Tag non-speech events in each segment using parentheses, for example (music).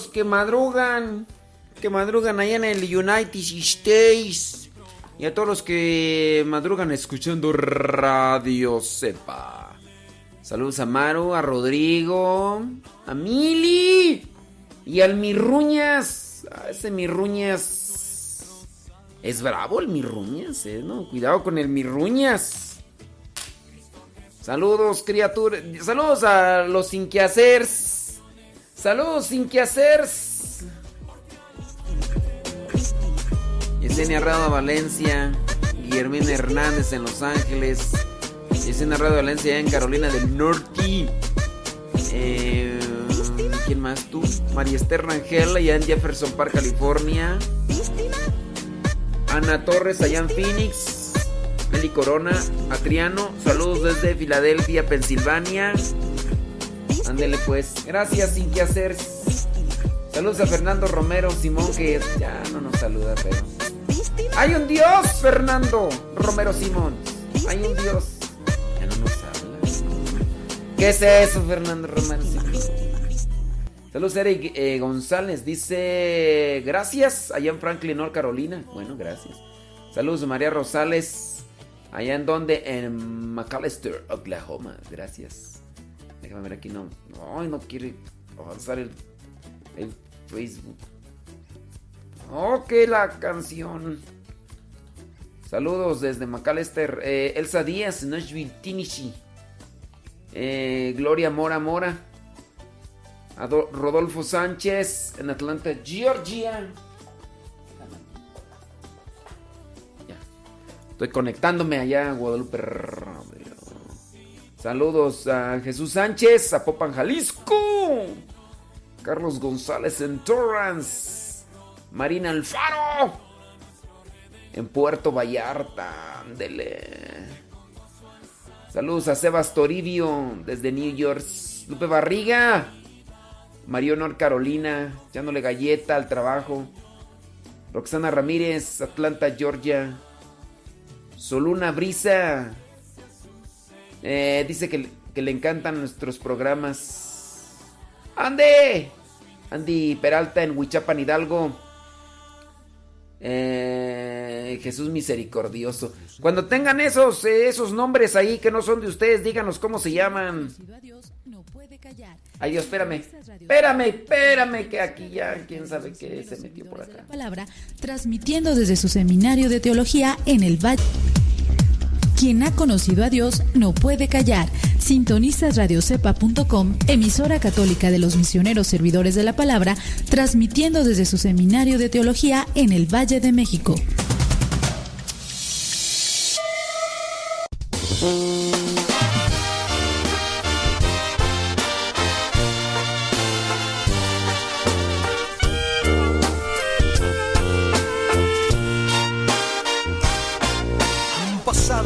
que madrugan, que madrugan allá en el United States. Y a todos los que madrugan escuchando Radio Cepa. Saludos a Maru, a Rodrigo, a Mili y al Mirruñas. A ese Mirruñas. Es bravo el Mirruñas, eh, ¿no? Cuidado con el Mirruñas. Saludos, criaturas. Saludos a los sin que hacer. Saludos sin que hacer. Yesenia Rado Valencia. Guillermina Hernández en Los Ángeles. Yesenia Rado Valencia en Carolina del Norte. Eh, ¿Quién más tú? María Esther Rangel allá en Jefferson Park, California. Ana Torres allá en Phoenix. Meli Corona, Atriano, saludos desde Filadelfia, Pensilvania. Ándele pues. Gracias, sin que hacer. Saludos a Fernando Romero Simón, que ya no nos saluda, pero. ¡Hay un Dios, Fernando Romero Simón! ¡Hay un Dios! Ya no nos habla. ¿Qué es eso, Fernando Romero Simón? Saludos, Eric eh, González. Dice: Gracias, allá en Franklin, North Carolina. Bueno, gracias. Saludos, María Rosales. Allá en donde? En McAllister, Oklahoma. Gracias. Déjame ver aquí, no. No, no quiere avanzar el, el Facebook. Ok, la canción. Saludos desde McAllister. Eh, Elsa Díaz, Nashville, Tennessee. Eh, Gloria Mora Mora. Rodolfo Sánchez en Atlanta, Georgia. Ya. Estoy conectándome allá a Guadalupe. Saludos a Jesús Sánchez, a Popan, Jalisco. Carlos González en Torrance. Marina Alfaro. En Puerto Vallarta. Ándele. Saludos a Sebas Toribio desde New York. Lupe Barriga. Mario North Carolina. Echándole galleta al trabajo. Roxana Ramírez, Atlanta, Georgia. Soluna Brisa. Eh, dice que, que le encantan nuestros programas. ¡Ande! Andy Peralta en Huichapan Hidalgo. Eh, Jesús misericordioso. Cuando tengan esos, eh, esos nombres ahí que no son de ustedes, díganos cómo se llaman. Ay Dios, espérame. Espérame, espérame, que aquí ya quién sabe qué se metió por acá. transmitiendo desde su seminario de teología en el Valle. Quien ha conocido a Dios no puede callar. Sintonizas radiocepa.com, emisora católica de los misioneros servidores de la palabra, transmitiendo desde su seminario de teología en el Valle de México.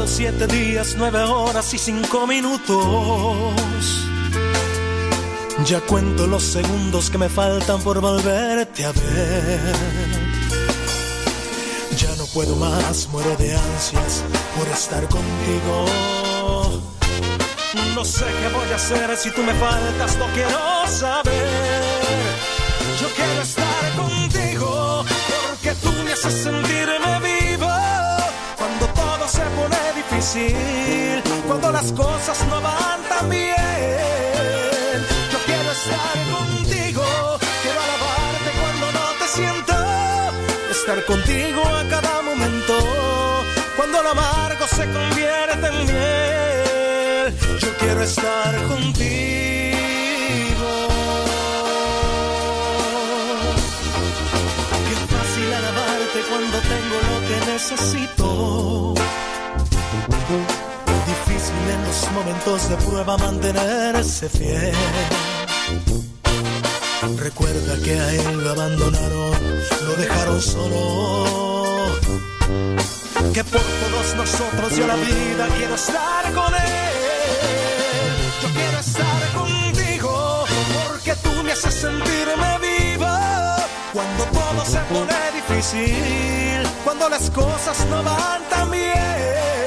Siete días, nueve horas y cinco minutos. Ya cuento los segundos que me faltan por volverte a ver. Ya no puedo más, muero de ansias por estar contigo. No sé qué voy a hacer si tú me faltas, no quiero saber. Yo quiero estar contigo porque tú me haces sentirme se pone difícil, cuando las cosas no van tan bien. Yo quiero estar contigo, quiero alabarte cuando no te siento, estar contigo a cada momento, cuando lo amargo se convierte en miel. Yo quiero estar contigo. Cuando tengo lo que necesito. Difícil en los momentos de prueba mantenerse fiel. Recuerda que a él lo abandonaron, lo dejaron solo. Que por todos nosotros yo la vida quiero estar con él. Yo quiero estar contigo porque tú me haces sentirme viva. Cuando todo se pone difícil, cuando las cosas no van tan bien.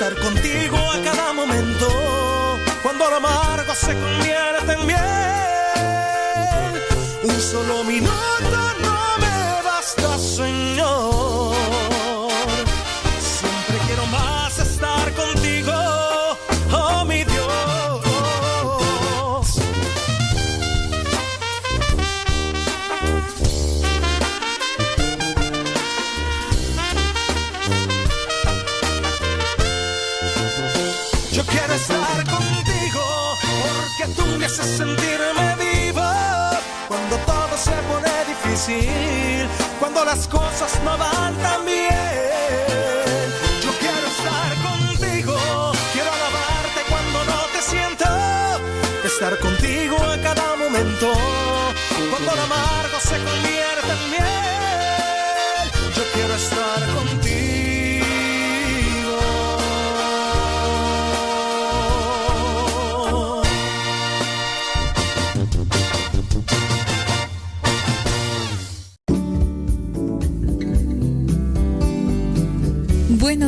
Estar contigo a cada momento, cuando lo amargo se convierte en miel. Un solo minuto cuando las cosas no van tan bien.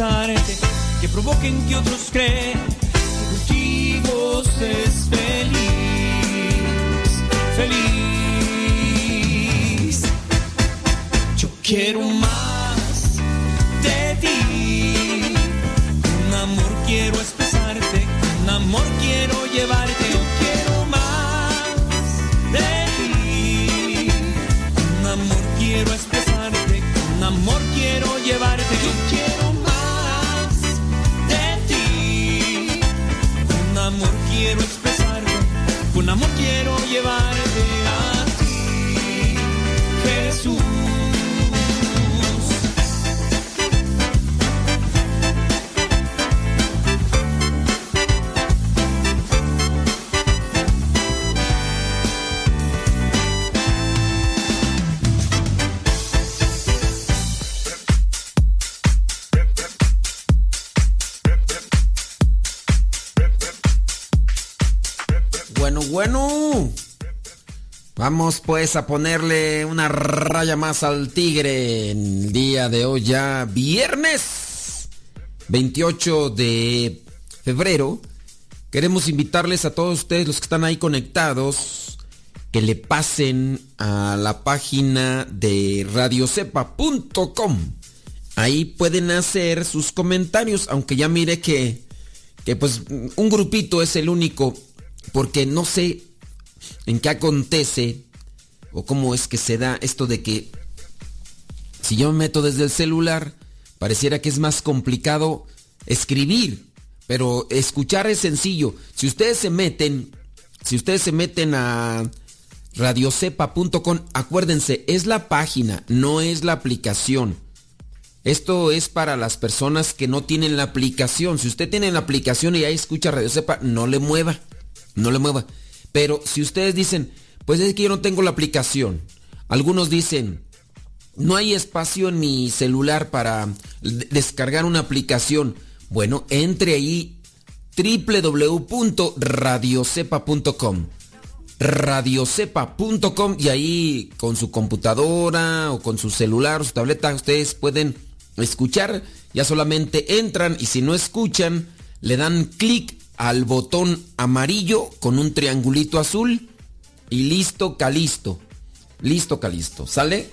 Acciones expresarte, que provoquen que otros crean Vamos pues a ponerle una raya más al tigre en el día de hoy ya viernes 28 de febrero. Queremos invitarles a todos ustedes los que están ahí conectados que le pasen a la página de radiocepa.com. Ahí pueden hacer sus comentarios, aunque ya mire que, que pues un grupito es el único, porque no sé en qué acontece o cómo es que se da esto de que si yo me meto desde el celular, pareciera que es más complicado escribir, pero escuchar es sencillo. Si ustedes se meten, si ustedes se meten a radiocepa.com, acuérdense, es la página, no es la aplicación. Esto es para las personas que no tienen la aplicación. Si usted tiene la aplicación y ahí escucha Radio Cepa, no le mueva. No le mueva. Pero si ustedes dicen, pues es que yo no tengo la aplicación. Algunos dicen, no hay espacio en mi celular para descargar una aplicación. Bueno, entre ahí www.radiocepa.com radiocepa.com y ahí con su computadora o con su celular o su tableta ustedes pueden escuchar. Ya solamente entran y si no escuchan, le dan clic al botón amarillo con un triangulito azul y listo, calisto. Listo, calisto. ¿Sale?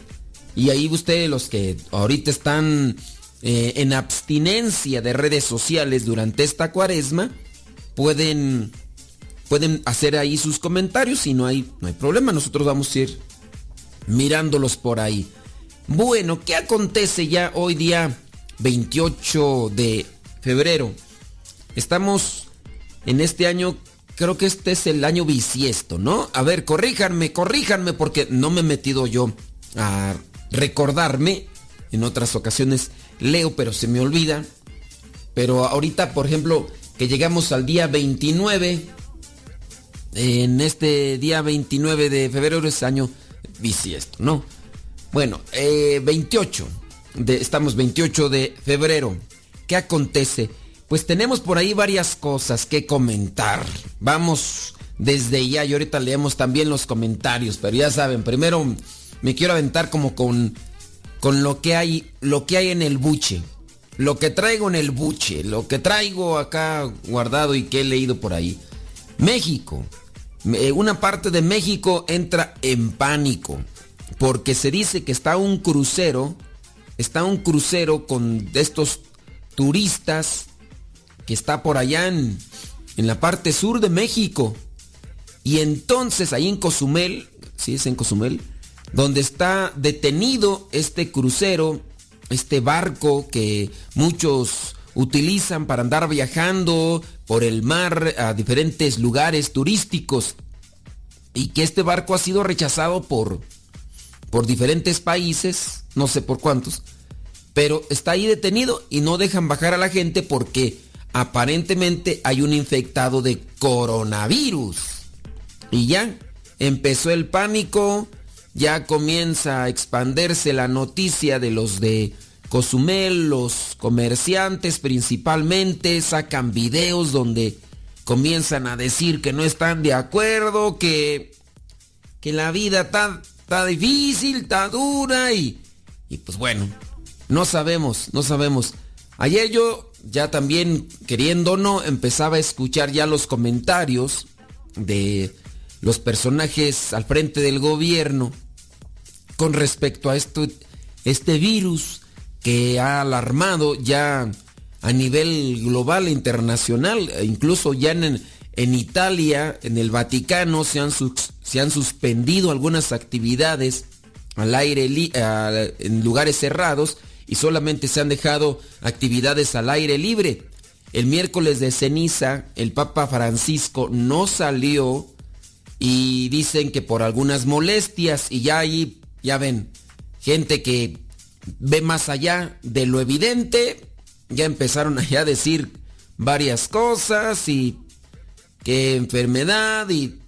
Y ahí ustedes los que ahorita están eh, en abstinencia de redes sociales durante esta cuaresma, pueden, pueden hacer ahí sus comentarios y no hay, no hay problema. Nosotros vamos a ir mirándolos por ahí. Bueno, ¿qué acontece ya hoy día 28 de febrero? Estamos en este año, creo que este es el año bisiesto, ¿no? A ver, corríjanme, corríjanme, porque no me he metido yo a recordarme. En otras ocasiones leo, pero se me olvida. Pero ahorita, por ejemplo, que llegamos al día 29, en este día 29 de febrero es año bisiesto, ¿no? Bueno, eh, 28, de, estamos 28 de febrero. ¿Qué acontece? Pues tenemos por ahí varias cosas que comentar. Vamos desde ya y ahorita leemos también los comentarios, pero ya saben, primero me quiero aventar como con, con lo que hay, lo que hay en el buche. Lo que traigo en el buche, lo que traigo acá guardado y que he leído por ahí. México. Una parte de México entra en pánico porque se dice que está un crucero, está un crucero con estos turistas que está por allá en, en la parte sur de México. Y entonces ahí en Cozumel, sí es en Cozumel, donde está detenido este crucero, este barco que muchos utilizan para andar viajando por el mar a diferentes lugares turísticos y que este barco ha sido rechazado por por diferentes países, no sé por cuántos, pero está ahí detenido y no dejan bajar a la gente porque aparentemente hay un infectado de coronavirus. Y ya empezó el pánico, ya comienza a expandirse la noticia de los de Cozumel, los comerciantes principalmente sacan videos donde comienzan a decir que no están de acuerdo, que, que la vida está está difícil, está dura y, y pues bueno, no sabemos, no sabemos. Ayer yo ya también, queriendo o no, empezaba a escuchar ya los comentarios de los personajes al frente del gobierno con respecto a esto, este virus que ha alarmado ya a nivel global e internacional, e incluso ya en, en Italia, en el Vaticano, se han, se han suspendido algunas actividades al aire en lugares cerrados y solamente se han dejado actividades al aire libre. El miércoles de ceniza, el Papa Francisco no salió y dicen que por algunas molestias y ya ahí, ya ven, gente que ve más allá de lo evidente, ya empezaron allá a decir varias cosas y qué enfermedad y,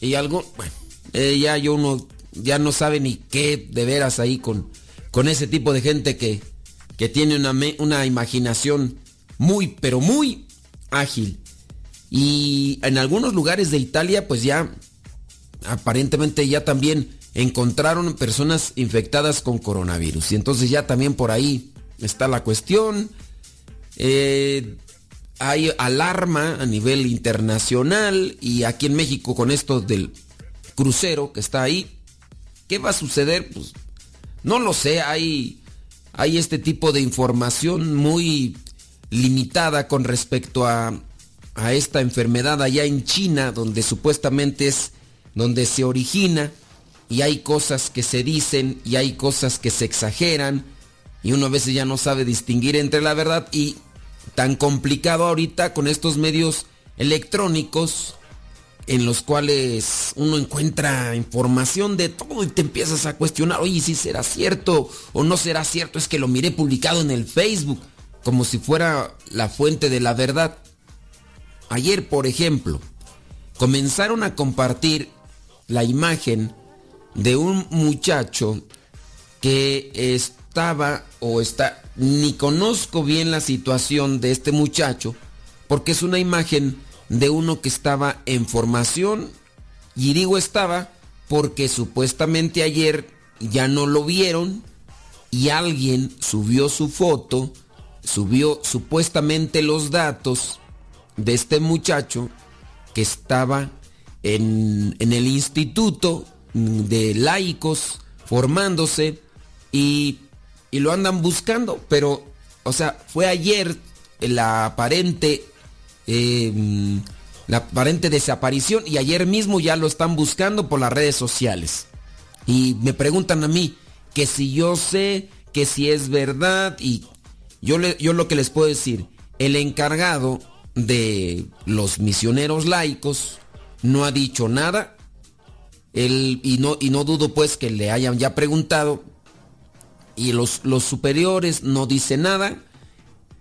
y algo, bueno, eh, ya yo uno ya no sabe ni qué de veras ahí con, con ese tipo de gente que, que tiene una, una imaginación muy, pero muy ágil. Y en algunos lugares de Italia, pues ya aparentemente ya también encontraron personas infectadas con coronavirus. Y entonces ya también por ahí está la cuestión. Eh, hay alarma a nivel internacional y aquí en México con esto del crucero que está ahí. ¿Qué va a suceder? Pues no lo sé, hay, hay este tipo de información muy limitada con respecto a, a esta enfermedad allá en China, donde supuestamente es donde se origina y hay cosas que se dicen y hay cosas que se exageran y uno a veces ya no sabe distinguir entre la verdad y tan complicado ahorita con estos medios electrónicos en los cuales uno encuentra información de todo y te empiezas a cuestionar, oye, si será cierto o no será cierto, es que lo miré publicado en el Facebook, como si fuera la fuente de la verdad. Ayer, por ejemplo, comenzaron a compartir la imagen de un muchacho que estaba o está, ni conozco bien la situación de este muchacho, porque es una imagen de uno que estaba en formación, y digo estaba porque supuestamente ayer ya no lo vieron y alguien subió su foto, subió supuestamente los datos de este muchacho que estaba en, el instituto de laicos formándose y, y, lo andan buscando, pero, o sea, fue ayer la aparente, em, la aparente desaparición y ayer mismo ya lo están buscando por las redes sociales. Y me preguntan a mí que si yo sé, que si es verdad y yo, yo lo que les puedo decir, el encargado de los misioneros laicos, no ha dicho nada. y, no, y no dudo pues que le hayan ya preguntado. Y los, los superiores no dicen nada.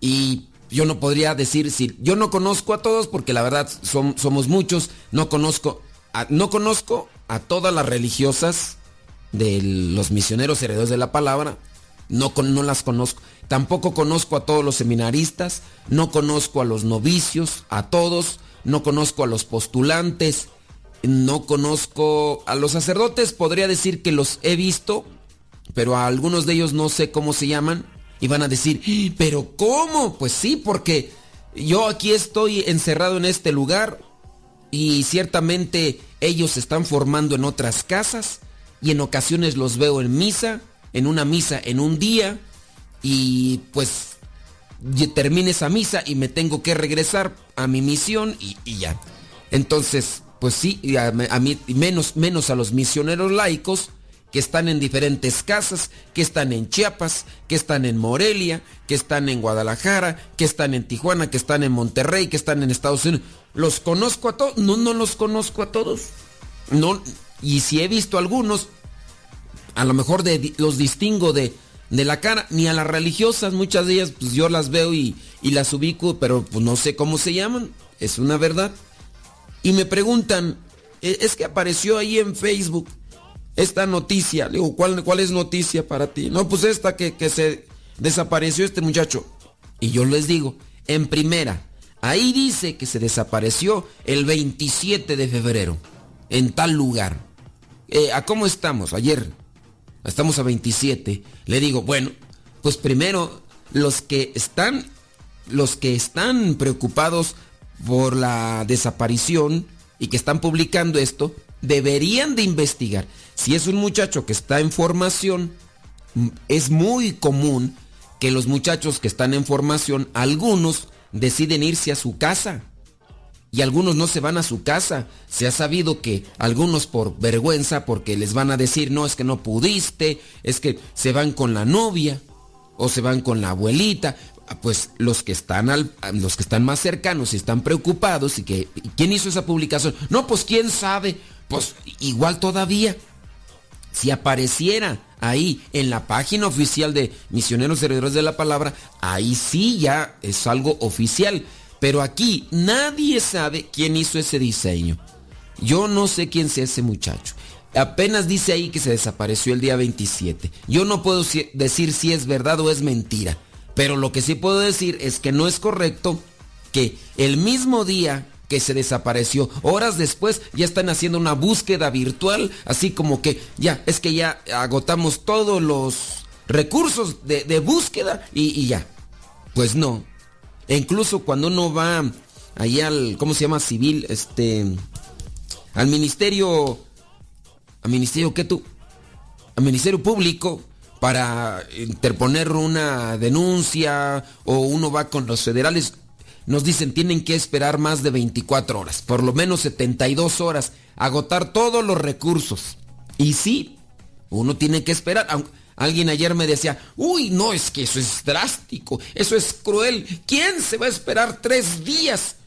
Y yo no podría decir si yo no conozco a todos porque la verdad somos muchos. No conozco, a, no conozco a todas las religiosas de los misioneros heredores de la palabra. No, no las conozco. Tampoco conozco a todos los seminaristas. No conozco a los novicios, a todos no conozco a los postulantes, no conozco a los sacerdotes, podría decir que los he visto, pero a algunos de ellos no sé cómo se llaman. Y van a decir, pero ¿cómo? Pues sí, porque yo aquí estoy encerrado en este lugar y ciertamente ellos se están formando en otras casas y en ocasiones los veo en misa, en una misa en un día y pues termine esa misa y me tengo que regresar a mi misión y, ya. Entonces, pues sí, a, mí, menos, menos a los misioneros laicos que están en diferentes casas, que están en Chiapas, que están en Morelia, que están en Guadalajara, que están en Tijuana, que están en Monterrey, que están en Estados Unidos. ¿Los conozco a todos? No, no los conozco a todos. No, y si he visto algunos, a lo mejor de, los distingo de, de la cara, ni a las religiosas, muchas de ellas pues yo las veo y, las ubico, pero pues no sé cómo se llaman, es una verdad. Y me preguntan, e, es que apareció ahí en Facebook esta noticia, le digo, ¿cuál, ¿cuál es noticia para ti? No, pues esta que, que se desapareció este muchacho. Y yo les digo, en primera, ahí dice que se desapareció el 27 de febrero, en tal lugar. Eh, ¿A cómo estamos? Ayer, estamos a 27, le digo, bueno, pues primero los que están los que están preocupados por la desaparición y que están publicando esto deberían de investigar. Si es un muchacho que está en formación, es muy común que los muchachos que están en formación, algunos deciden irse a su casa y algunos no se van a su casa. Se ha sabido que algunos por vergüenza, porque les van a decir, no, es que no pudiste, es que se van con la novia o se van con la abuelita. pues los que están al, los que están más cercanos y están preocupados y que quién hizo esa publicación. No, pues quién sabe. Pues igual todavía si apareciera ahí en la página oficial de Misioneros Herederos de la Palabra, ahí sí ya es algo oficial. Pero aquí nadie sabe quién hizo ese diseño. Yo no sé quién sea ese muchacho. Apenas dice ahí que se desapareció el día 27. Yo no puedo decir si es verdad o es mentira. Pero lo que sí puedo decir es que no es correcto que el mismo día que se desapareció, horas después ya están haciendo una búsqueda virtual, así como que ya, es que ya agotamos todos los recursos de, búsqueda y, ya. Pues no. E incluso cuando uno va allá al, ¿cómo se llama? Civil, este, al ministerio al ministerio que tú, al ministerio público para interponer una denuncia o uno va con los federales, nos dicen tienen que esperar más de 24 horas, por lo menos 72 horas, agotar todos los recursos. Y sí, uno tiene que esperar. Alguien ayer me decía, uy, no, es que eso es drástico, eso es cruel. ¿Quién se va a esperar tres días?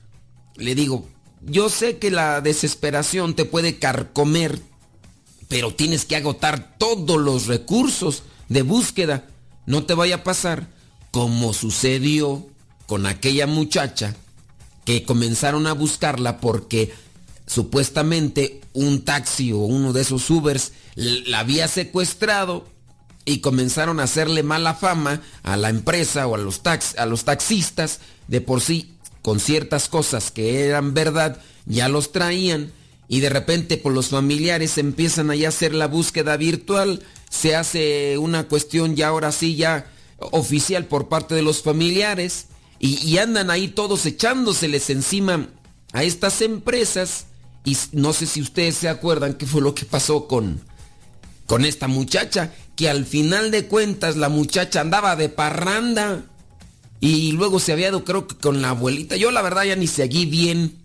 Le digo, yo sé que la desesperación te puede carcomer pero tienes que agotar todos los recursos de búsqueda. No te vaya a pasar como sucedió con aquella muchacha que comenzaron a buscarla porque supuestamente un taxi o uno de esos Ubers la había secuestrado y comenzaron a hacerle mala fama a la empresa o a los, a los taxistas. De por sí con ciertas cosas que eran verdad ya los traían y de repente por pues, los familiares empiezan a hacer la búsqueda virtual, se hace una cuestión ya ahora sí ya oficial por parte de los familiares y, andan ahí todos echándoseles encima a estas empresas y no sé si ustedes se acuerdan qué fue lo que pasó con, con esta muchacha, que al final de cuentas la muchacha andaba de parranda y luego se había ido creo que con la abuelita. Yo la verdad ya ni seguí bien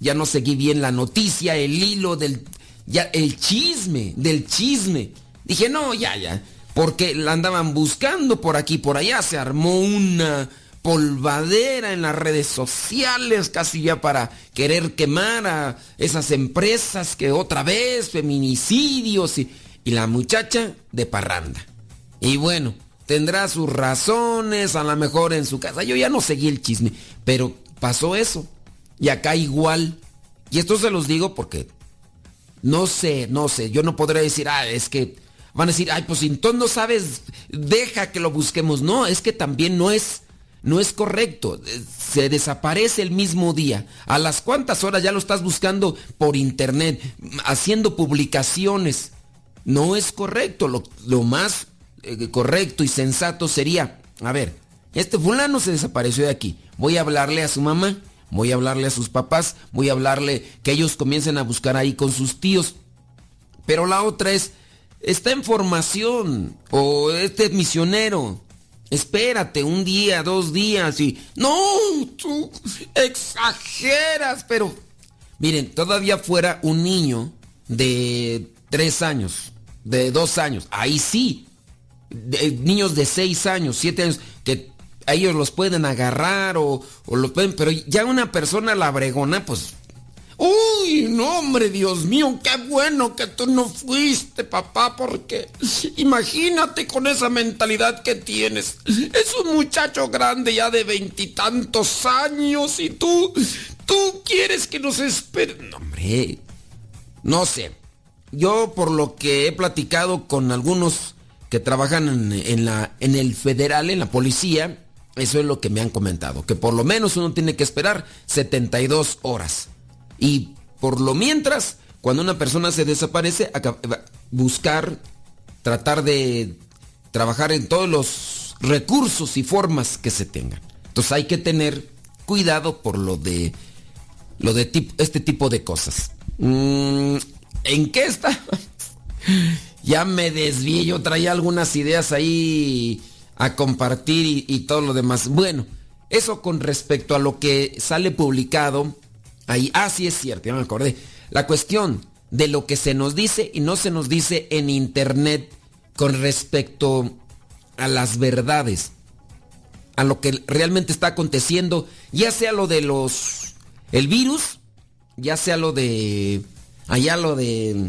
ya no seguí bien la noticia, el hilo del, ya, el chisme, del chisme. Dije, no, ya, ya, porque la andaban buscando por aquí, por allá, se armó una polvadera en las redes sociales, casi ya para querer quemar a esas empresas que otra vez, feminicidios y, y la muchacha de parranda. Y bueno, tendrá sus razones, a lo mejor en su casa. Yo ya no seguí el chisme, pero pasó eso. Y acá igual. Y esto se los digo porque no sé, no sé, yo no podré decir, ah, es que van a decir, ay, pues entonces no sabes, deja que lo busquemos. No, es que también no es, no es correcto. Se desaparece el mismo día. ¿A las cuántas horas ya lo estás buscando por internet, haciendo publicaciones? No es correcto. Lo, lo más eh, correcto y sensato sería, a ver, este fulano se desapareció de aquí. Voy a hablarle a su mamá voy a hablarle a sus papás, voy a hablarle que ellos comiencen a buscar ahí con sus tíos. Pero la otra es, está en formación o este es misionero. Espérate un día, dos días y... No, tú exageras, pero... Miren, todavía fuera un niño de tres años, de dos años, ahí sí. niños de seis años, siete años, que ellos los pueden agarrar o, o los pueden, pero ya una persona la bregona, pues Uy, no, hombre, Dios mío, qué bueno que tú no fuiste, papá, porque imagínate con esa mentalidad que tienes. Es un muchacho grande ya de veintitantos años y tú, tú quieres que nos espere. No, hombre, no sé. Yo por lo que he platicado con algunos que trabajan en, la, en el federal, en la policía, eso es lo que me han comentado, que por lo menos uno tiene que esperar 72 horas. Y por lo mientras, cuando una persona se desaparece, buscar, tratar de trabajar en todos los recursos y formas que se tengan. Entonces hay que tener cuidado por lo de lo de este tipo de cosas. Mm, ¿En qué está? (laughs) ya me desvié, yo traía algunas ideas ahí a compartir y, todo lo demás. Bueno, eso con respecto a lo que sale publicado ahí. Ah, sí es cierto, ya me acordé. La cuestión de lo que se nos dice y no se nos dice en internet con respecto a las verdades. a lo que realmente está aconteciendo, ya sea lo de los el virus, ya sea lo de allá lo de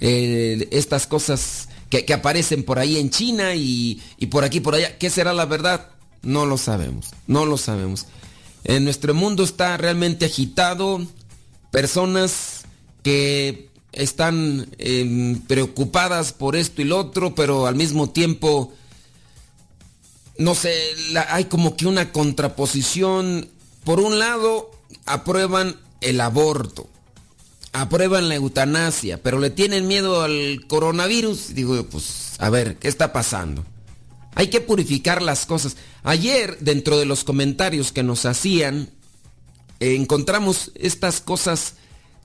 eh, estas cosas que, que, aparecen por ahí en China y, y por aquí por allá. ¿Qué será la verdad? No lo sabemos, no lo sabemos. En nuestro mundo está realmente agitado, personas que están eh, preocupadas por esto y lo otro, pero al mismo tiempo no sé, hay como que una contraposición. Por un lado, aprueban el aborto, aprueban la eutanasia, pero le tienen miedo al coronavirus. Digo, pues, a ver, ¿qué está pasando? Hay que purificar las cosas. Ayer, dentro de los comentarios que nos hacían, eh, encontramos estas cosas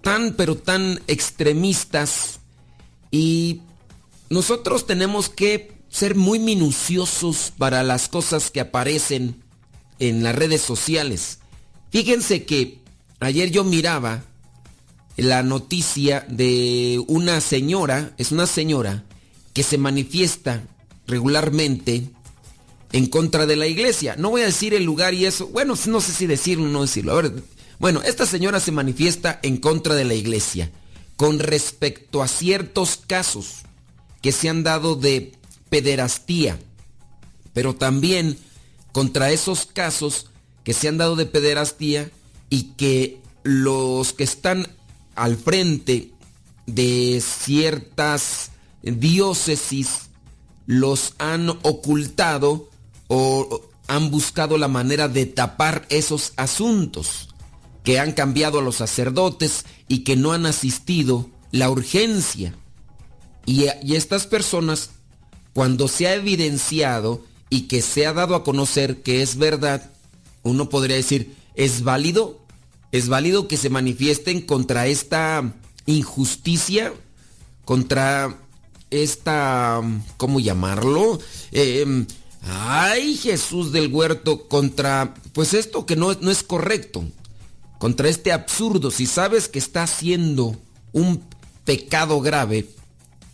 tan, pero tan extremistas y nosotros tenemos que ser muy minuciosos para las cosas que aparecen en las redes sociales. Fíjense que ayer yo miraba la noticia de una señora, es una señora que se manifiesta regularmente en contra de la iglesia. No voy a decir el lugar y eso, bueno, no sé si decirlo o no decirlo. A ver, bueno, esta señora se manifiesta en contra de la iglesia con respecto a ciertos casos que se han dado de pederastía, pero también contra esos casos que se han dado de pederastía y que los que están al frente de ciertas diócesis los han ocultado o han buscado la manera de tapar esos asuntos, que han cambiado a los sacerdotes y que no han asistido la urgencia. Y, estas personas cuando se ha evidenciado y que se ha dado a conocer que es verdad, uno podría decir, ¿es válido? ¿Es válido que se manifiesten contra esta injusticia? Contra esta, ¿cómo llamarlo? Em, ay, Jesús del huerto, contra, pues esto que no, no es correcto, contra este absurdo, si sabes que está haciendo un pecado grave,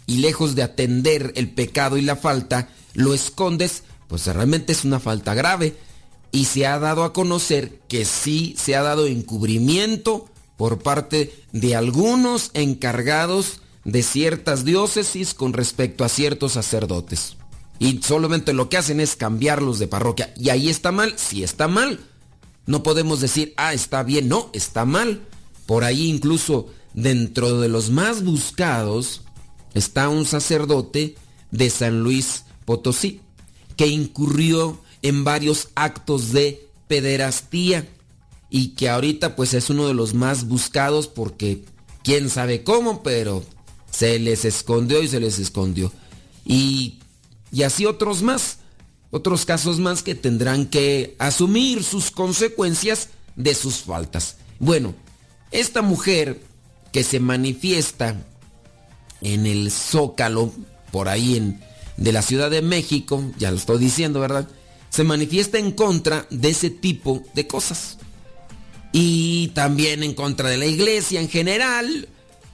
y lejos de atender el pecado y la falta, lo escondes, pues realmente es una falta grave. Y se ha dado a conocer que sí se ha dado encubrimiento por parte de algunos encargados de ciertas diócesis con respecto a ciertos sacerdotes. Y solamente lo que hacen es cambiarlos de parroquia. Y ahí está mal, sí está mal. No podemos decir, ah, está bien, no, está mal. Por ahí incluso dentro de los más buscados está un sacerdote de San Luis Potosí que incurrió en varios actos de pederastía y que ahorita pues es uno de los más buscados porque quién sabe cómo, pero se les escondió y se les escondió. Y, y así otros más, otros casos más que tendrán que asumir sus consecuencias de sus faltas. Bueno, esta mujer que se manifiesta en el Zócalo, por ahí en, de la Ciudad de México, ya lo estoy diciendo, ¿verdad? Se manifiesta en contra de ese tipo de cosas. Y también en contra de la iglesia en general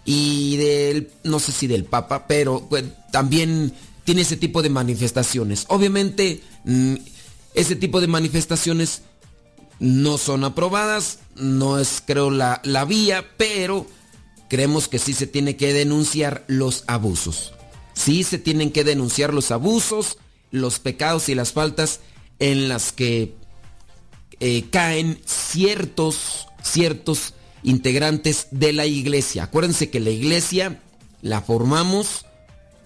y del, no sé si del Papa, pero también tiene ese tipo de manifestaciones. Obviamente, mm, ese tipo de manifestaciones no son aprobadas, no es creo la, la vía, pero creemos que sí se tiene que denunciar los abusos. Sí se tienen que denunciar los abusos, los pecados y las faltas en las que eh, caen ciertos, ciertos integrantes de la iglesia. Acuérdense que la iglesia la formamos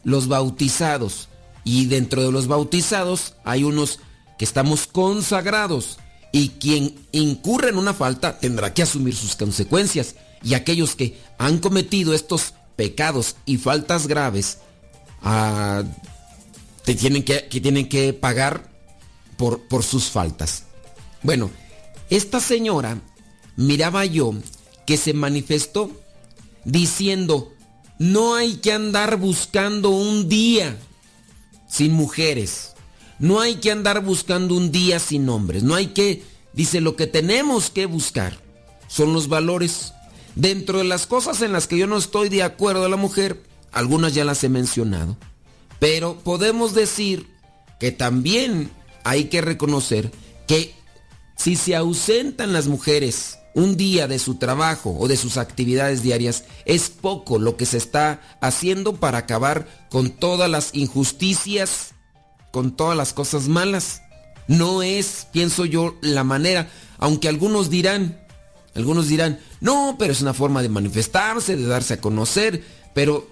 los bautizados y dentro de los bautizados hay unos que estamos consagrados y quien incurre en una falta tendrá que asumir sus consecuencias y aquellos que han cometido estos pecados y faltas graves ah, te tienen que, tienen que pagar por, por sus faltas. Bueno, esta señora miraba yo que se manifestó diciendo, no hay que andar buscando un día sin mujeres, no hay que andar buscando un día sin hombres, no hay que, dice, lo que tenemos que buscar son los valores, Dentro de las cosas en las que yo no estoy de acuerdo a la mujer, algunas ya las he mencionado. Pero podemos decir que también hay que reconocer que si se ausentan las mujeres un día de su trabajo o de sus actividades diarias, es poco lo que se está haciendo para acabar con todas las injusticias, con todas las cosas malas. No es, pienso yo, la manera, aunque algunos dirán, algunos dirán, no, pero es una forma de manifestarse, de darse a conocer, pero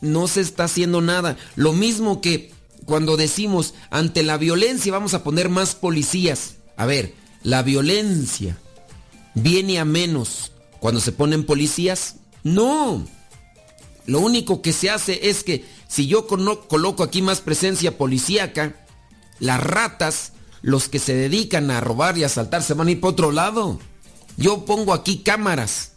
no se está haciendo nada. Lo mismo que cuando decimos, ante la violencia vamos a poner más policías. A ver, la violencia viene a menos cuando se ponen policías. No. Lo único que se hace es que si yo coloco aquí más presencia policíaca, las ratas, los que se dedican a robar y asaltar, se van a ir para otro lado. Yo pongo aquí cámaras.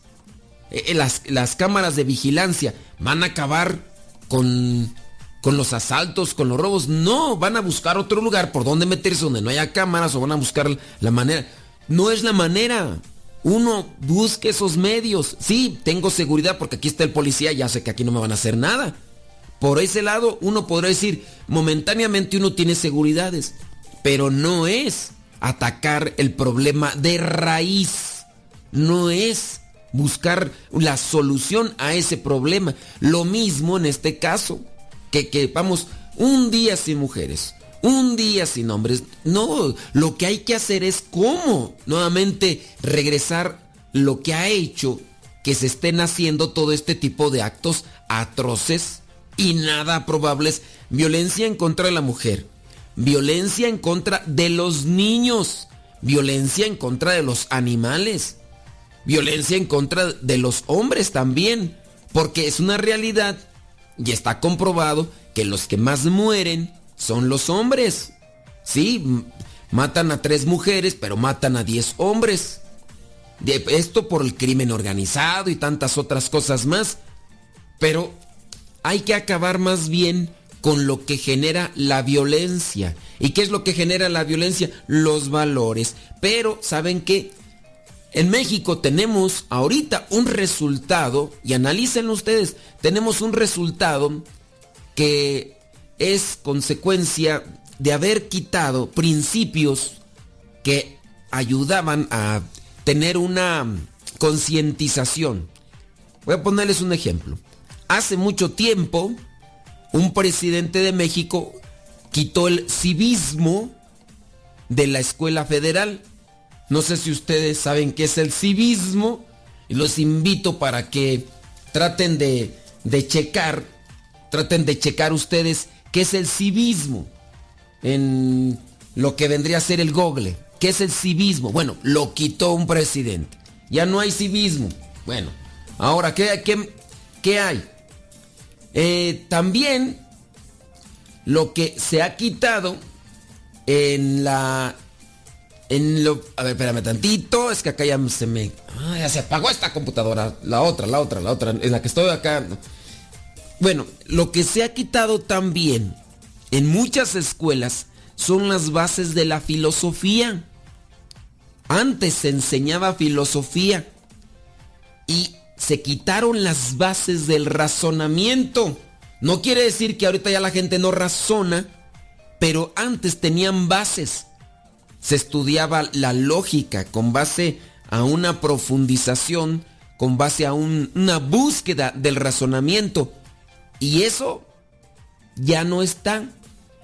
Eh, eh, las, las cámaras de vigilancia van a acabar con, con los asaltos, con los robos. No, van a buscar otro lugar por donde meterse donde no haya cámaras o van a buscar la manera. No es la manera. Uno busque esos medios. Sí, tengo seguridad porque aquí está el policía, ya sé que aquí no me van a hacer nada. Por ese lado, uno podrá decir, momentáneamente uno tiene seguridades, pero no es atacar el problema de raíz no es buscar la solución a ese problema. Lo mismo en este caso, que, que vamos un día sin mujeres, un día sin hombres. No, lo que hay que hacer es cómo nuevamente regresar lo que ha hecho que se estén haciendo todo este tipo de actos atroces y nada probables. Violencia en contra de la mujer, violencia en contra de los niños, violencia en contra de los animales violencia en contra de los hombres también, porque es una realidad y está comprobado que los que más mueren son los hombres. Sí, matan a tres mujeres, pero matan a diez hombres. Esto por el crimen organizado y tantas otras cosas más. Pero hay que acabar más bien con lo que genera la violencia. ¿Y qué es lo que genera la violencia? Los valores. Pero, ¿saben qué? En México tenemos ahorita un resultado, y analícenlo ustedes, tenemos un resultado que es consecuencia de haber quitado principios que ayudaban a tener una concientización. Voy a ponerles un ejemplo. Hace mucho tiempo, un presidente de México quitó el civismo de la escuela federal no sé si ustedes saben qué es el civismo y los invito para que traten de, checar, traten de checar ustedes qué es el civismo en lo que vendría a ser el Google. ¿Qué es el civismo? Bueno, lo quitó un presidente. Ya no hay civismo. Bueno, ahora, ¿qué, qué, qué hay? Eh, también lo que se ha quitado en la en lo, a ver, espérame tantito, es que acá ya se me... Ah, ya se apagó esta computadora. La otra, la otra, la otra, en la que estoy acá. Bueno, lo que se ha quitado también en muchas escuelas son las bases de la filosofía. Antes se enseñaba filosofía y se quitaron las bases del razonamiento. No quiere decir que ahorita ya la gente no razona, pero antes tenían bases se estudiaba la lógica con base a una profundización, con base a una búsqueda del razonamiento. Y eso ya no está.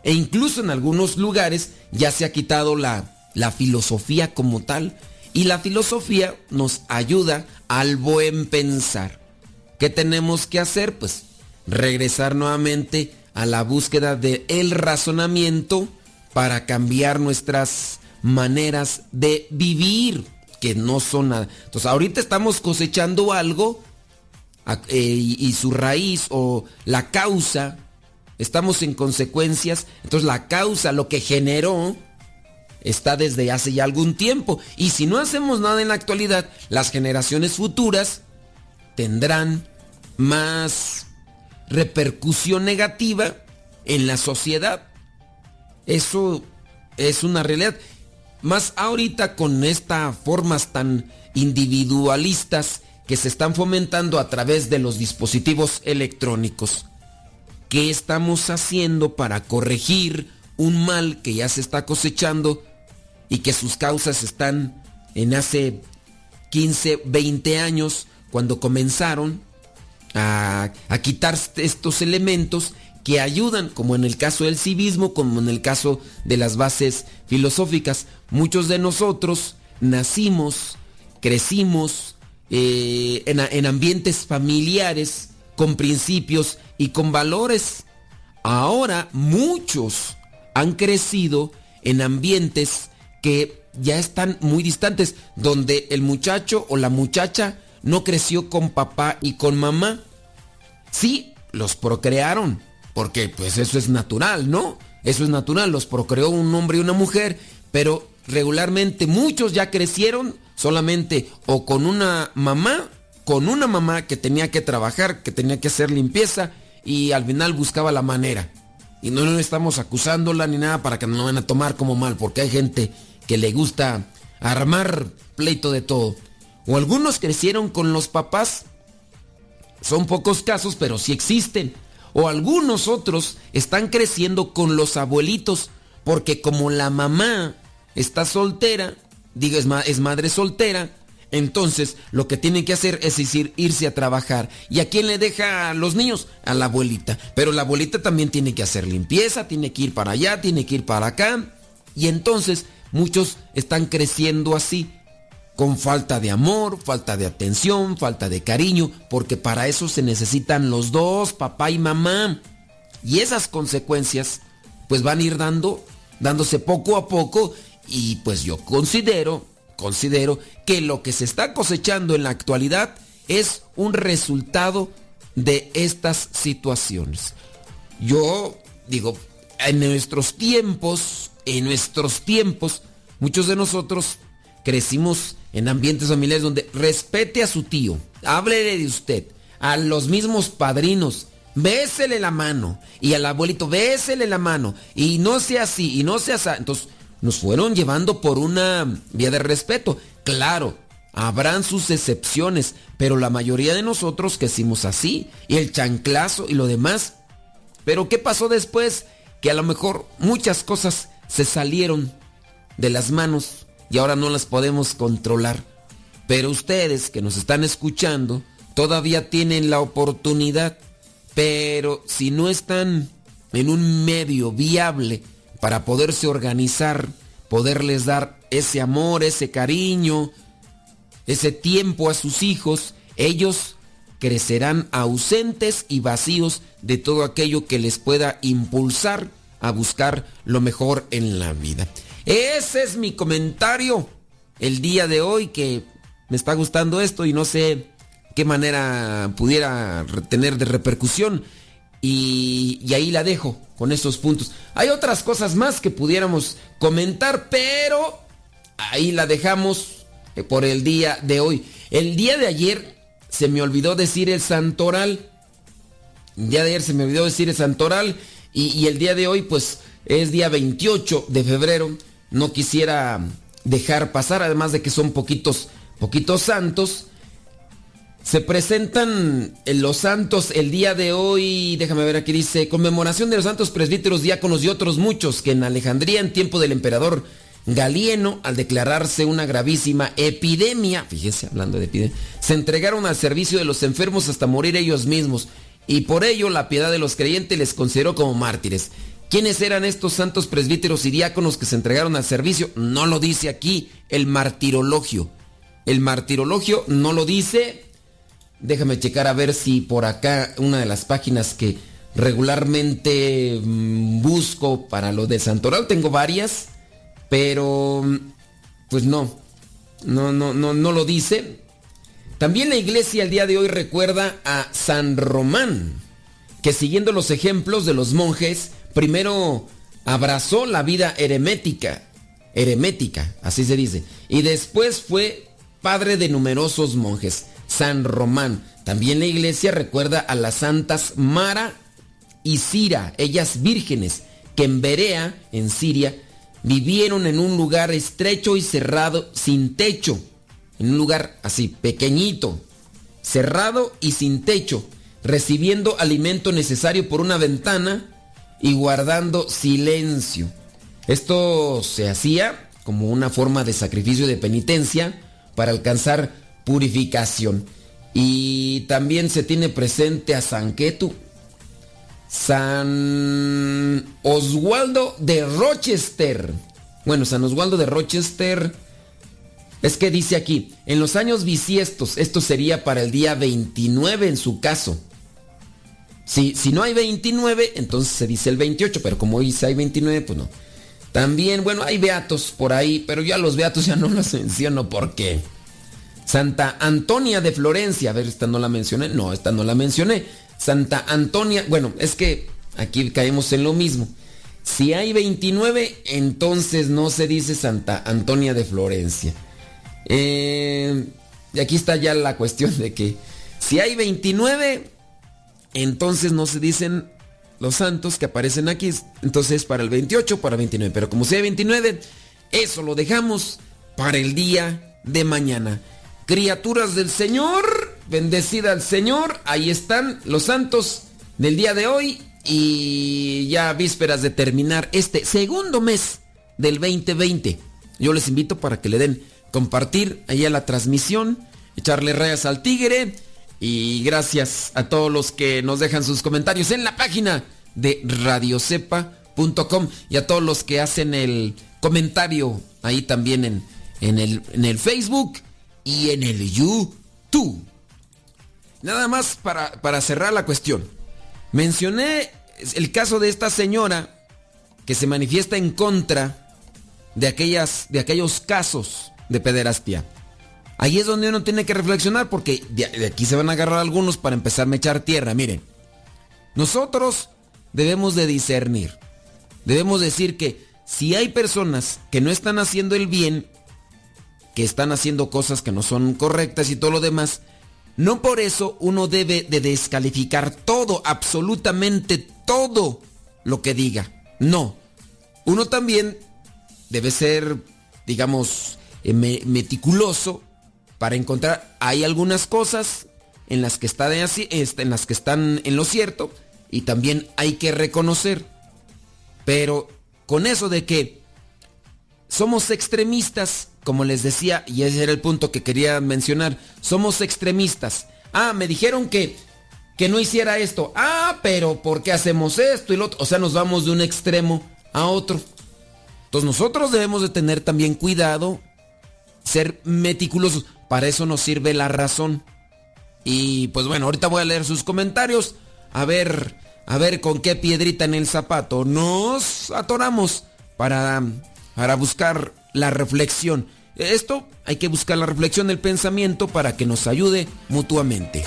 E incluso en algunos lugares ya se ha quitado la, la filosofía como tal. Y la filosofía nos ayuda al buen pensar. ¿Qué tenemos que hacer? Pues regresar nuevamente a la búsqueda del el razonamiento para cambiar nuestras maneras de vivir que no son nada. Entonces ahorita estamos cosechando algo eh, y, su raíz o la causa, estamos en consecuencias, entonces la causa, lo que generó, está desde hace ya algún tiempo. Y si no hacemos nada en la actualidad, las generaciones futuras tendrán más repercusión negativa en la sociedad. Eso es una realidad. Más ahorita con estas formas tan individualistas que se están fomentando a través de los dispositivos electrónicos. ¿Qué estamos haciendo para corregir un mal que ya se está cosechando y que sus causas están en hace 15, 20 años cuando comenzaron a, a quitar estos elementos que ayudan, como en el caso del civismo, como en el caso de las bases filosóficas. Muchos de nosotros nacimos, crecimos eh, en, en ambientes familiares con principios y con valores. Ahora muchos han crecido en ambientes que ya están muy distantes, donde el muchacho o la muchacha no creció con papá y con mamá. Sí, los procrearon, porque pues eso es natural, ¿no? Eso es natural, los procreó un hombre y una mujer, pero regularmente muchos ya crecieron solamente o con una mamá, con una mamá que tenía que trabajar, que tenía que hacer limpieza y al final buscaba la manera. Y no, no estamos acusándola ni nada para que no van a tomar como mal, porque hay gente que le gusta armar pleito de todo. O algunos crecieron con los papás, son pocos casos, pero sí existen o algunos otros están creciendo con los abuelitos, porque como la mamá está soltera, digo, es, madre soltera, entonces lo que tienen que hacer es decir, irse a trabajar. ¿Y a quién le deja a los niños? A la abuelita. Pero la abuelita también tiene que hacer limpieza, tiene que ir para allá, tiene que ir para acá. Y entonces muchos están creciendo así con falta de amor, falta de atención, falta de cariño, porque para eso se necesitan los dos, papá y mamá. Y esas consecuencias pues van a ir dando, dándose poco a poco y pues yo considero, considero que lo que se está cosechando en la actualidad es un resultado de estas situaciones. Yo digo, en nuestros tiempos, en nuestros tiempos, muchos de nosotros crecimos en ambientes familiares donde respete a su tío, háblele de usted, a los mismos padrinos, bésele la mano, y al abuelito, bésele la mano, y no sea así, y no sea así. Entonces, nos fueron llevando por una vía de respeto. Claro, habrán sus excepciones, pero la mayoría de nosotros crecimos así, y el chanclazo y lo demás. Pero ¿qué pasó después? Que a lo mejor muchas cosas se salieron de las manos y ahora no las podemos controlar. Pero ustedes que nos están escuchando todavía tienen la oportunidad. Pero si no están en un medio viable para poderse organizar, poderles dar ese amor, ese cariño, ese tiempo a sus hijos, ellos crecerán ausentes y vacíos de todo aquello que les pueda impulsar a buscar lo mejor en la vida. Ese es mi comentario el día de hoy que me está gustando esto y no sé qué manera pudiera tener de repercusión. Y, ahí la dejo con esos puntos. Hay otras cosas más que pudiéramos comentar, pero ahí la dejamos eh, por el día de hoy. El día de ayer se me olvidó decir el santoral. El día de ayer se me olvidó decir el santoral. Y, y el día de hoy, pues, es día 28 de febrero no quisiera dejar pasar, además de que son poquitos, poquitos santos. Se presentan los santos el día de hoy, déjame ver aquí dice, conmemoración de los santos presbíteros, diáconos y otros muchos que en Alejandría en tiempo del emperador Galieno, al declararse una gravísima epidemia, fíjese hablando de epidemia, se entregaron al servicio de los enfermos hasta morir ellos mismos y por ello la piedad de los creyentes les consideró como mártires. ¿Quiénes eran estos santos presbíteros y diáconos que se entregaron al servicio? No lo dice aquí el martirologio. El martirologio no lo dice. Déjame checar a ver si por acá una de las páginas que regularmente mm, busco para lo de Santoral, tengo varias, pero mm, pues no, no, no, no, no lo dice. También la iglesia el día de hoy recuerda a San Román, que siguiendo los ejemplos de los monjes, primero abrazó la vida eremética, eremética, así se dice, y después fue padre de numerosos monjes. San Román. También la iglesia recuerda a las santas Mara y Sira, ellas vírgenes, que en Berea, en Siria, vivieron en un lugar estrecho y cerrado, sin techo, en un lugar así, pequeñito, cerrado y sin techo, recibiendo alimento necesario por una ventana y guardando silencio. Esto se hacía como una forma de sacrificio de penitencia para alcanzar purificación. Y también se tiene presente a San Ketu, San Oswaldo de Rochester. Bueno, San Oswaldo de Rochester es que dice aquí, en los años bisiestos, esto sería para el día 29 en su caso. Si, si no hay 29, entonces se dice el 28, pero como hoy hay 29, pues no. También, bueno, hay beatos por ahí, pero ya los beatos ya no los (laughs) menciono porque... Santa Antonia de Florencia, a ver, esta no la mencioné, no, esta no la mencioné. Santa Antonia, bueno, es que aquí caemos en lo mismo. Si hay 29, entonces no se dice Santa Antonia de Florencia. Eh, y aquí está ya la cuestión de que si hay 29, entonces no se dicen los santos que aparecen aquí. Entonces para el 28, para el 29. Pero como si hay 29, eso lo dejamos para el día de mañana. Criaturas del Señor, bendecida al Señor. Ahí están los santos del día de hoy. Y ya vísperas de terminar este segundo mes del 2020. Yo les invito para que le den compartir ahí a la transmisión, echarle rayas al tigre. Y gracias a todos los que nos dejan sus comentarios en la página de radiocepa.com y a todos los que hacen el comentario ahí también en, en, el, en el Facebook y en el YouTube. Nada más para, para cerrar la cuestión. Mencioné el caso de esta señora que se manifiesta en contra de, aquellas, de aquellos casos de pederastia. Ahí es donde uno tiene que reflexionar porque de aquí se van a agarrar algunos para empezar a echar tierra. Miren, nosotros debemos de discernir. Debemos decir que si hay personas que no están haciendo el bien, que están haciendo cosas que no son correctas y todo lo demás, no por eso uno debe de descalificar todo, absolutamente todo lo que diga. No. Uno también debe ser, digamos, eh, meticuloso para encontrar hay algunas cosas en las que está de así, este, en las que están en lo cierto y también hay que reconocer. Pero con eso de que somos extremistas, como les decía, y ese era el punto que quería mencionar, somos extremistas. Ah, me dijeron que, que no hiciera esto. Ah, pero ¿por qué hacemos esto y lo otro? O sea, nos vamos de un extremo a otro. Entonces nosotros debemos de tener también cuidado, ser meticulosos. Para eso nos sirve la razón. Y pues bueno, ahorita voy a leer sus comentarios. A ver, a ver con qué piedrita en el zapato nos atoramos para, para buscar la reflexión. Esto hay que buscar la reflexión del pensamiento para que nos ayude mutuamente.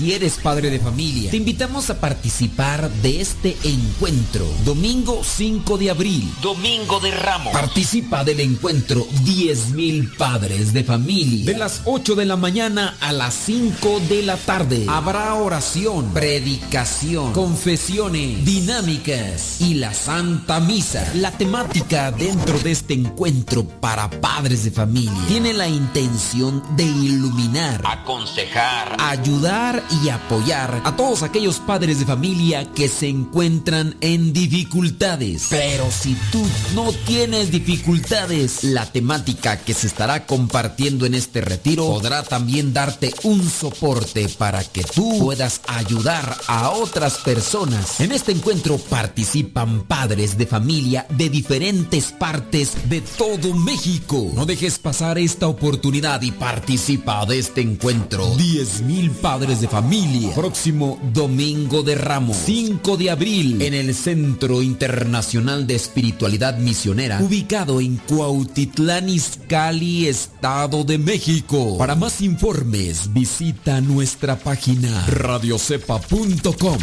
Si eres padre de familia, te invitamos a participar de este encuentro. Domingo 5 de abril. Domingo de Ramos. Participa del encuentro 10.000 padres de familia. De las 8 de la mañana a las 5 de la tarde. Habrá oración, predicación, confesiones, dinámicas y la Santa Misa. La temática dentro de este encuentro para padres de familia tiene la intención de iluminar, aconsejar, ayudar y apoyar a todos aquellos padres de familia que se encuentran en dificultades. Pero si tú no tienes dificultades, la temática que se estará compartiendo en este retiro podrá también darte un soporte para que tú puedas ayudar a otras personas. En este encuentro participan padres de familia de diferentes partes de todo México. No dejes pasar esta oportunidad y participa de este encuentro. 10.000 padres de familia familia. Próximo domingo de Ramos, 5 de abril, en el Centro Internacional de Espiritualidad Misionera, ubicado en Cuautitlán Izcalli, Estado de México. Para más informes, visita nuestra página radiocepa.com.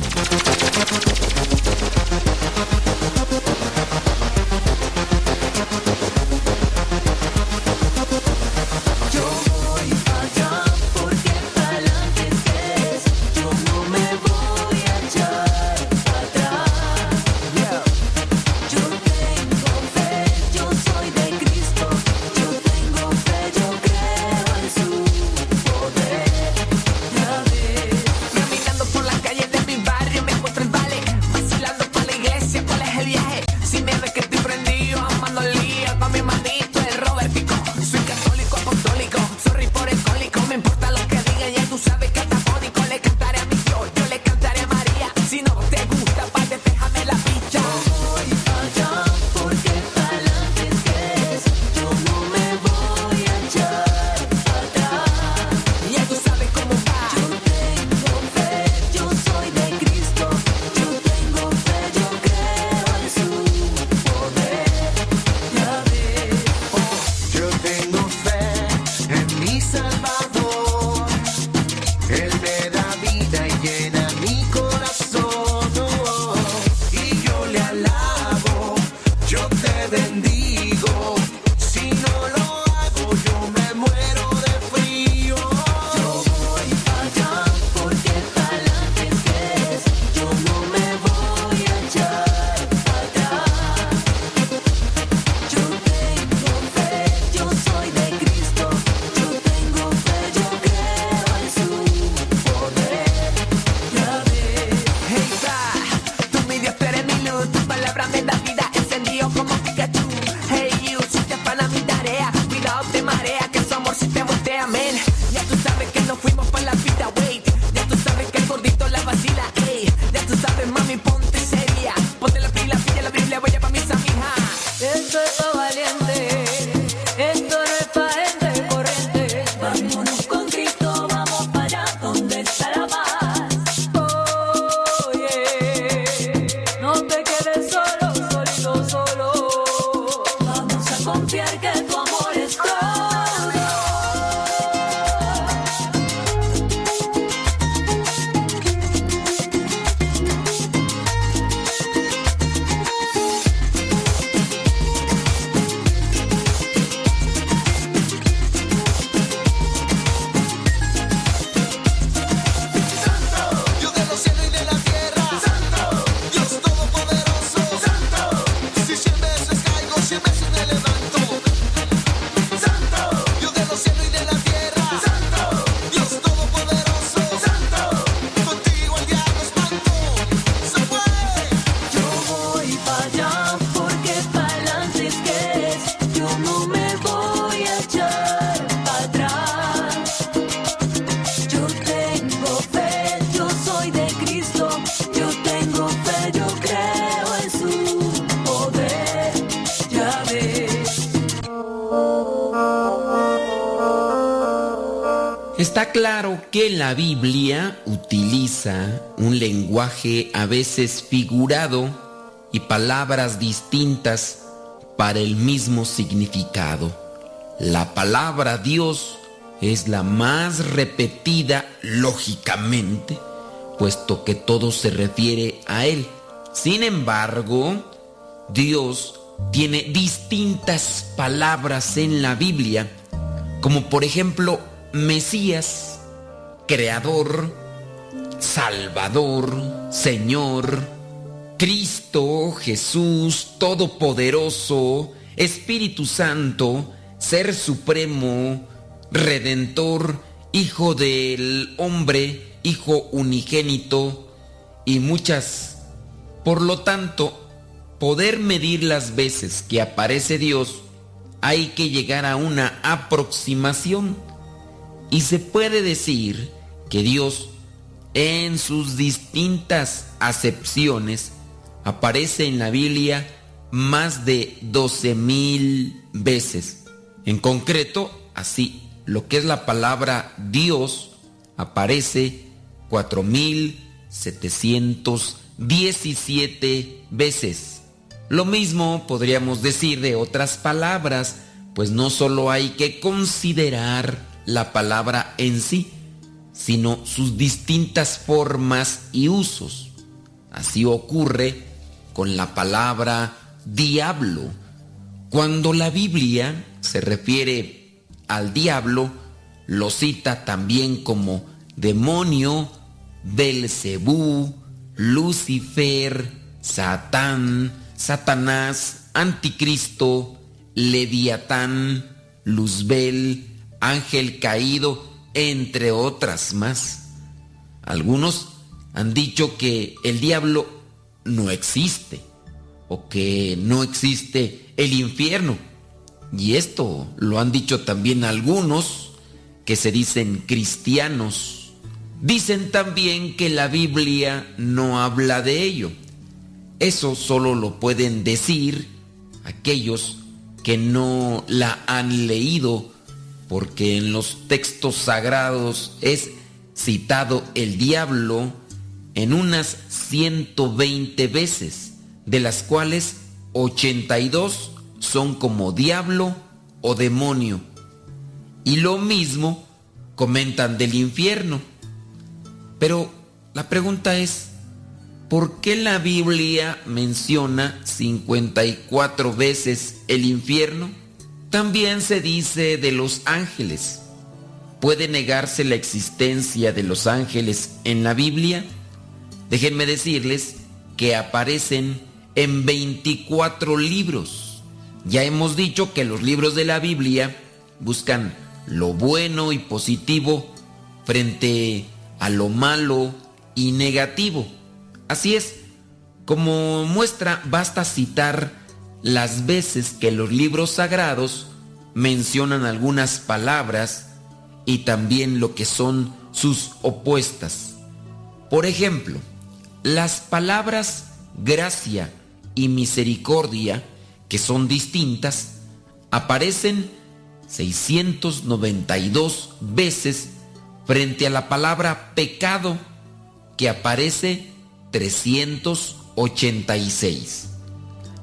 la Biblia utiliza un lenguaje a veces figurado y palabras distintas para el mismo significado. La palabra Dios es la más repetida lógicamente, puesto que todo se refiere a Él. Sin embargo, Dios tiene distintas palabras en la Biblia, como por ejemplo Mesías, Creador, Salvador, Señor, Cristo, Jesús, Todopoderoso, Espíritu Santo, Ser Supremo, Redentor, Hijo del Hombre, Hijo Unigénito y muchas. Por lo tanto, poder medir las veces que aparece Dios, hay que llegar a una aproximación. Y se puede decir que Dios en sus distintas acepciones aparece en la Biblia más de 12 mil veces. En concreto, así, lo que es la palabra Dios aparece 4.717 veces. Lo mismo podríamos decir de otras palabras, pues no solo hay que considerar la palabra en sí, sino sus distintas formas y usos. Así ocurre con la palabra diablo. Cuando la Biblia se refiere al diablo, lo cita también como demonio, Belcebú, Lucifer, Satán, Satanás, Anticristo, Leviatán, Luzbel, ángel caído, entre otras más. Algunos han dicho que el diablo no existe o que no existe el infierno. Y esto lo han dicho también algunos que se dicen cristianos. Dicen también que la Biblia no habla de ello. Eso solo lo pueden decir aquellos que no la han leído porque en los textos sagrados es citado el diablo en unas 120 veces, de las cuales 82 son como diablo o demonio. Y lo mismo comentan del infierno. Pero la pregunta es, ¿por qué la Biblia menciona 54 veces el infierno? También se dice de los ángeles. ¿Puede negarse la existencia de los ángeles en la Biblia? Déjenme decirles que aparecen en 24 libros. Ya hemos dicho que los libros de la Biblia buscan lo bueno y positivo frente a lo malo y negativo. Así es, como muestra basta citar las veces que los libros sagrados mencionan algunas palabras y también lo que son sus opuestas. Por ejemplo, Las palabras gracia y misericordia, que son distintas, aparecen 692 veces frente a la palabra pecado, que aparece 386.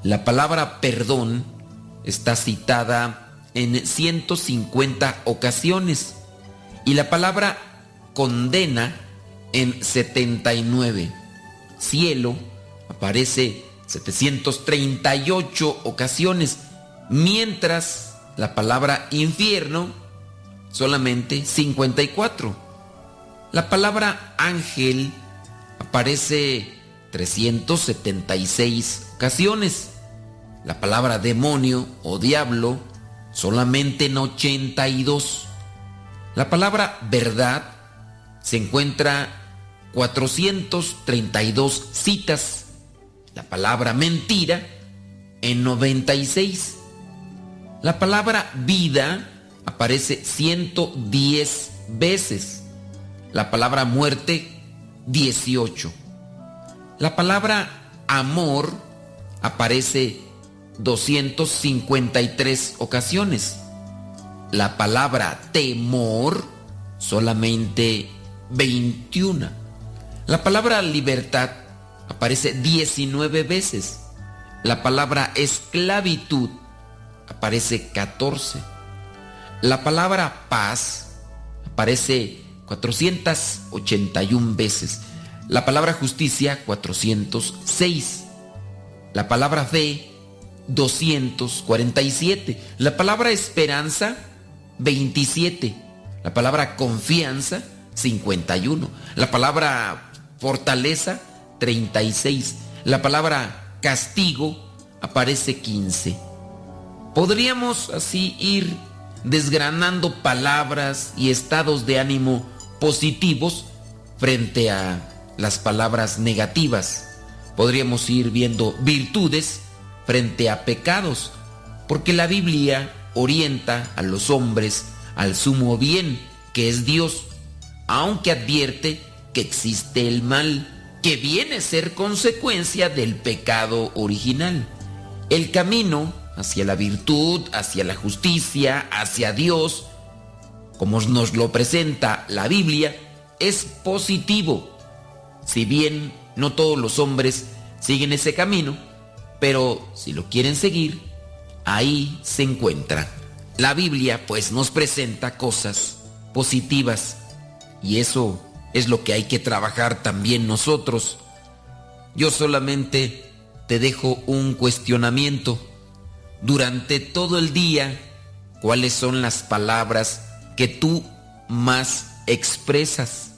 La palabra perdón está citada en 150 ocasiones y la palabra condena en 79. Cielo aparece 738 ocasiones, mientras la palabra infierno solamente 54. La palabra ángel aparece 376 ocasiones. La palabra demonio o diablo solamente en 82. La palabra verdad se encuentra 432 citas. La palabra mentira en 96. La palabra vida aparece 110 veces. La palabra muerte 18. La palabra amor aparece 253 ocasiones. La palabra temor solamente 21. La palabra libertad aparece 19 veces. La palabra esclavitud aparece 14. La palabra paz aparece 481 veces. La palabra justicia 406. La palabra fe 247. La palabra esperanza 27. La palabra confianza 51. La palabra fortaleza 36. La palabra castigo aparece 15. Podríamos así ir desgranando palabras y estados de ánimo positivos frente a las palabras negativas. Podríamos ir viendo virtudes frente a pecados, porque la Biblia orienta a los hombres al sumo bien, que es Dios, aunque advierte que existe el mal, que viene a ser consecuencia del pecado original. El camino hacia la virtud, hacia la justicia, hacia Dios, como nos lo presenta la Biblia, es positivo. Si bien no todos los hombres siguen ese camino, pero si lo quieren seguir, ahí se encuentra. La Biblia pues nos presenta cosas positivas y eso es lo que hay que trabajar también nosotros. Yo solamente te dejo un cuestionamiento. Durante todo el día, ¿cuáles son las palabras que tú más expresas?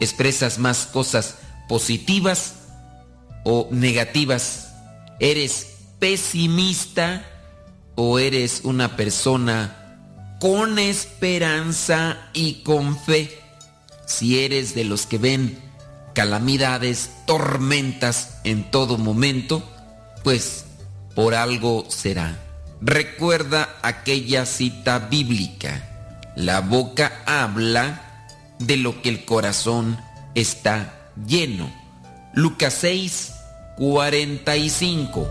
¿Expresas más cosas positivas o negativas? ¿Eres pesimista o eres una persona con esperanza y con fe? Si eres de los que ven calamidades, tormentas en todo momento, pues por algo será. Recuerda aquella cita bíblica. La boca habla de lo que el corazón está lleno. Lucas 6, 45.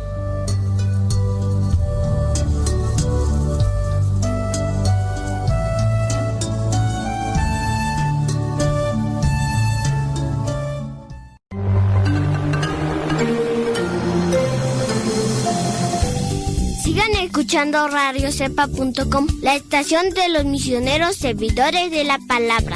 Sigan escuchando radiocepa.com, la estación de los misioneros servidores de la palabra.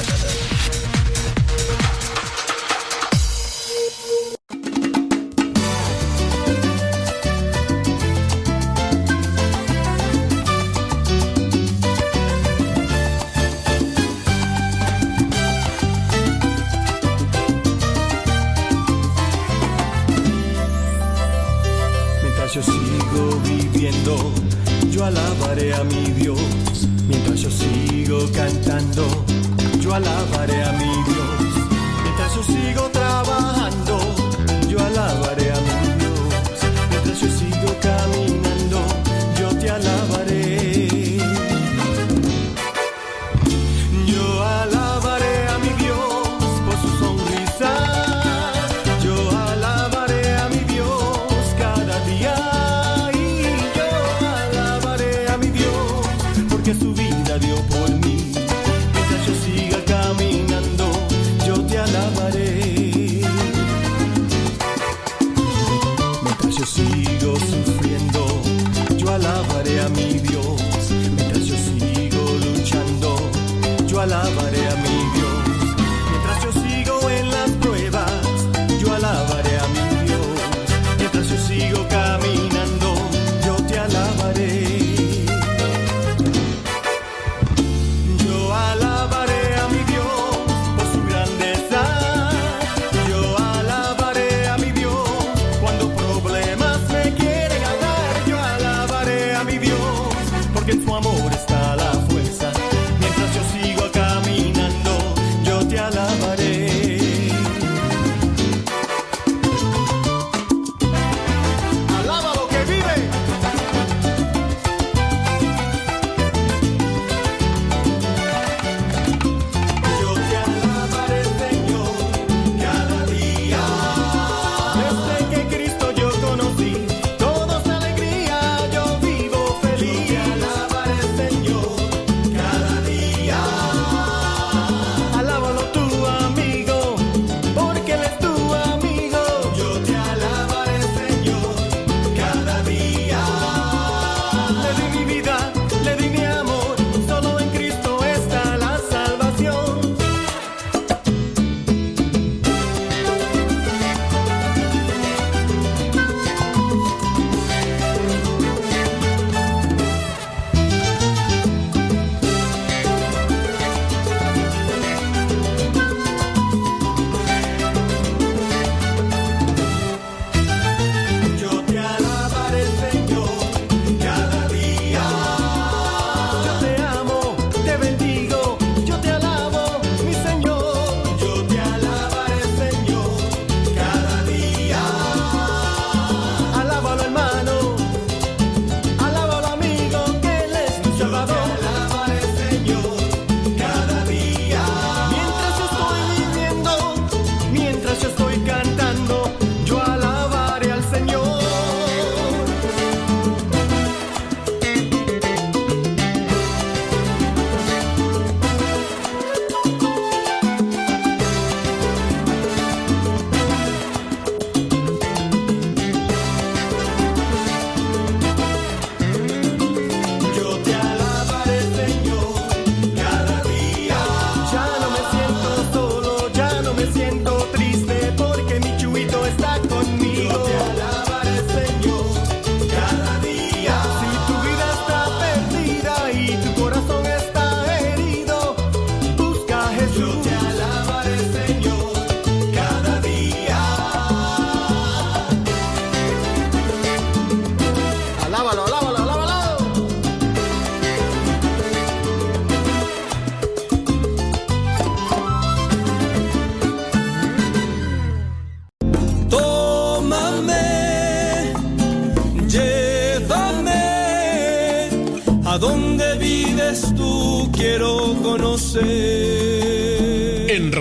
yo alabaré a mi Dios. Mientras yo sigo cantando, yo alabaré a mi Dios. Mientras yo sigo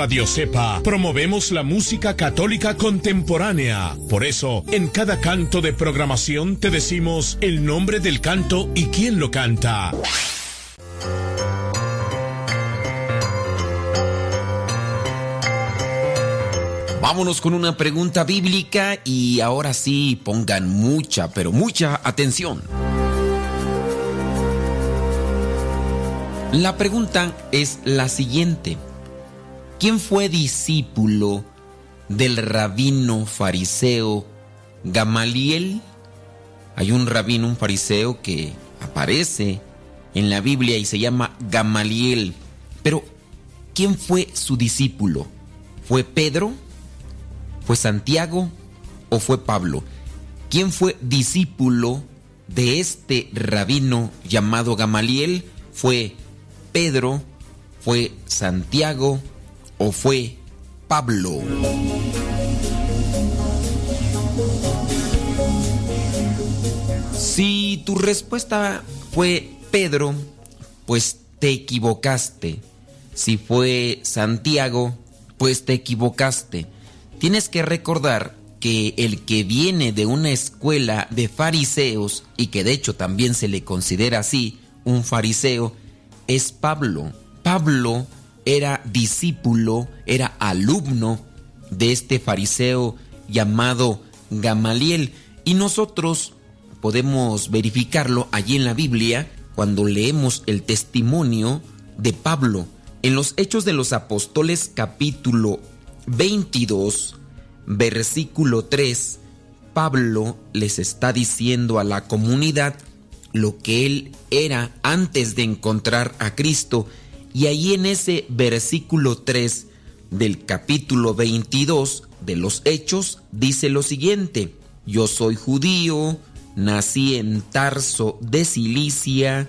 Radio Cepa promovemos la música católica contemporánea. Por eso, en cada canto de programación te decimos el nombre del canto y quién lo canta. Vámonos con una pregunta bíblica y ahora sí pongan mucha, pero mucha atención. La pregunta es la siguiente. ¿Quién fue discípulo del rabino fariseo Gamaliel? Hay un rabino, un fariseo que aparece en la Biblia y se llama Gamaliel. Pero, ¿quién fue su discípulo? ¿Fue Pedro? ¿Fue Santiago? ¿O fue Pablo? ¿Quién fue discípulo de este rabino llamado Gamaliel? ¿Fue Pedro? ¿Fue Santiago? O fue Pablo. Si tu respuesta fue Pedro, pues te equivocaste. Si fue Santiago, pues te equivocaste. Tienes que recordar que el que viene de una escuela de fariseos, y que de hecho también se le considera así, un fariseo, es Pablo. Pablo era discípulo, era alumno de este fariseo llamado Gamaliel. Y nosotros podemos verificarlo allí en la Biblia cuando leemos el testimonio de Pablo. En los Hechos de los Apóstoles capítulo 22, versículo 3, Pablo les está diciendo a la comunidad lo que él era antes de encontrar a Cristo. Y ahí en ese versículo 3 del capítulo 22 de los Hechos dice lo siguiente, yo soy judío, nací en Tarso de Cilicia,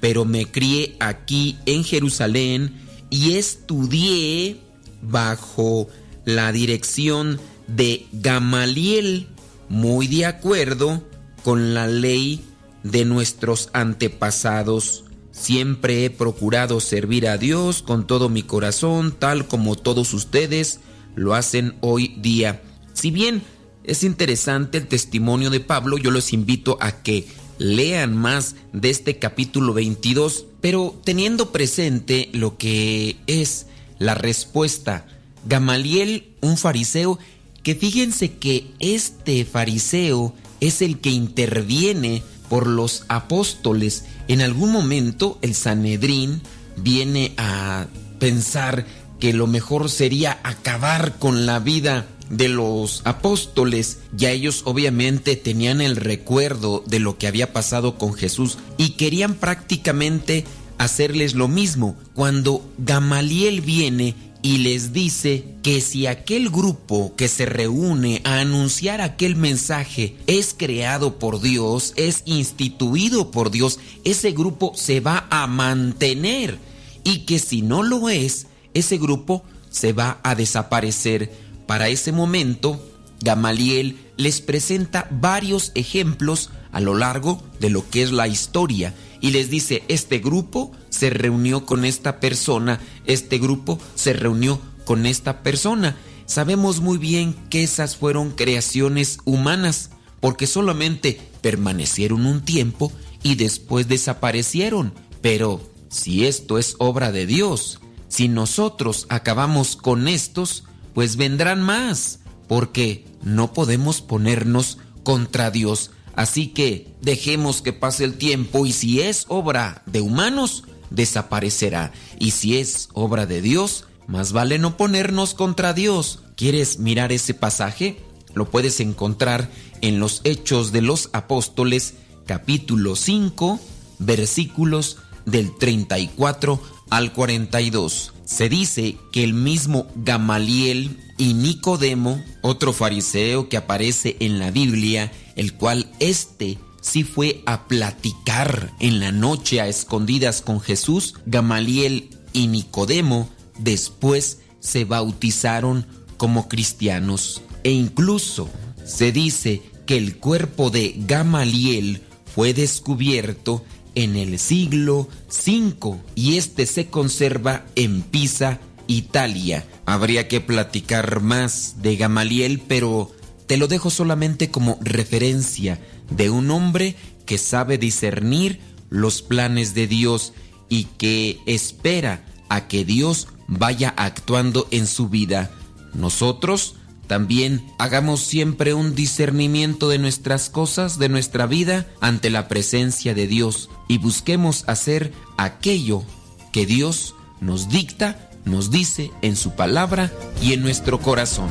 pero me crié aquí en Jerusalén y estudié bajo la dirección de Gamaliel, muy de acuerdo con la ley de nuestros antepasados. Siempre he procurado servir a Dios con todo mi corazón, tal como todos ustedes lo hacen hoy día. Si bien es interesante el testimonio de Pablo, yo los invito a que lean más de este capítulo 22, pero teniendo presente lo que es la respuesta. Gamaliel, un fariseo, que fíjense que este fariseo es el que interviene por los apóstoles. En algún momento el Sanedrín viene a pensar que lo mejor sería acabar con la vida de los apóstoles. Ya ellos obviamente tenían el recuerdo de lo que había pasado con Jesús y querían prácticamente hacerles lo mismo. Cuando Gamaliel viene y les dice que si aquel grupo que se reúne a anunciar aquel mensaje es creado por Dios, es instituido por Dios, ese grupo se va a mantener y que si no lo es, ese grupo se va a desaparecer. Para ese momento, Gamaliel les presenta varios ejemplos a lo largo de lo que es la historia y les dice, este grupo se reunió con esta persona, este grupo se reunió con esta persona. Sabemos muy bien que esas fueron creaciones humanas, porque solamente permanecieron un tiempo y después desaparecieron. Pero si esto es obra de Dios, si nosotros acabamos con estos, pues vendrán más, porque no podemos ponernos contra Dios. Así que dejemos que pase el tiempo y si es obra de humanos, desaparecerá. Y si es obra de Dios, más vale no ponernos contra Dios. ¿Quieres mirar ese pasaje? Lo puedes encontrar en los Hechos de los Apóstoles, capítulo 5, versículos del 34 al 42. Se dice que el mismo Gamaliel y Nicodemo, otro fariseo que aparece en la Biblia, el cual éste sí fue a platicar en la noche a escondidas con Jesús, Gamaliel y Nicodemo después se bautizaron como cristianos. E incluso se dice que el cuerpo de Gamaliel fue descubierto en el siglo V y este se conserva en Pisa, Italia. Habría que platicar más de Gamaliel, pero te lo dejo solamente como referencia de un hombre que sabe discernir los planes de Dios y que espera a que Dios vaya actuando en su vida. Nosotros también hagamos siempre un discernimiento de nuestras cosas, de nuestra vida, ante la presencia de Dios y busquemos hacer aquello que Dios nos dicta, nos dice en su palabra y en nuestro corazón.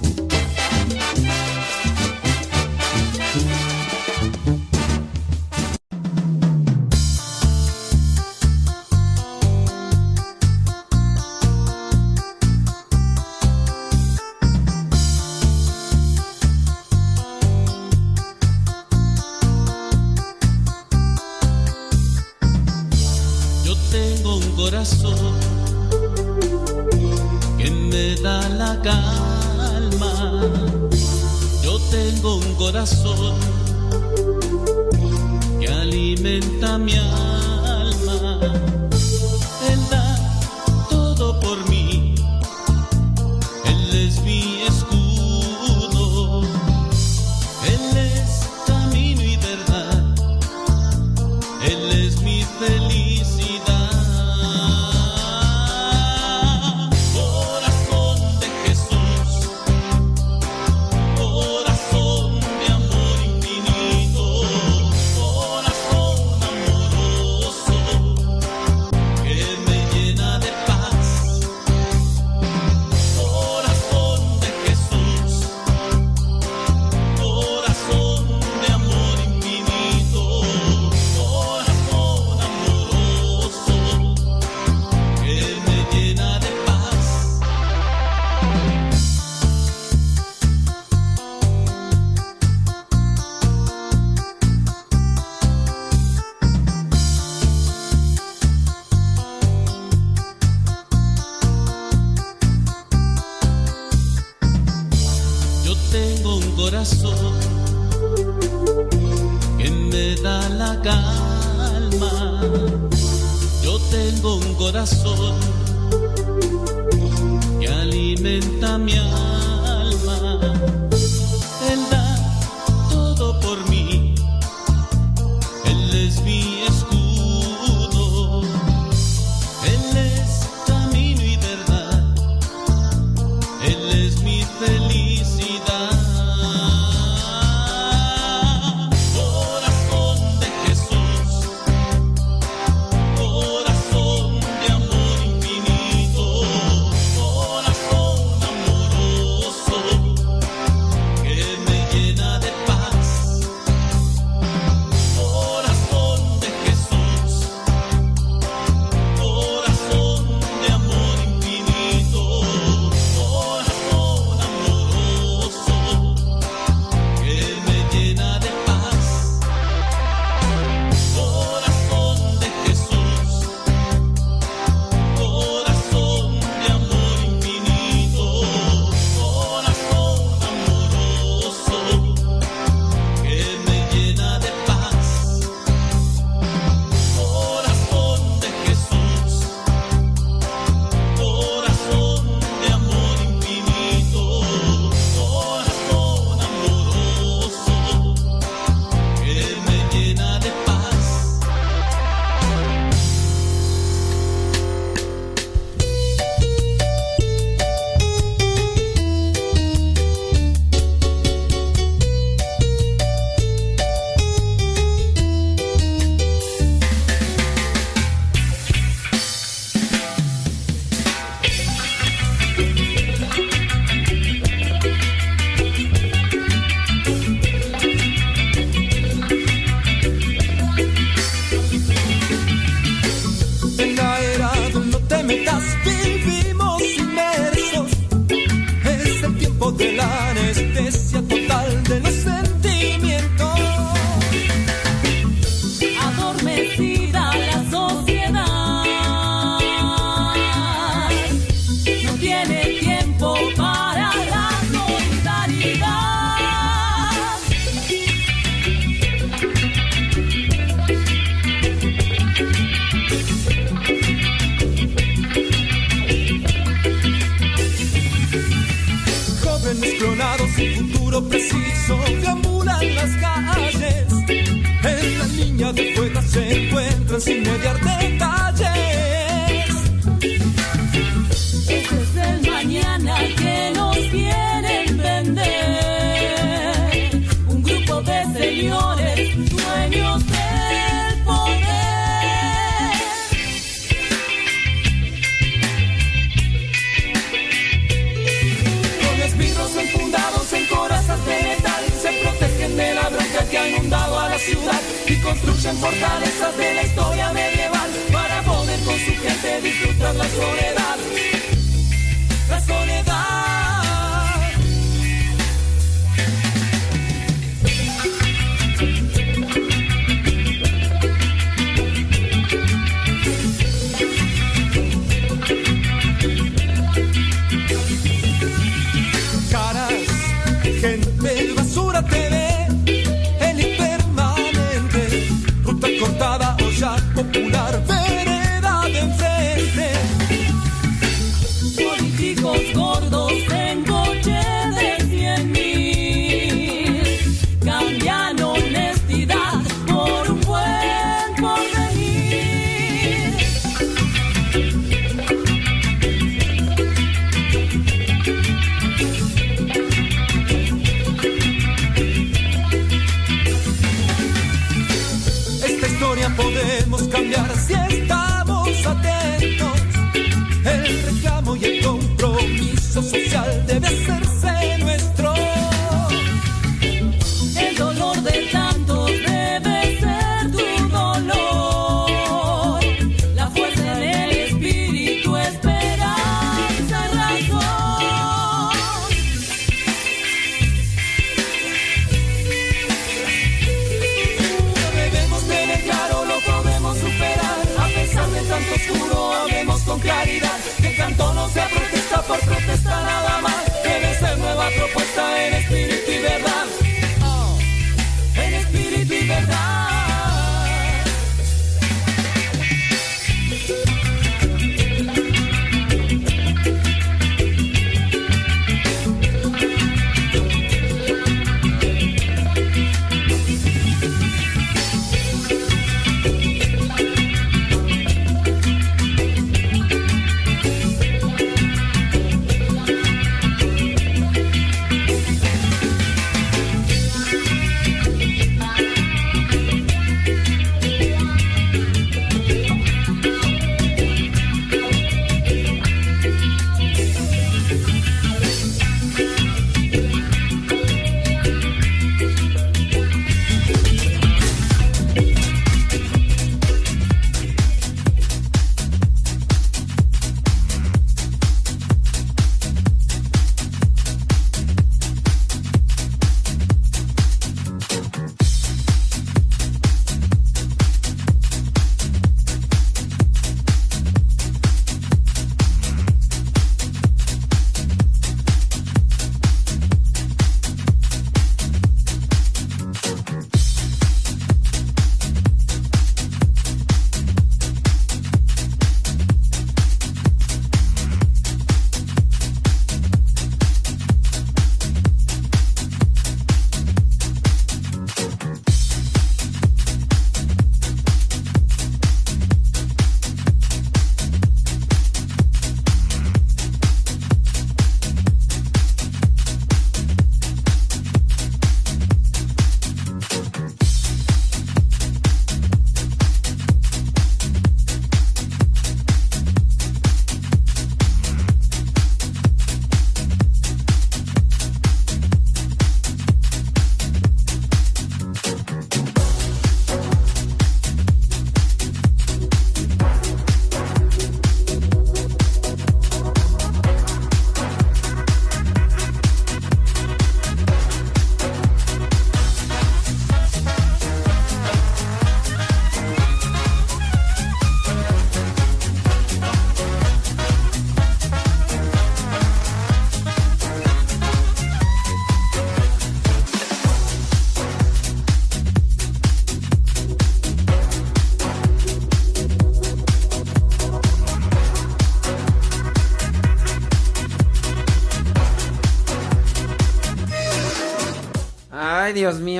Él es mi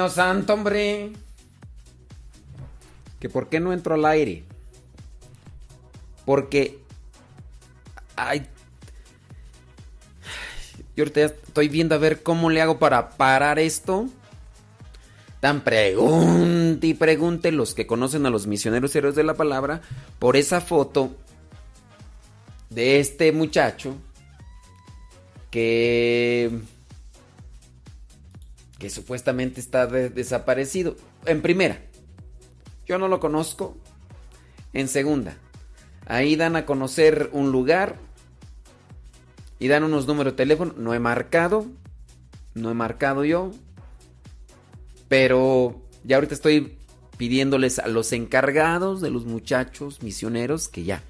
Santo, hombre. Que por qué no entro al aire. Porque ay, yo ahorita estoy viendo a ver cómo le hago para parar esto. Tan pregunte y pregunte los que conocen a los misioneros héroes de la palabra por esa foto de este muchacho que que supuestamente está de- desaparecido. En primera, yo no lo conozco. En segunda, ahí dan a conocer un lugar y dan unos números de teléfono. No he marcado, no he marcado yo, pero ya ahorita estoy pidiéndoles a los encargados de los muchachos misioneros que ya,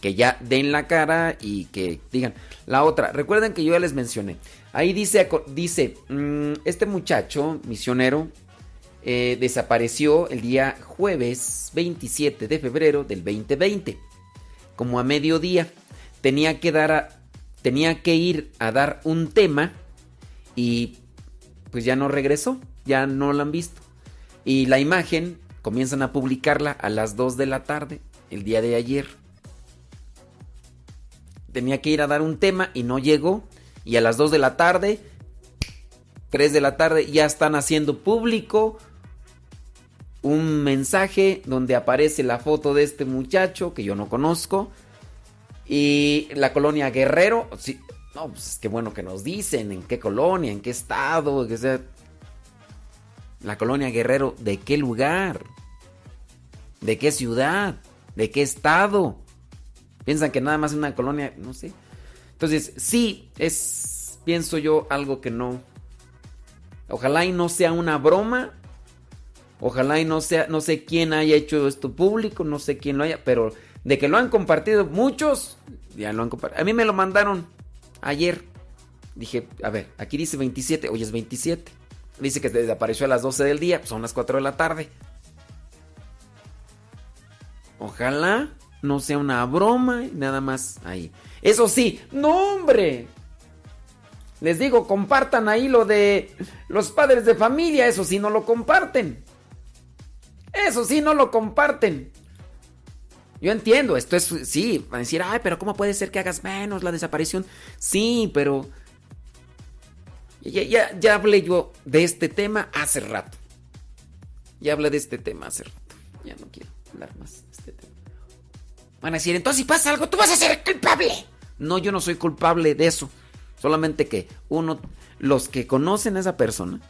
que ya den la cara y que digan. La otra, recuerden que yo ya les mencioné. Ahí dice, dice, mm, este muchacho misionero eh, desapareció el día jueves 27 de febrero del 2020, como a mediodía. Tenía que dar, tenía que ir a dar un tema y pues ya no regresó, ya no lo han visto. Y la imagen comienzan a publicarla a las 2 de la tarde, el día de ayer. Tenía que ir a dar un tema y no llegó. Y a las 2 de la tarde, 3 de la tarde, ya están haciendo público un mensaje donde aparece la foto de este muchacho que yo no conozco. Y la colonia Guerrero. Sí, no, pues es que bueno que nos dicen en qué colonia, en qué estado, sea. La colonia Guerrero, ¿de qué lugar? ¿De qué ciudad? ¿De qué estado? Piensan que nada más una colonia, no sé. Entonces, sí, es, pienso yo, algo que no. Ojalá y no sea una broma. Ojalá y no sea, no sé quién haya hecho esto público, no sé quién lo haya, pero de que lo han compartido muchos, ya lo han compartido. A mí me lo mandaron ayer. Dije, a ver, aquí dice 27, hoy es 27. Dice que desapareció a las 12 del día, son las 4 de la tarde. Ojalá no sea una broma y nada más ahí. Eso sí, no hombre. Les digo, compartan ahí lo de los padres de familia, eso sí no lo comparten. Eso sí no lo comparten. Yo entiendo, esto es, sí, van a decir, ay, pero ¿cómo puede ser que hagas menos la desaparición? Sí, pero... Ya, ya, ya hablé yo de este tema hace rato. Ya hablé de este tema hace rato. Ya no quiero hablar más. Van a decir, entonces si pasa algo, tú vas a ser culpable. No, yo no soy culpable de eso. Solamente que uno, los que conocen a esa persona,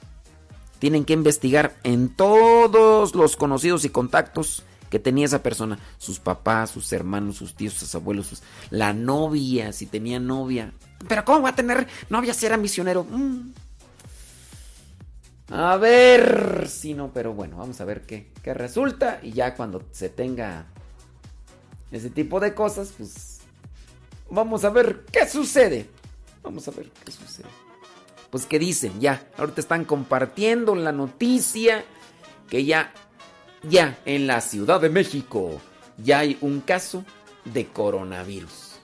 tienen que investigar en todos los conocidos y contactos que tenía esa persona. Sus papás, sus hermanos, sus tíos, sus abuelos, la novia, si tenía novia. Pero ¿cómo va a tener novia si era misionero? Mm. A ver si no, pero bueno, vamos a ver qué, qué resulta. Y ya cuando se tenga ese tipo de cosas, pues vamos a ver qué sucede. Vamos a ver qué sucede. Pues qué dicen, ya, ahorita están compartiendo la noticia que ya, ya en la Ciudad de México ya hay un caso de coronavirus.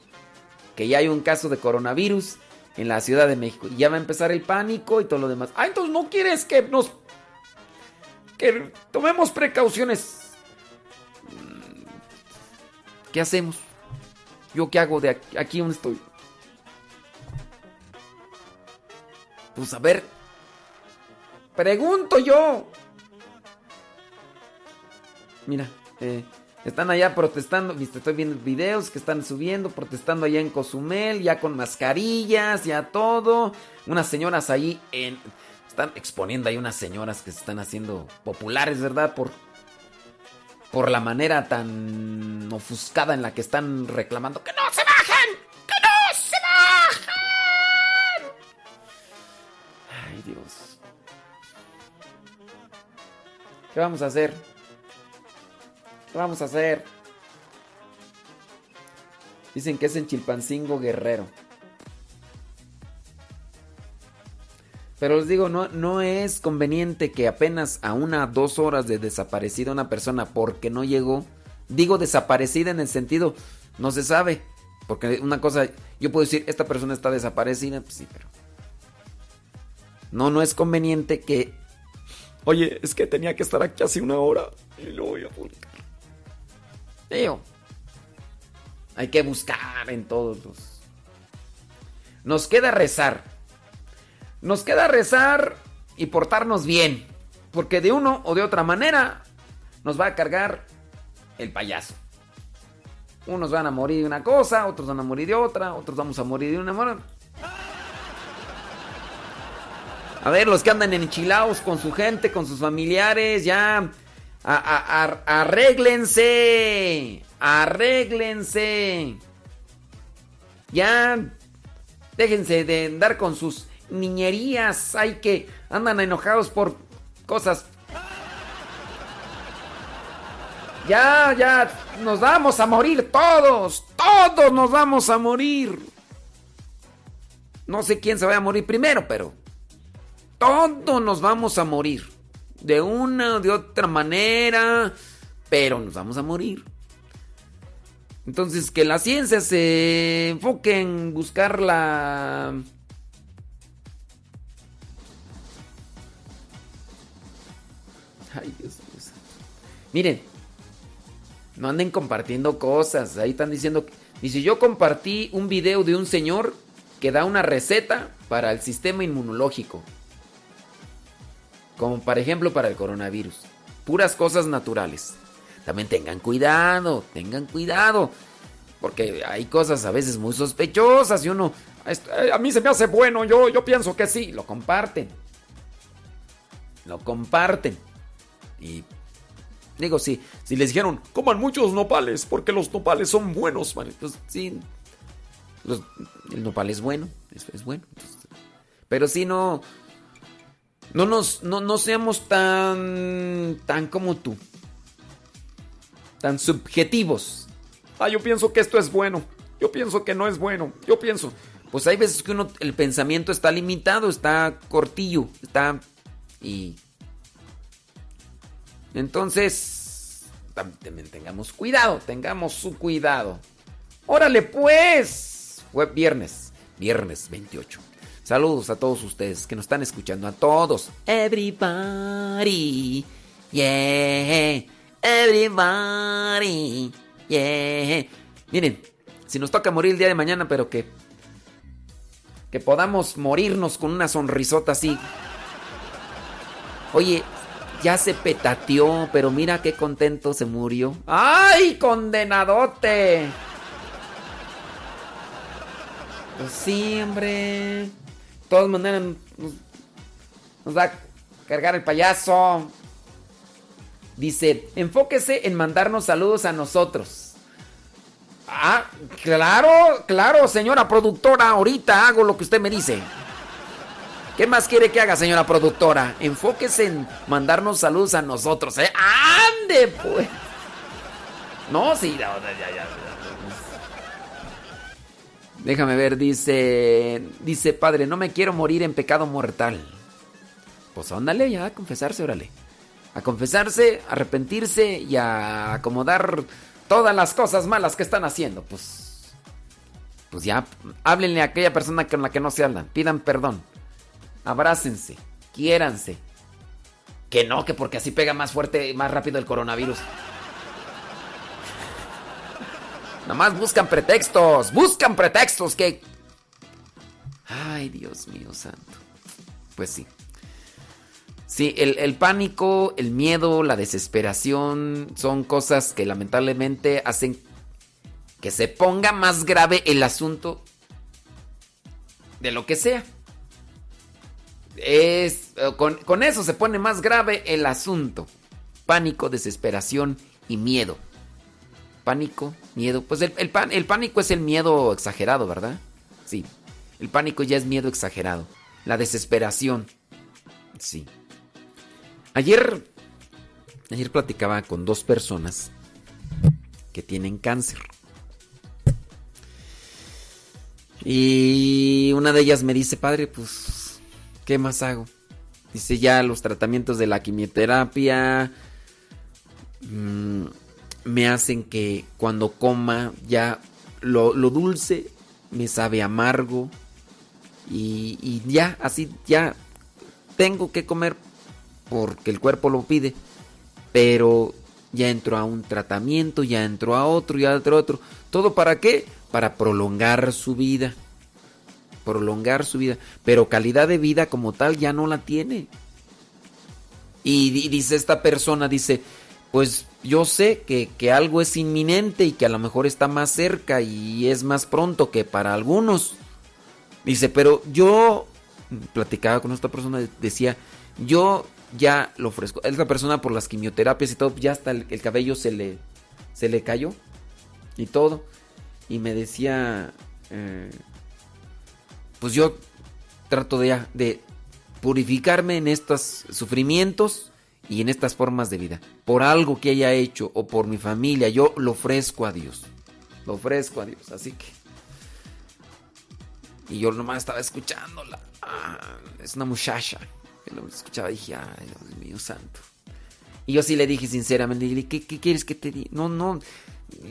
Que ya hay un caso de coronavirus en la Ciudad de México. Y ya va a empezar el pánico y todo lo demás. Ah, entonces no quieres que nos... que tomemos precauciones. ¿Qué hacemos? ¿Yo qué hago de aquí, aquí donde estoy? Pues a ver. Pregunto yo. Mira, eh, están allá protestando. Viste, estoy viendo videos que están subiendo, protestando allá en Cozumel, ya con mascarillas, ya todo. Unas señoras ahí en. Están exponiendo ahí unas señoras que se están haciendo populares, ¿verdad? Por. Por la manera tan ofuscada en la que están reclamando que no se bajan. ¡Que no se bajan! Ay, Dios. ¿Qué vamos a hacer? ¿Qué vamos a hacer? Dicen que es en Chilpancingo Guerrero. Pero les digo, no, no es conveniente que apenas a una dos horas de desaparecida una persona porque no llegó. Digo desaparecida en el sentido, no se sabe. Porque una cosa, yo puedo decir, esta persona está desaparecida, pues sí, pero... No, no es conveniente que Oye, es que tenía que estar aquí hace una hora y lo voy a publicar. Digo, hay que buscar en todos los... Nos queda rezar. Nos queda rezar y portarnos bien. Porque de uno o de otra manera nos va a cargar el payaso. Unos van a morir de una cosa, otros van a morir de otra, otros vamos a morir de una manera. A ver, los que andan enchilados con su gente, con sus familiares, ya. A, a- a- arréglense. Arréglense. Ya. Déjense de andar con sus niñerías. Hay que. Andan enojados por cosas. Ya, ya. Nos vamos a morir todos. Todos nos vamos a morir. No sé quién se va a morir primero, pero todos nos vamos a morir. De una o de otra manera, pero nos vamos a morir. Entonces, que la ciencia se enfoque en buscar la... Ay, Dios mío. Miren, no anden compartiendo cosas. Ahí están diciendo... Dice, yo compartí un video de un señor que da una receta para el sistema inmunológico. Como por ejemplo para el coronavirus. Puras cosas naturales. También tengan cuidado, tengan cuidado. Porque hay cosas a veces muy sospechosas y uno... "Esto, eh, A mí se me hace bueno, yo, yo pienso que sí. Lo comparten. Lo comparten. Y digo, sí, si les dijeron, coman muchos nopales porque los nopales son buenos. Vale, pues sí, el nopal es bueno, es, es bueno. Pero si no, no nos, no, no seamos tan, tan como tú, tan subjetivos. Ah, yo pienso que esto es bueno, yo pienso que no es bueno, yo pienso. Pues hay veces que uno, el pensamiento está limitado, está cortillo, está y entonces tam- también tengamos cuidado, tengamos su cuidado. Órale pues. Fue viernes, viernes 28. Saludos a todos ustedes que nos están escuchando, a todos. Everybody, yeah, everybody, yeah. Miren, si nos toca morir el día de mañana, pero que que podamos morirnos con una sonrisota así. Oye, ya se petateó, pero mira qué contento se murió. ¡Ay, condenadote! Pues sí, hombre. De todas maneras, nos, nos va a cargar el payaso. Dice, enfóquese en mandarnos saludos a nosotros. Ah, claro, claro, señora productora, ahorita hago lo que usted me dice. ¿Qué más quiere que haga, señora productora? Enfóquese en mandarnos saludos a nosotros, ¿eh? ¡Ande, pues! No, sí, ya, ya, ya. Déjame ver, dice. Dice, padre, no me quiero morir en pecado mortal. Pues ándale, ya, a confesarse, órale. A confesarse, arrepentirse y a acomodar todas las cosas malas que están haciendo. Pues. Pues ya, háblenle a aquella persona con la que no se hablan. Pidan perdón. Abrácense. Quiéranse. Que no, que porque así pega más fuerte y más rápido el coronavirus. Nada más buscan pretextos, buscan pretextos que... Ay, Dios mío santo. Pues sí. Sí, el pánico, el miedo, la desesperación son cosas que lamentablemente hacen que se ponga más grave el asunto de lo que sea. Es, eh, con, con eso se pone más grave el asunto. Pánico, desesperación y miedo. Pánico, miedo. Pues el, el el pánico es el miedo exagerado, ¿verdad? Sí. El pánico ya es miedo exagerado. La desesperación. Sí. Ayer. Ayer platicaba con dos personas que tienen cáncer. Y una de ellas me dice, padre, pues, ¿qué más hago? Dice ya los tratamientos de la quimioterapia. mm, me hacen que cuando coma ya lo, lo dulce me sabe amargo y, y ya, así ya tengo que comer porque el cuerpo lo pide, pero ya entró a un tratamiento, ya entró a otro, ya entró a otro. ¿Todo para qué? Para prolongar su vida. Prolongar su vida. Pero calidad de vida como tal ya no la tiene. Y, di- dice esta persona, dice, pues yo sé que, que algo es inminente y que a lo mejor está más cerca y es más pronto que para algunos. Dice, pero yo platicaba con esta persona, decía, yo ya lo ofrezco. Esta persona por las quimioterapias y todo, ya hasta el, el cabello se le, se le cayó y todo. Y me decía, eh, pues yo trato de, purificarme en estos sufrimientos y en estas formas de vida. Por algo que haya hecho o por mi familia, yo lo ofrezco a Dios. Lo ofrezco a Dios. Así que... Y yo nomás estaba escuchándola. Ah, es una muchacha. Y lo escuchaba y dije, ay, Dios mío santo. Y yo sí le dije sinceramente, dije, ¿qué, qué quieres que te diga? No, no.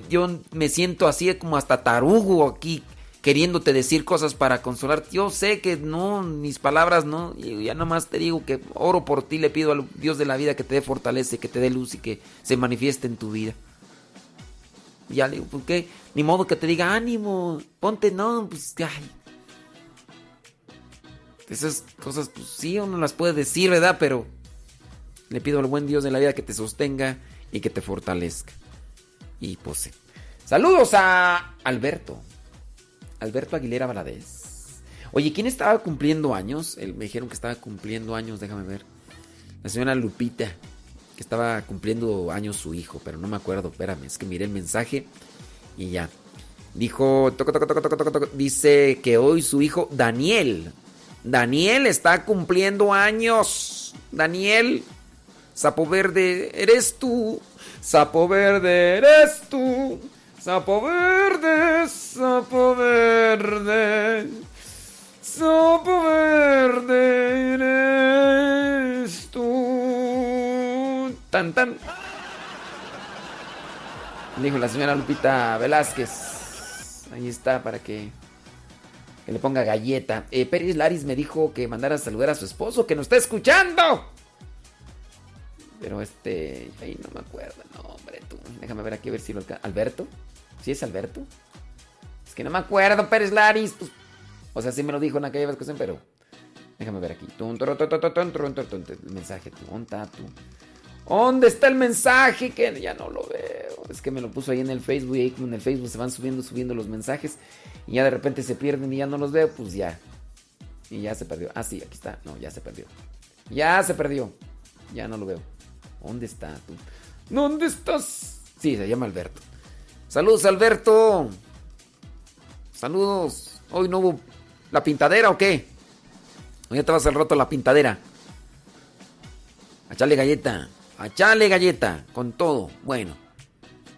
Yo me siento así como hasta tarugo aquí, queriéndote decir cosas para consolarte. Yo sé que no, mis palabras no. Y ya nomás te digo que oro por ti, le pido al Dios de la vida que te dé fortaleza, que te dé luz y que se manifieste en tu vida. Ya le digo, ¿por qué? Ni modo que te diga, ánimo, ponte, no, pues, ay. Esas cosas, pues sí, uno las puede decir, ¿verdad? Pero le pido al buen Dios de la vida que te sostenga y que te fortalezca. Y pues. Saludos a Alberto. Alberto Aguilera Valadez. Oye, ¿quién estaba cumpliendo años? Me dijeron que estaba cumpliendo años, déjame ver. La señora Lupita, que estaba cumpliendo años su hijo, pero no me acuerdo, espérame, es que miré el mensaje y ya. Dijo, toco, toco, dice que hoy su hijo Daniel, Daniel está cumpliendo años. Daniel, sapo verde, eres tú. Sapo verde, eres tú. Sapo verde, sapo verde. Sapo verde, eres tú. Tan, tan. Dijo la señora Lupita Velázquez. Ahí está para que, le ponga galleta. Eh, Peris Laris me dijo que mandara a saludar a su esposo que nos está escuchando. Pero este, ahí no me acuerdo. No, hombre, tú. Déjame ver aquí a ver si lo ¿Alberto? ¿Sí es Alberto? Es que no me acuerdo, Pérez Laris. Pues, o sea, sí me lo dijo en aquella ocasión, pero. Déjame ver aquí. El mensaje, tú. ¿Dónde está tú? ¿Dónde está el mensaje? Que ya no lo veo. Es que me lo puso ahí en el Facebook. Y ahí como en el Facebook se van subiendo, subiendo los mensajes. Y ya de repente se pierden y ya no los veo. Pues ya. Y ya se perdió. Ah, sí, aquí está. No, ya se perdió. Ya se perdió. Ya no lo veo. ¿Dónde está tú? ¿Dónde estás? Sí, se llama Alberto. Saludos, Alberto. Saludos. Hoy no hubo la pintadera o qué? Hoy ya te vas al rato a la pintadera. A echarle galleta. A echarle galleta. Con todo. Bueno.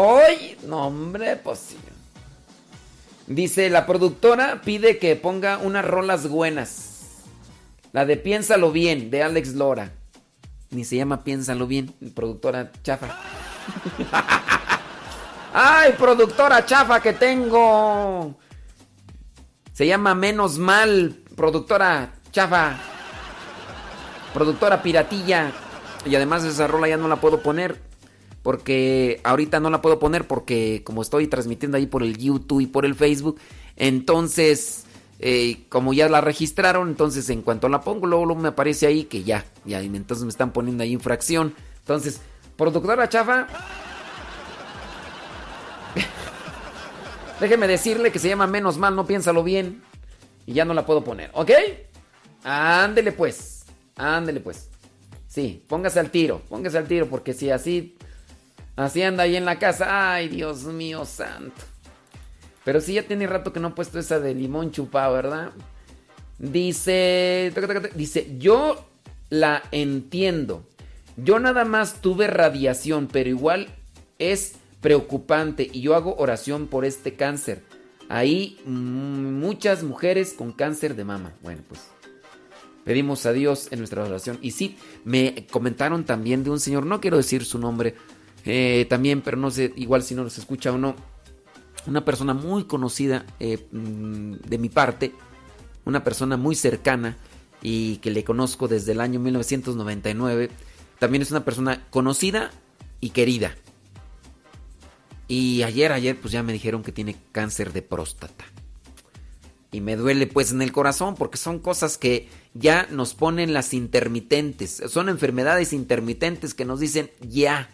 Hoy, no hombre, pues sí. Dice, la productora pide que ponga unas rolas buenas. La de Piénsalo bien, de Alex Lora. Ni se llama Piénsalo bien, productora chafa. (laughs) ¡Ay, productora chafa que tengo! Se llama Menos Mal, productora chafa. Productora piratilla. Y además esa rola ya no la puedo poner. Porque ahorita no la puedo poner porque como estoy transmitiendo ahí por el YouTube y por el Facebook. Entonces, eh, como ya la registraron, entonces en cuanto la pongo, luego, luego me aparece ahí que ya. Ya, entonces me están poniendo ahí infracción. Entonces, productora chafa. (laughs) Déjeme decirle que se llama Menos Mal, no piénsalo bien. Y ya no la puedo poner, ¿ok? Ándele pues. Ándele pues. Sí, póngase al tiro, póngase al tiro, porque si así. Así anda ahí en la casa. Ay, Dios mío santo. Pero sí, ya tiene rato que no he puesto esa de limón chupado, ¿verdad? Dice. Dice, yo la entiendo. Yo nada más tuve radiación, pero igual es preocupante y yo hago oración por este cáncer. Ahí mm, muchas mujeres con cáncer de mama. Bueno, pues pedimos a Dios en nuestra oración. Y sí, me comentaron también de un señor, no quiero decir su nombre eh, también, pero no sé, igual si no nos escucha o no. Una persona muy conocida eh, mm, de mi parte, una persona muy cercana y que le conozco desde el año 1999. También es una persona conocida y querida. Y ayer, ayer, pues ya me dijeron que tiene cáncer de próstata. Y me duele pues en el corazón porque son cosas que ya nos ponen las intermitentes. Son enfermedades intermitentes que nos dicen ya.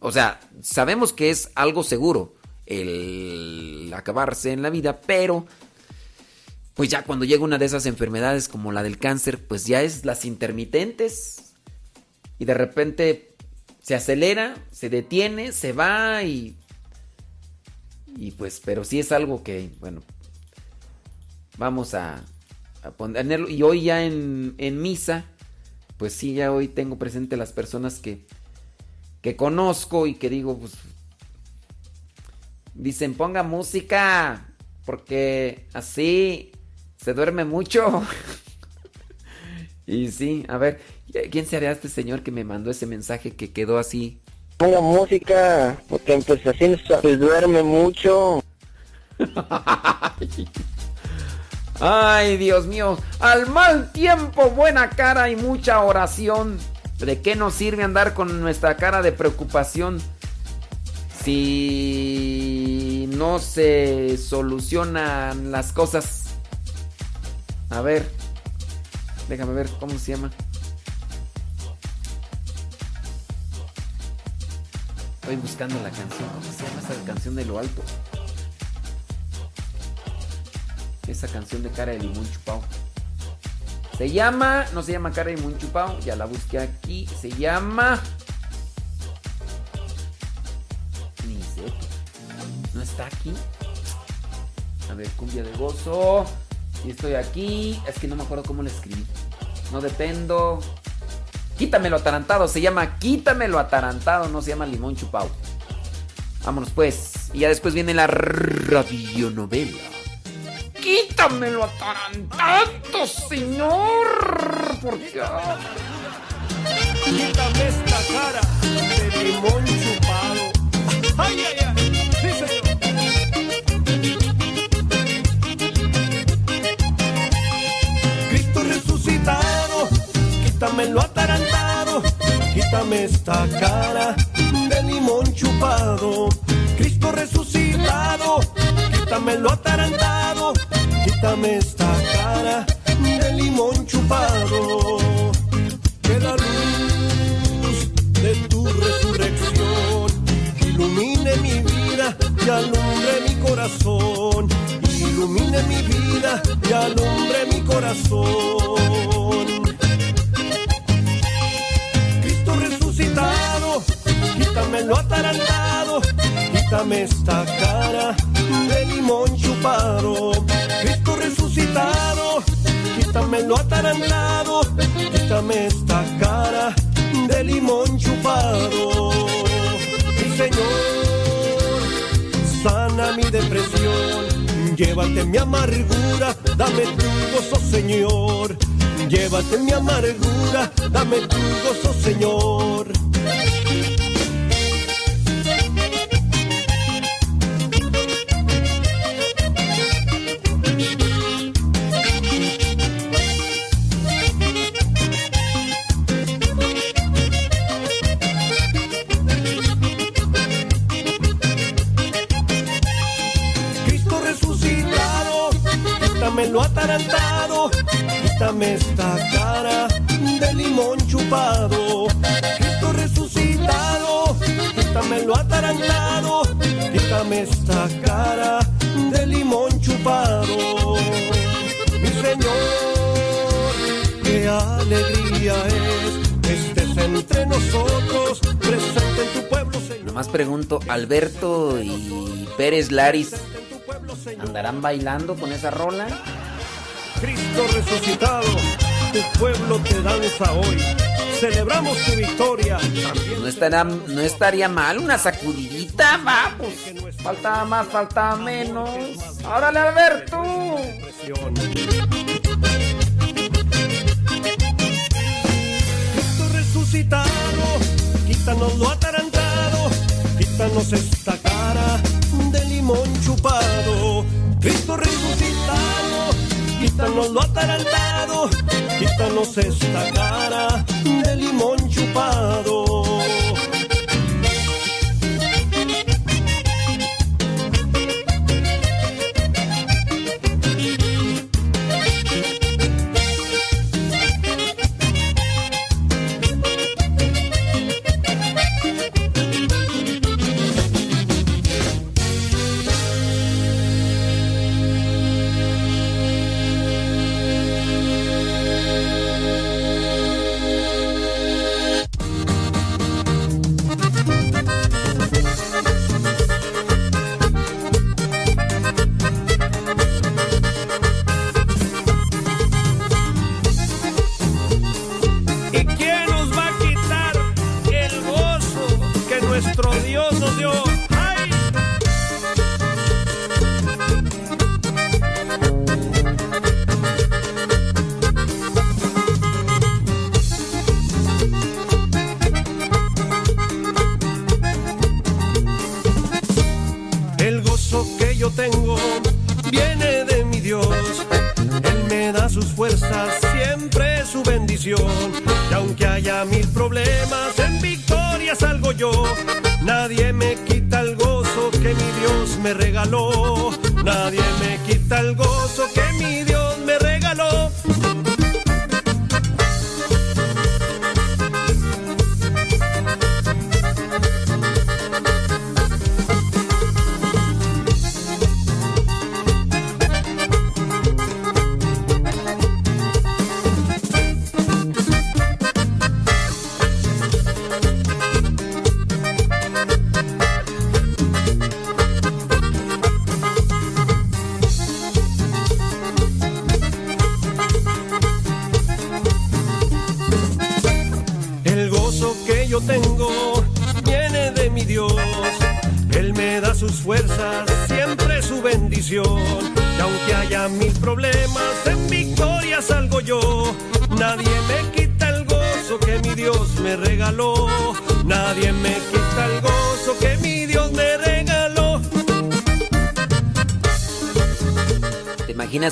O sea, sabemos que es algo seguro el acabarse en la vida, pero pues ya cuando llega una de esas enfermedades como la del cáncer, pues ya es las intermitentes. Y de repente se acelera, se detiene, se va y... Y pues, pero sí es algo que, bueno, vamos a, a ponerlo. Y hoy ya en, en misa, pues sí, ya hoy tengo presente las personas que, que conozco y que digo, pues, dicen, ponga música, porque así se duerme mucho. (laughs) y sí, a ver, ¿quién sería este señor que me mandó ese mensaje que quedó así? Ponga música, porque pues así se duerme mucho. (laughs) Ay, Dios mío, al mal tiempo, buena cara y mucha oración. ¿De qué nos sirve andar con nuestra cara de preocupación si no se solucionan las cosas? A ver, déjame ver cómo se llama. Estoy buscando la canción. ¿Cómo se llama esa canción de lo alto? Esa canción de cara de limón chupado. Se llama, no se llama limón chupado, ya la busqué aquí. Se llama. Ni. No está aquí. A ver, cumbia de gozo. Y estoy aquí. Es que no me acuerdo cómo la escribí. No dependo. Quítamelo atarantado. Se llama Quítamelo atarantado. No se llama limón chupado. Vámonos pues. Y ya después viene la radionovela. Quítamelo atarantado, señor. ¿Por qué? Quítame esta cara de limón chupado. Ay, ay, ay. Sí, señor. Cristo resucitado, quítame lo atarantado, quítame esta cara de limón chupado. Cristo resucitado, quítame lo atarantado, quítame esta cara de limón chupado. Que la luz de tu resurrección ilumine mi vida y alumbre mi corazón. Ilumine mi vida y alumbre mi corazón. Cristo resucitado, quítame lo atarantado, quítame esta cara de limón chupado. Cristo resucitado, quítame lo atarantado, quítame esta cara de limón chupado. Mi Señor, sana mi depresión, llévate mi amargura, dame tu gozo, Señor. Llévate mi amargura, dame tu gozo, Señor. Quítame lo atarantado, quítame esta cara de limón chupado. Cristo resucitado, quítame lo atarantado, quítame esta cara de limón chupado. Mi Señor, qué alegría es que estés entre nosotros, presente en tu pueblo, Señor. Nomás pregunto, Alberto y Pérez Laris, ¿andarán bailando con esa rola? Cristo resucitado, tu pueblo te danza hoy. celebramos tu victoria. No estaría, no estaría mal una sacudidita, vamos. Falta más, falta menos. ¡Órale, Alberto! Cristo resucitado, quítanos lo atarantado, quítanos esta cara de limón chupado. Cristo resucitado, quítanos lo atarantado, quítanos esta cara de limón chupado.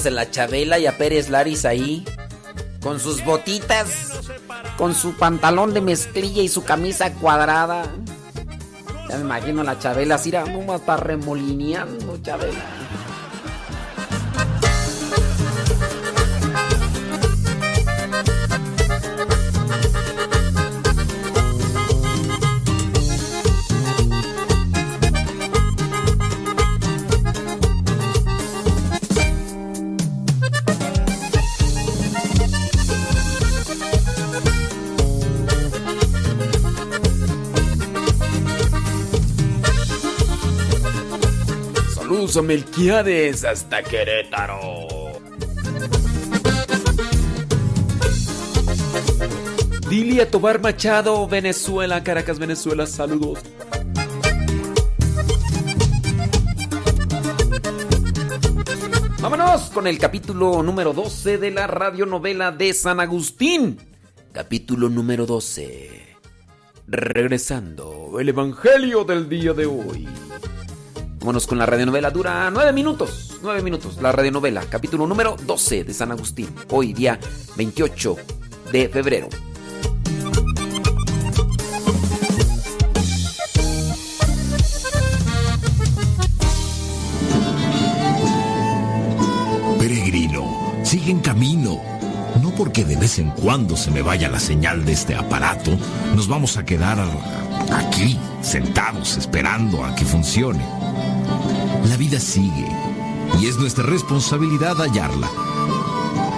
¿Te imaginas a la Chabela y a Pérez Laris ahí? Con sus botitas, con su pantalón de mezclilla y su camisa cuadrada. Ya me imagino la Chabela así, era nomás remolineando, Chabela. Melquiades hasta Querétaro. Dilia Tobar Machado, Venezuela, Caracas, Venezuela, saludos. Vámonos con el capítulo número 12 de la radionovela de San Agustín. Capítulo número 12. Regresando, el Evangelio del día de hoy. Vámonos con la radionovela, dura nueve minutos. Nueve minutos, la radionovela, capítulo número 12 de San Agustín. Hoy día 28 de febrero. Peregrino, sigue en camino. No porque de vez en cuando se me vaya la señal de este aparato, nos vamos a quedar aquí, sentados, esperando a que funcione. La vida sigue y es nuestra responsabilidad hallarla.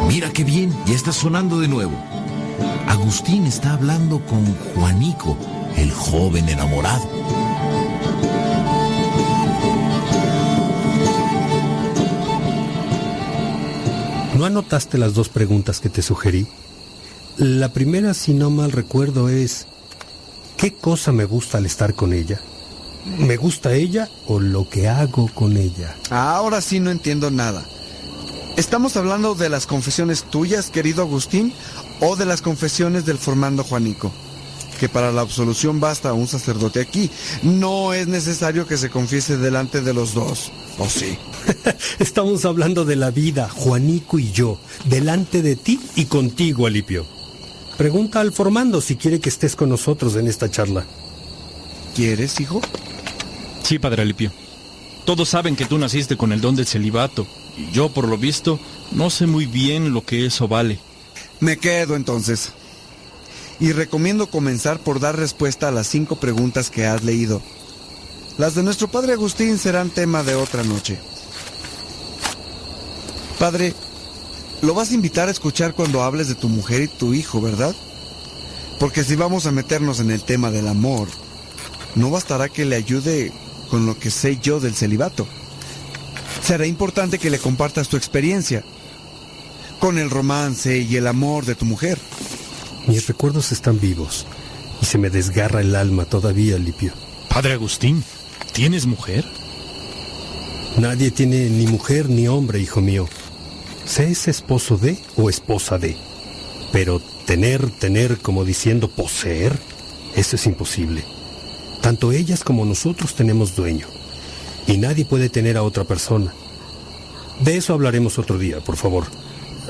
Mira qué bien, ya está sonando de nuevo. Agustín está hablando con Juanico, el joven enamorado. ¿No anotaste las dos preguntas que te sugerí? La primera, si no mal recuerdo, es ¿qué cosa me gusta al estar con ella? ¿Me gusta ella o lo que hago con ella? Ahora sí no entiendo nada. ¿Estamos hablando de las confesiones tuyas, querido Agustín, o de las confesiones del formando Juanico? Que para la absolución basta un sacerdote aquí. No es necesario que se confiese delante de los dos. ¿O sí? (laughs) Estamos hablando de la vida, Juanico y yo, delante de ti y contigo, Alipio. Pregunta al formando si quiere que estés con nosotros en esta charla. ¿Quieres, hijo? Sí, padre Alipio. Todos saben que tú naciste con el don del celibato, y yo, por lo visto, no sé muy bien lo que eso vale. Me quedo entonces. Y recomiendo comenzar por dar respuesta a las cinco preguntas que has leído. Las de nuestro padre Agustín serán tema de otra noche. Padre, lo vas a invitar a escuchar cuando hables de tu mujer y tu hijo, ¿verdad? Porque si vamos a meternos en el tema del amor, no bastará que le ayude con lo que sé yo del celibato. Será importante que le compartas tu experiencia con el romance y el amor de tu mujer. Mis recuerdos están vivos y se me desgarra el alma todavía, Lipio. Padre Agustín, ¿tienes mujer? Nadie tiene ni mujer ni hombre, hijo mío. Se es esposo de o esposa de. Pero tener, tener, como diciendo poseer, eso es imposible. Tanto ellas como nosotros tenemos dueño. Y nadie puede tener a otra persona. De eso hablaremos otro día, por favor.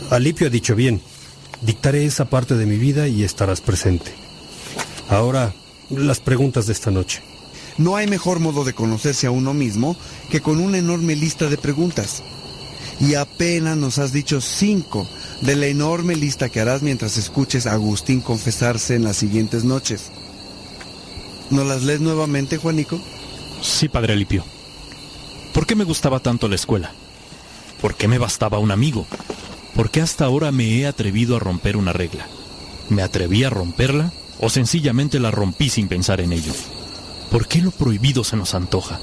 Alipio ha dicho bien. Dictaré esa parte de mi vida y estarás presente. Ahora, las preguntas de esta noche. No hay mejor modo de conocerse a uno mismo que con una enorme lista de preguntas. Y apenas nos has dicho cinco de la enorme lista que harás mientras escuches a Agustín confesarse en las siguientes noches. ¿Nos las lees nuevamente, Juanico? Sí, padre Alipio. ¿Por qué me gustaba tanto la escuela? ¿Por qué me bastaba un amigo? ¿Por qué hasta ahora me he atrevido a romper una regla? ¿Me atreví a romperla o sencillamente la rompí sin pensar en ello? ¿Por qué lo prohibido se nos antoja?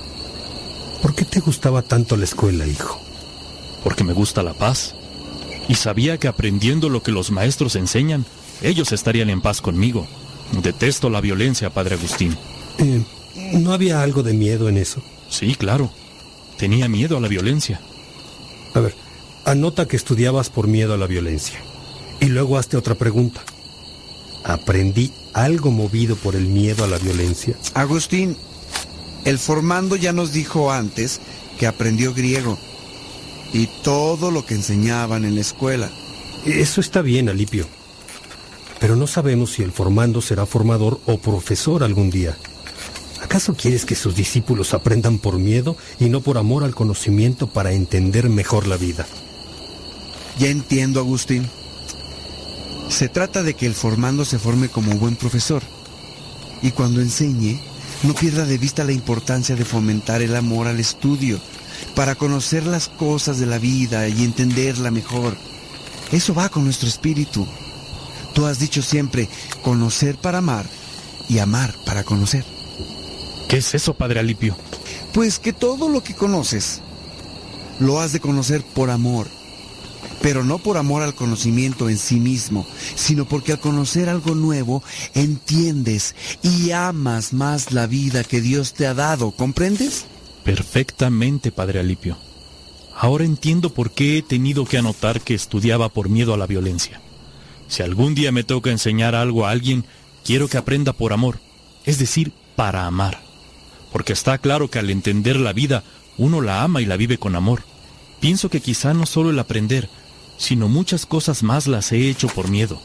¿Por qué te gustaba tanto la escuela, hijo? Porque me gusta la paz. Y sabía que aprendiendo lo que los maestros enseñan, ellos estarían en paz conmigo. Detesto la violencia, padre Agustín. Eh, ¿No había algo de miedo en eso? Sí, claro. Tenía miedo a la violencia. A ver, anota que estudiabas por miedo a la violencia. Y luego hazte otra pregunta. ¿Aprendí algo movido por el miedo a la violencia? Agustín, el formando ya nos dijo antes que aprendió griego y todo lo que enseñaban en la escuela. Eso está bien, Alipio. Pero no sabemos si el formando será formador o profesor algún día. ¿Acaso quieres que sus discípulos aprendan por miedo y no por amor al conocimiento para entender mejor la vida? Ya entiendo, Agustín. Se trata de que el formando se forme como buen profesor. Y cuando enseñe, no pierda de vista la importancia de fomentar el amor al estudio, para conocer las cosas de la vida y entenderla mejor. Eso va con nuestro espíritu. Tú has dicho siempre, conocer para amar y amar para conocer. ¿Qué es eso, Padre Alipio? Pues que todo lo que conoces lo has de conocer por amor, pero no por amor al conocimiento en sí mismo, sino porque al conocer algo nuevo entiendes y amas más la vida que Dios te ha dado, ¿comprendes? Perfectamente, Padre Alipio. Ahora entiendo por qué he tenido que anotar que estudiaba por miedo a la violencia. Si algún día me toca enseñar algo a alguien, quiero que aprenda por amor, es decir, para amar. Porque está claro que al entender la vida, uno la ama y la vive con amor. Pienso que quizá no solo el aprender, sino muchas cosas más las he hecho por miedo.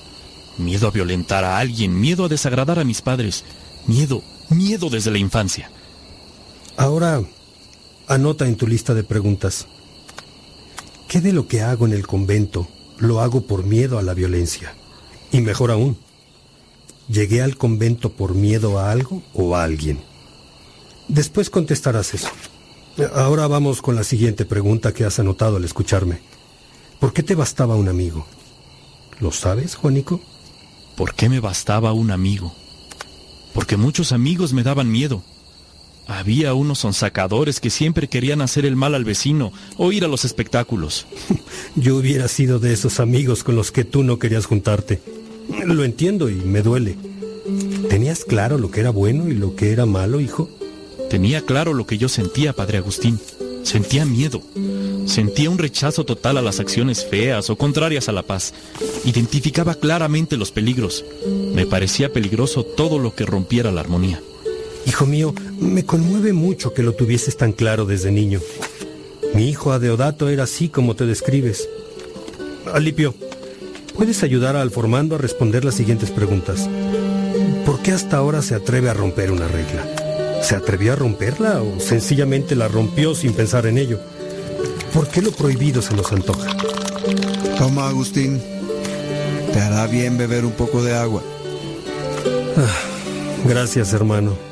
Miedo a violentar a alguien, miedo a desagradar a mis padres, miedo, miedo desde la infancia. Ahora, anota en tu lista de preguntas. ¿Qué de lo que hago en el convento lo hago por miedo a la violencia? Y mejor aún, ¿llegué al convento por miedo a algo o a alguien? Después contestarás eso. Ahora vamos con la siguiente pregunta que has anotado al escucharme. ¿Por qué te bastaba un amigo? ¿Lo sabes, Juanico? ¿Por qué me bastaba un amigo? Porque muchos amigos me daban miedo. Había unos sonsacadores que siempre querían hacer el mal al vecino o ir a los espectáculos. (laughs) Yo hubiera sido de esos amigos con los que tú no querías juntarte. Lo entiendo y me duele. ¿Tenías claro lo que era bueno y lo que era malo, hijo? Tenía claro lo que yo sentía, padre Agustín. Sentía miedo. Sentía un rechazo total a las acciones feas o contrarias a la paz. Identificaba claramente los peligros. Me parecía peligroso todo lo que rompiera la armonía. Hijo mío, me conmueve mucho que lo tuvieses tan claro desde niño. Mi hijo Adeodato era así como te describes. Alipio, ¿puedes ayudar al formando a responder las siguientes preguntas? ¿Por qué hasta ahora se atreve a romper una regla? ¿Se atrevió a romperla o sencillamente la rompió sin pensar en ello? ¿Por qué lo prohibido se nos antoja? Toma, Agustín. Te hará bien beber un poco de agua. Ah, gracias, hermano.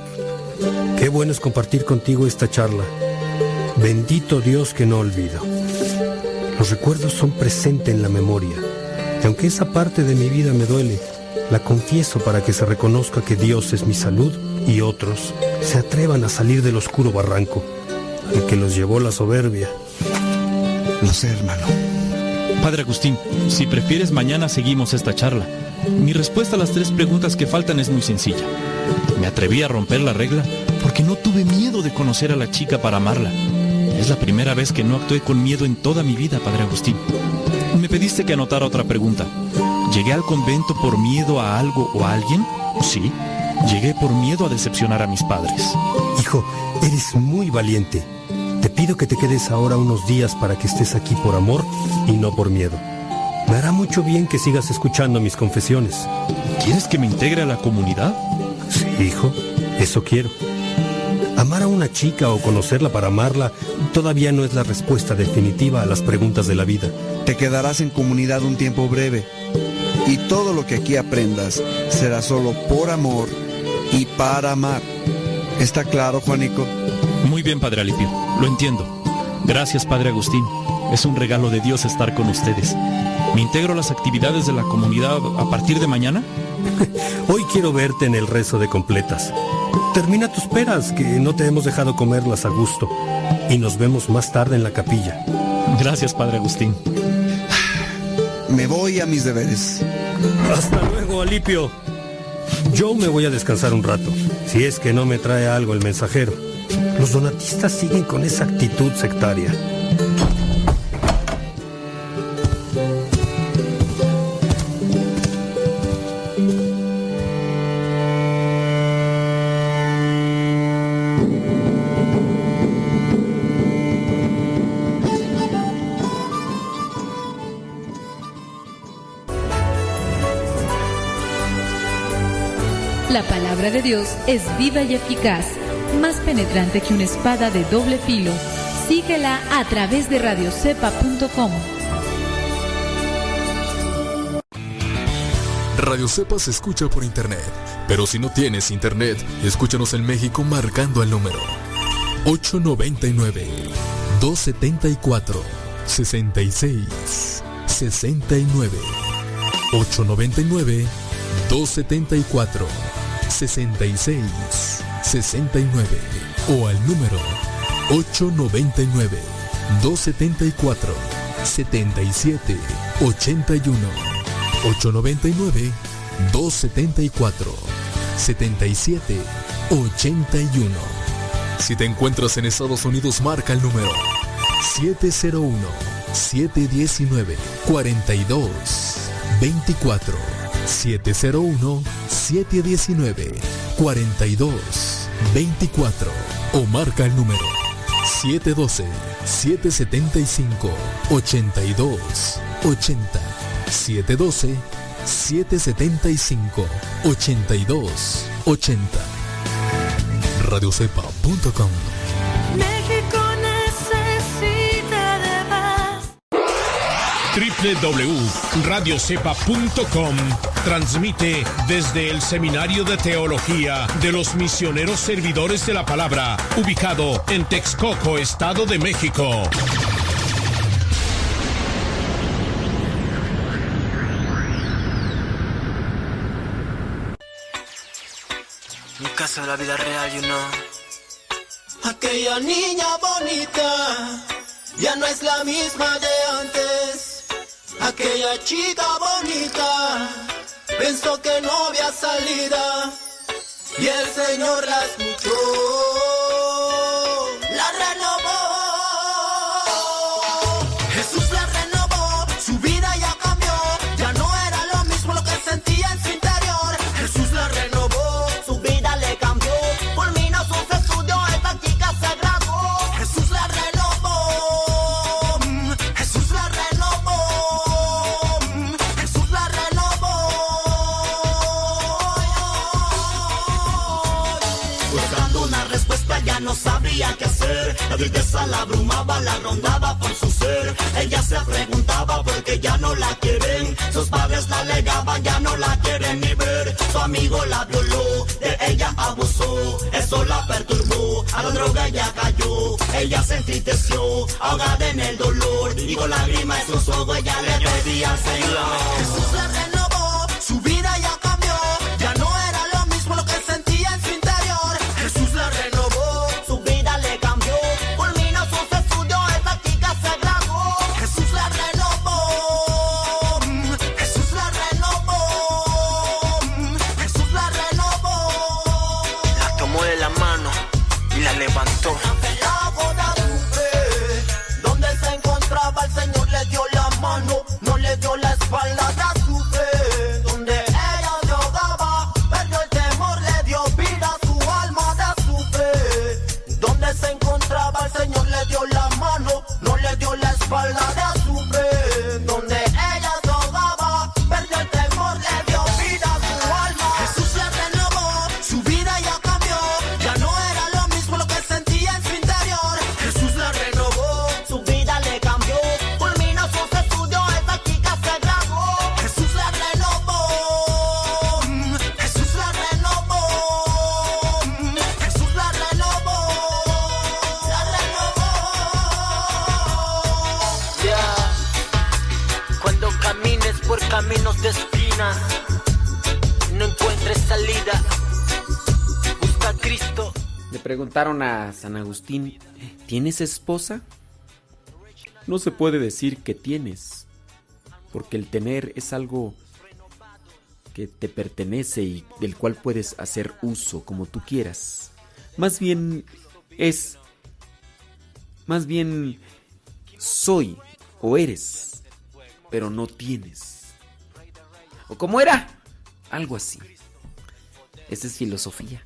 Qué bueno es compartir contigo esta charla. Bendito Dios que no olvido. Los recuerdos son presentes en la memoria. Y aunque esa parte de mi vida me duele, la confieso para que se reconozca que Dios es mi salud y otros se atrevan a salir del oscuro barranco al que los llevó la soberbia. Lo sé, hermano. Padre Agustín, si prefieres mañana seguimos esta charla. Mi respuesta a las tres preguntas que faltan es muy sencilla. Me atreví a romper la regla porque no tuve miedo de conocer a la chica para amarla. Es la primera vez que no actué con miedo en toda mi vida, Padre Agustín. Me pediste que anotara otra pregunta. ¿Llegué al convento por miedo a algo o a alguien? Sí. Llegué por miedo a decepcionar a mis padres. Hijo, eres muy valiente. Te pido que te quedes ahora unos días para que estés aquí por amor y no por miedo. Me hará mucho bien que sigas escuchando mis confesiones. ¿Quieres que me integre a la comunidad? Sí, hijo, eso quiero. Amar a una chica o conocerla para amarla todavía no es la respuesta definitiva a las preguntas de la vida. Te quedarás en comunidad un tiempo breve y todo lo que aquí aprendas será solo por amor y para amar. ¿Está claro, Juanico? Muy bien, Padre Alipio, lo entiendo. Gracias, Padre Agustín. Es un regalo de Dios estar con ustedes. ¿Me integro a las actividades de la comunidad a partir de mañana? (laughs) Hoy quiero verte en el rezo de completas. Termina tus peras, que no te hemos dejado comerlas a gusto. Y nos vemos más tarde en la capilla. Gracias, Padre Agustín. Me voy a mis deberes. Hasta luego, Alipio. Yo me voy a descansar un rato, si es que no me trae algo el mensajero. Los donatistas siguen con esa actitud sectaria. La palabra de Dios es viva y eficaz, más penetrante que una espada de doble filo. Síguela a través de radiocepa.com. Radio Cepa se escucha por internet, pero si no tienes internet, escúchanos en México marcando el número 899 274 66 69 899 274 66 69 o al número 899 274 77 81 899 274 77 81 Si te encuentras en Estados Unidos marca el número 701 719 42 24 701 719 42 24 o marca el número 712 775 82 80 712 775 82 80 radiocepa.com México necesita de más. www.radiocepa.com transmite desde el Seminario de Teología de los Misioneros Servidores de la Palabra, ubicado en Texcoco, Estado de México. Un caso de la vida real, you know. Aquella niña bonita ya no es la misma de antes. Aquella chica bonita pensó que no había salida y el Señor la escuchó. La tristeza la abrumaba, la rondaba por su ser. Ella se preguntaba por qué ya no la quieren. Sus padres la alegaban, ya no la quieren ni ver. Su amigo la violó, de ella abusó. Eso la perturbó, a la droga ella cayó. Ella se entristeció, ahogada en el dolor. Y con lágrimas en sus ojos ella le pedía al Señor. A San Agustín, ¿tienes esposa? No se puede decir que tienes, porque el tener es algo que te pertenece y del cual puedes hacer uso como tú quieras. Más bien es, más bien soy o eres, pero no tienes. ¿O cómo era? Algo así. Esa es filosofía.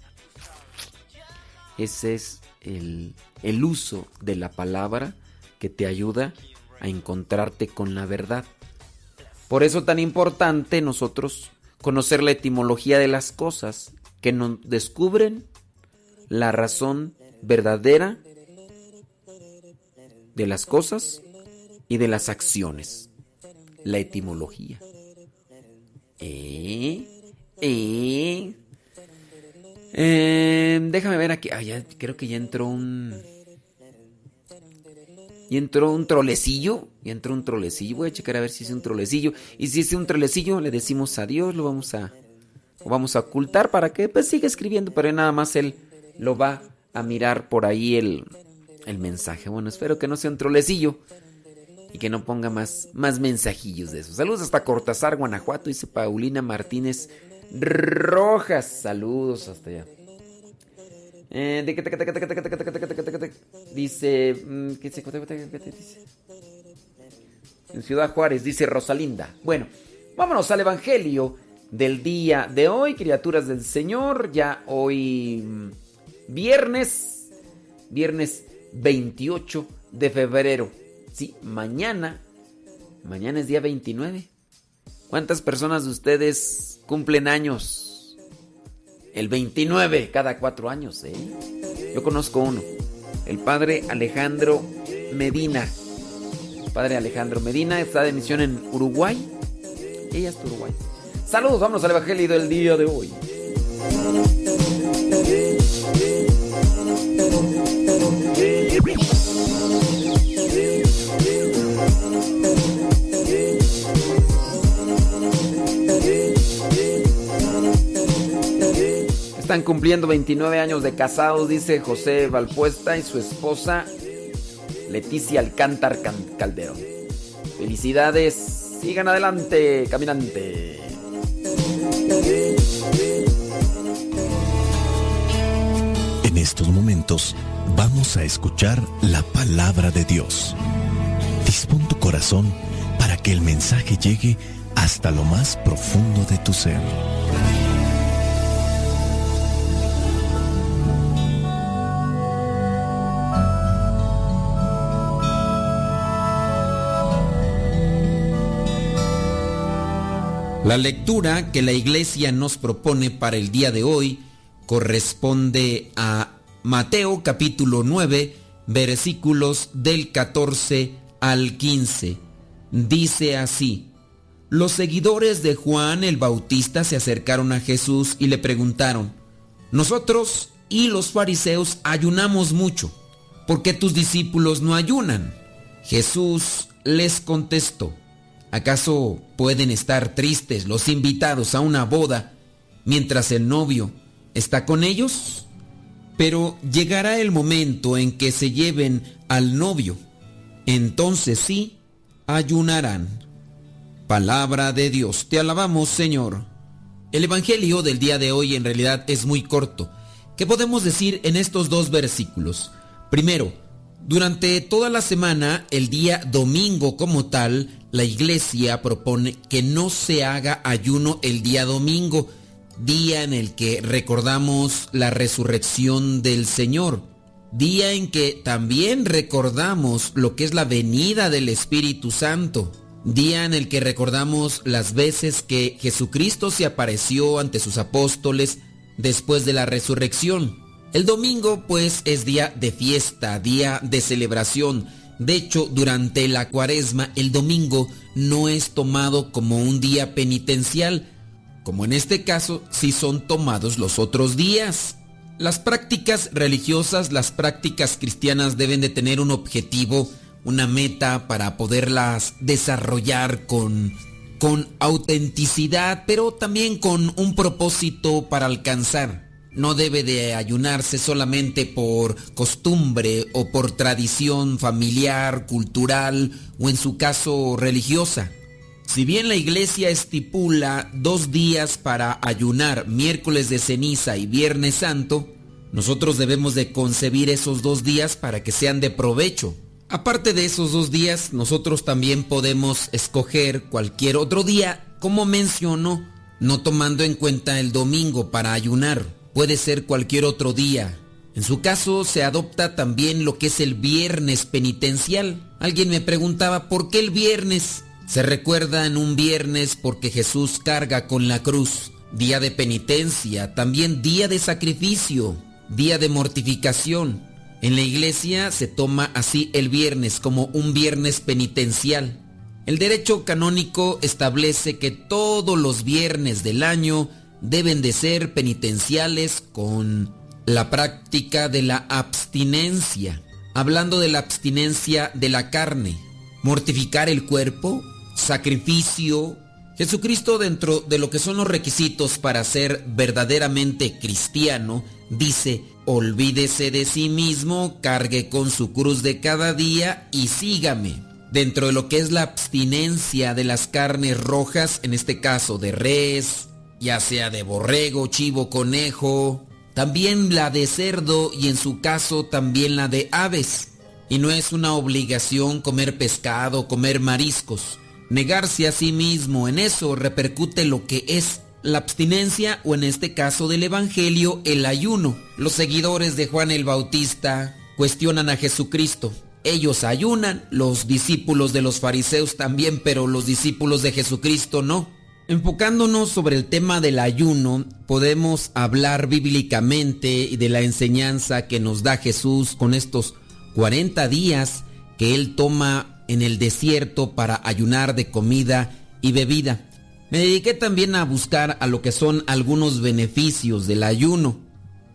Ese es el, el uso de la palabra que te ayuda a encontrarte con la verdad. Por eso tan importante nosotros conocer la etimología de las cosas que nos descubren la razón verdadera de las cosas y de las acciones. La etimología. ¿Eh? ¿Eh? Eh, déjame ver aquí. Ah, ya, creo que ya entró un. Y entró un trolecillo. Y entró un trolecillo. Voy a checar a ver si es un trolecillo. Y si es un trolecillo, le decimos adiós. Lo vamos a. Lo vamos a ocultar para que pues siga escribiendo. Pero nada más él lo va a mirar por ahí el, el mensaje. Bueno, espero que no sea un trolecillo. Y que no ponga más, más mensajillos de esos. Saludos hasta Cortázar, Guanajuato. Dice Paulina Martínez Rojas, saludos hasta allá. Dice? En Ciudad Juárez, dice Rosalinda. Bueno, vámonos al Evangelio del día de hoy, criaturas del Señor, ya hoy mm, viernes, viernes 28 de febrero. Sí, mañana, mañana es día 29. ¿Cuántas personas de ustedes cumplen años? El 29, cada cuatro años, ¿eh? Yo conozco uno, el padre Alejandro Medina. Padre Alejandro Medina está de misión en Uruguay. Ella es de Uruguay. Saludos, vamos al Evangelio del día de hoy. Están cumpliendo 29 años de casados, dice José Valpuesta y su esposa Leticia Alcántar Calderón. Felicidades, sigan adelante, caminante. En estos momentos vamos a escuchar la palabra de Dios. Dispón tu corazón para que el mensaje llegue hasta lo más profundo de tu ser. La lectura que la iglesia nos propone para el día de hoy corresponde a Mateo capítulo 9 versículos del 14 al 15. Dice así, los seguidores de Juan el Bautista se acercaron a Jesús y le preguntaron, nosotros y los fariseos ayunamos mucho, ¿por qué tus discípulos no ayunan? Jesús les contestó, ¿acaso pueden estar tristes los invitados a una boda mientras el novio está con ellos? Pero llegará el momento en que se lleven al novio, entonces sí ayunarán. Palabra de Dios, te alabamos Señor. El Evangelio del día de hoy en realidad es muy corto. ¿Qué podemos decir en estos dos versículos? Primero, durante toda la semana, el día domingo como tal, la iglesia propone que no se haga ayuno el día domingo, día en el que recordamos la resurrección del Señor, día en que también recordamos lo que es la venida del Espíritu Santo, día en el que recordamos las veces que Jesucristo se apareció ante sus apóstoles después de la resurrección. El domingo pues es día de fiesta, día de celebración. De hecho, durante la cuaresma el domingo no es tomado como un día penitencial, como en este caso sí son tomados los otros días. Las prácticas religiosas, las prácticas cristianas deben de tener un objetivo, una meta para poderlas desarrollar con, con autenticidad, pero también con un propósito para alcanzar. No debe de ayunarse solamente por costumbre o por tradición familiar, cultural o en su caso religiosa. Si bien la iglesia estipula dos días para ayunar, miércoles de ceniza y viernes santo, nosotros debemos de concebir esos dos días para que sean de provecho. Aparte de esos dos días, nosotros también podemos escoger cualquier otro día, como menciono, no tomando en cuenta el domingo para ayunar. Puede ser cualquier otro día. En su caso, se adopta también lo que es el viernes penitencial. Alguien me preguntaba, ¿por qué el viernes? Se recuerda en un viernes porque Jesús carga con la cruz. Día de penitencia, también día de sacrificio, día de mortificación. En la iglesia se toma así el viernes como un viernes penitencial. El derecho canónico establece que todos los viernes del año deben de ser penitenciales con la práctica de la abstinencia. Hablando de la abstinencia de la carne, mortificar el cuerpo, sacrificio. Jesucristo dentro de lo que son los requisitos para ser verdaderamente cristiano, dice, olvídese de sí mismo, cargue con su cruz de cada día y sígame. Dentro de lo que es la abstinencia de las carnes rojas, en este caso de res, ya sea de borrego, chivo, conejo, también la de cerdo y en su caso también la de aves. Y no es una obligación comer pescado, comer mariscos. Negarse a sí mismo en eso repercute lo que es la abstinencia o en este caso del Evangelio el ayuno. Los seguidores de Juan el Bautista cuestionan a Jesucristo. Ellos ayunan, los discípulos de los fariseos también, pero los discípulos de Jesucristo no. Enfocándonos sobre el tema del ayuno, podemos hablar bíblicamente y de la enseñanza que nos da Jesús con estos 40 días que Él toma en el desierto para ayunar de comida y bebida. Me dediqué también a buscar a lo que son algunos beneficios del ayuno.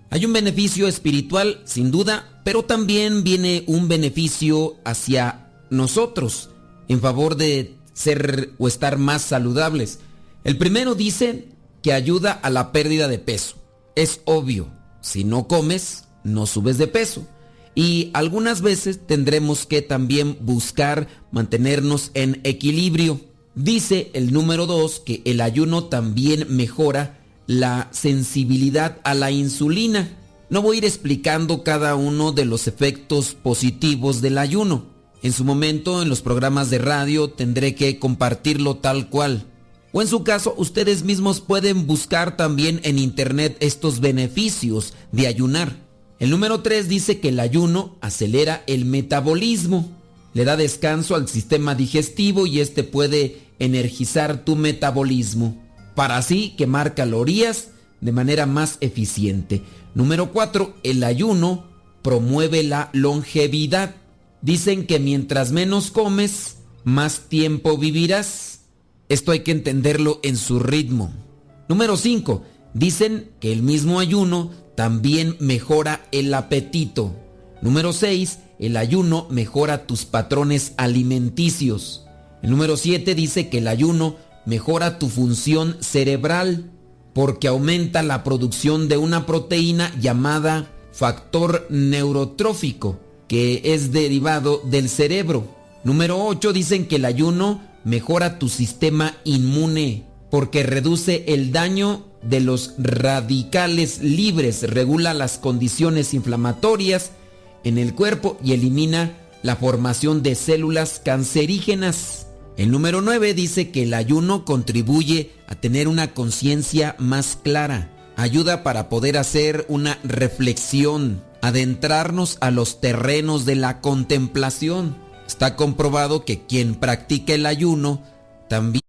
Hay un beneficio espiritual, sin duda, pero también viene un beneficio hacia nosotros, en favor de ser o estar más saludables. El primero dice que ayuda a la pérdida de peso. Es obvio, si no comes, no subes de peso. Y algunas veces tendremos que también buscar mantenernos en equilibrio. Dice el número 2 que el ayuno también mejora la sensibilidad a la insulina. No voy a ir explicando cada uno de los efectos positivos del ayuno. En su momento, en los programas de radio, tendré que compartirlo tal cual. O en su caso, ustedes mismos pueden buscar también en internet estos beneficios de ayunar. El número 3 dice que el ayuno acelera el metabolismo, le da descanso al sistema digestivo y este puede energizar tu metabolismo para así quemar calorías de manera más eficiente. Número 4. El ayuno promueve la longevidad. Dicen que mientras menos comes, más tiempo vivirás. Esto hay que entenderlo en su ritmo. Número 5. Dicen que el mismo ayuno también mejora el apetito. Número 6. El ayuno mejora tus patrones alimenticios. El número 7 dice que el ayuno mejora tu función cerebral porque aumenta la producción de una proteína llamada factor neurotrófico, que es derivado del cerebro. Número 8 dicen que el ayuno mejora tu sistema inmune porque reduce el daño de los radicales libres, regula las condiciones inflamatorias en el cuerpo y elimina la formación de células cancerígenas. El número 9 dice que el ayuno contribuye a tener una conciencia más clara, ayuda para poder hacer una reflexión, adentrarnos a los terrenos de la contemplación. Está comprobado que quien practica el ayuno también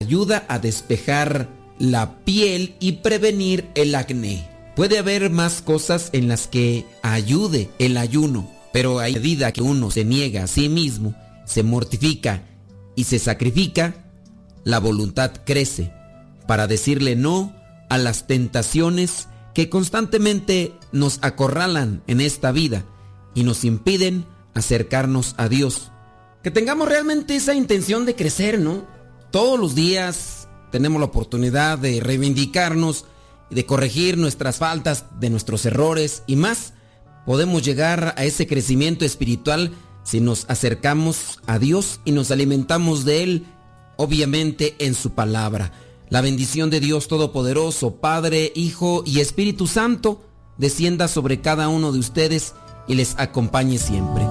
ayuda a despejar la piel y prevenir el acné. Puede haber más cosas en las que ayude el ayuno, pero a medida que uno se niega a sí mismo, se mortifica y se sacrifica, la voluntad crece para decirle no a las tentaciones que constantemente nos acorralan en esta vida y nos impiden acercarnos a Dios. Que tengamos realmente esa intención de crecer, ¿no? Todos los días tenemos la oportunidad de reivindicarnos de corregir nuestras faltas, de nuestros errores y más, podemos llegar a ese crecimiento espiritual si nos acercamos a Dios y nos alimentamos de Él, obviamente en su palabra. La bendición de Dios Todopoderoso, Padre, Hijo y Espíritu Santo, descienda sobre cada uno de ustedes y les acompañe siempre.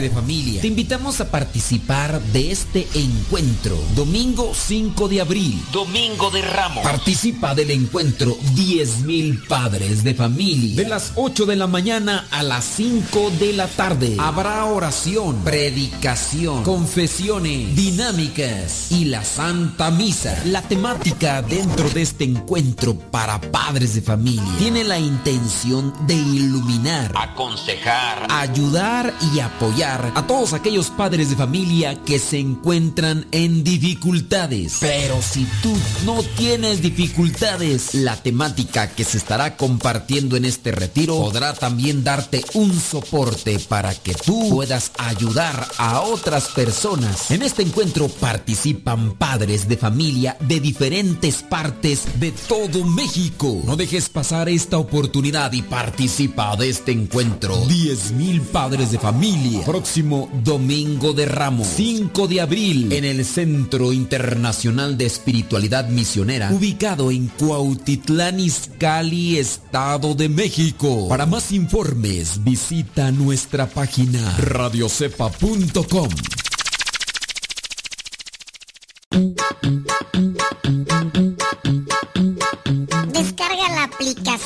De familia, te invitamos a participar de este encuentro. Domingo 5 de abril. Domingo de Ramos. Participa del encuentro 10.000 padres de familia. De las 8 de la mañana a las 5 de la tarde. Habrá oración, predicación, confesiones, dinámicas y la Santa Misa. La temática dentro de este encuentro para padres de familia tiene la intención de iluminar, aconsejar, ayudar y apoyar a todos aquellos padres de familia que se encuentran en dificultades. Pero si tú no tienes dificultades, la temática que se estará compartiendo en este retiro podrá también darte un soporte para que tú puedas ayudar a otras personas. En este encuentro participan padres de familia de diferentes partes de todo México. No dejes pasar esta oportunidad y participa de este encuentro. 10.000 padres de familia. Próximo domingo de Ramos, 5 de abril, en el Centro Internacional de Espiritualidad Misionera, ubicado en Cuautitlán Izcalli, Estado de México. Para más informes, visita nuestra página radiocepa.com.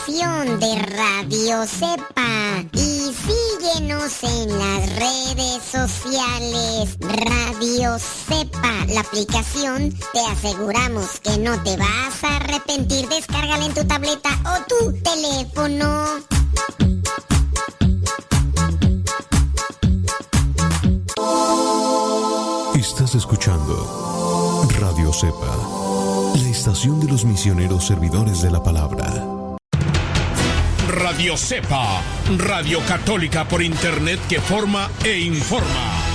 de Radio Cepa y síguenos en las redes sociales. Radio Cepa, la aplicación, te aseguramos que no te vas a arrepentir. Descárgala en tu tableta o tu teléfono. Estás escuchando Radio Cepa, la estación de los misioneros servidores de la palabra. Radio Cepa, Radio Católica por Internet que forma e informa.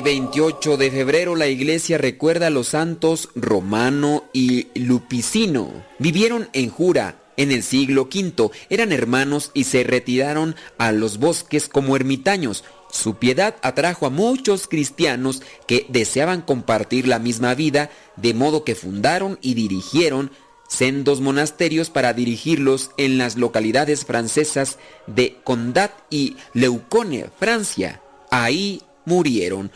Hoy 28 de febrero la iglesia recuerda a los santos Romano y Lupicino. Vivieron en Jura en el siglo V, eran hermanos y se retiraron a los bosques como ermitaños. Su piedad atrajo a muchos cristianos que deseaban compartir la misma vida, de modo que fundaron y dirigieron sendos monasterios para dirigirlos en las localidades francesas de Condat y Leucone, Francia. Ahí murieron.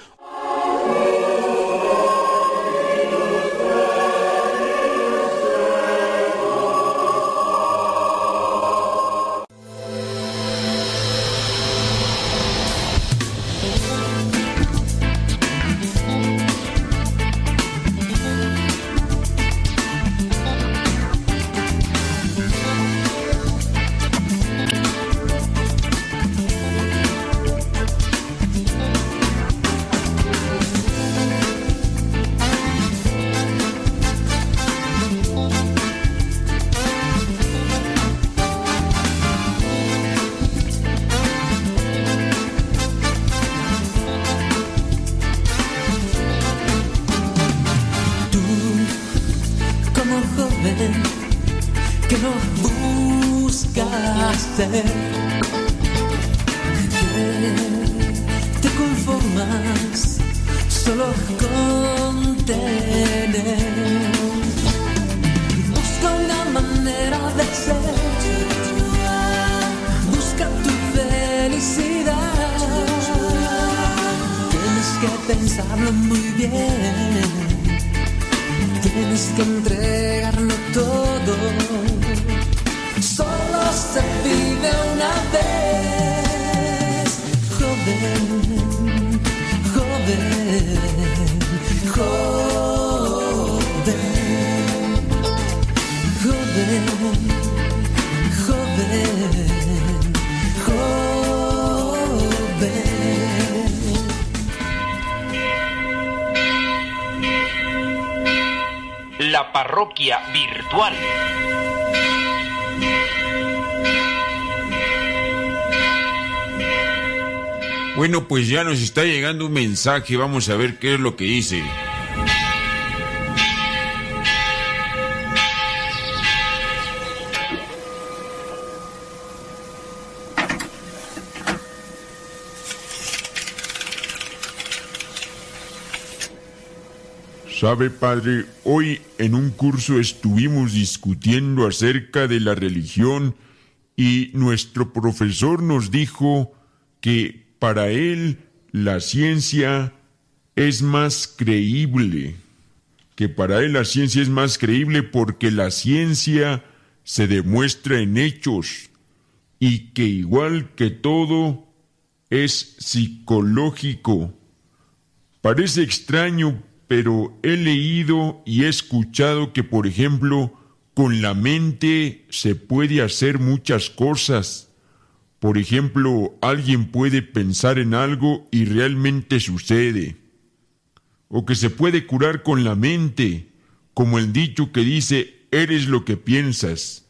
Nos está llegando un mensaje, vamos a ver qué es lo que dice. Sabe, padre, hoy en un curso estuvimos discutiendo acerca de la religión y nuestro profesor nos dijo que para él la ciencia es más creíble, que para él la ciencia es más creíble porque la ciencia se demuestra en hechos y que igual que todo es psicológico. Parece extraño, pero he leído y he escuchado que, por ejemplo, con la mente se puede hacer muchas cosas. Por ejemplo, alguien puede pensar en algo y realmente sucede. O que se puede curar con la mente, como el dicho que dice, eres lo que piensas.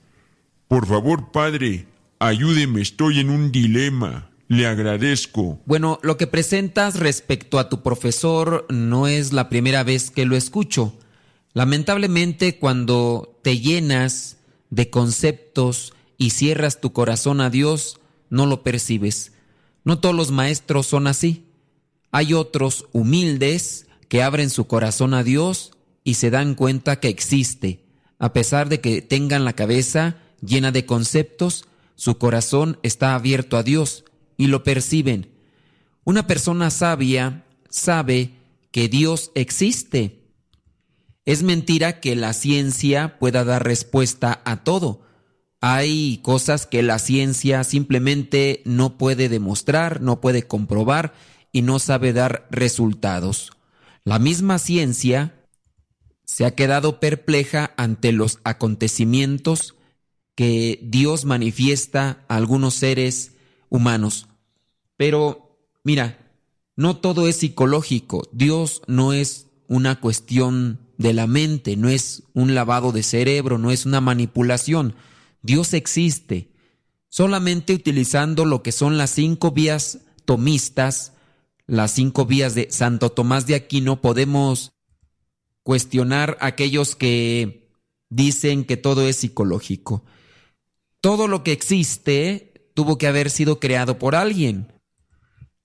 Por favor, padre, ayúdeme, estoy en un dilema. Le agradezco. Bueno, lo que presentas respecto a tu profesor no es la primera vez que lo escucho. Lamentablemente, cuando te llenas de conceptos y cierras tu corazón a Dios, no lo percibes. No todos los maestros son así. Hay otros humildes que abren su corazón a Dios y se dan cuenta que existe. A pesar de que tengan la cabeza llena de conceptos, su corazón está abierto a Dios y lo perciben. Una persona sabia sabe que Dios existe. Es mentira que la ciencia pueda dar respuesta a todo. Hay cosas que la ciencia simplemente no puede demostrar, no puede comprobar y no sabe dar resultados. La misma ciencia se ha quedado perpleja ante los acontecimientos que Dios manifiesta a algunos seres humanos. Pero, mira, no todo es psicológico. Dios no es una cuestión de la mente, no es un lavado de cerebro, no es una manipulación. Dios existe. Solamente utilizando lo que son las cinco vías tomistas, las cinco vías de Santo Tomás de Aquino, podemos cuestionar a aquellos que dicen que todo es psicológico. Todo lo que existe tuvo que haber sido creado por alguien.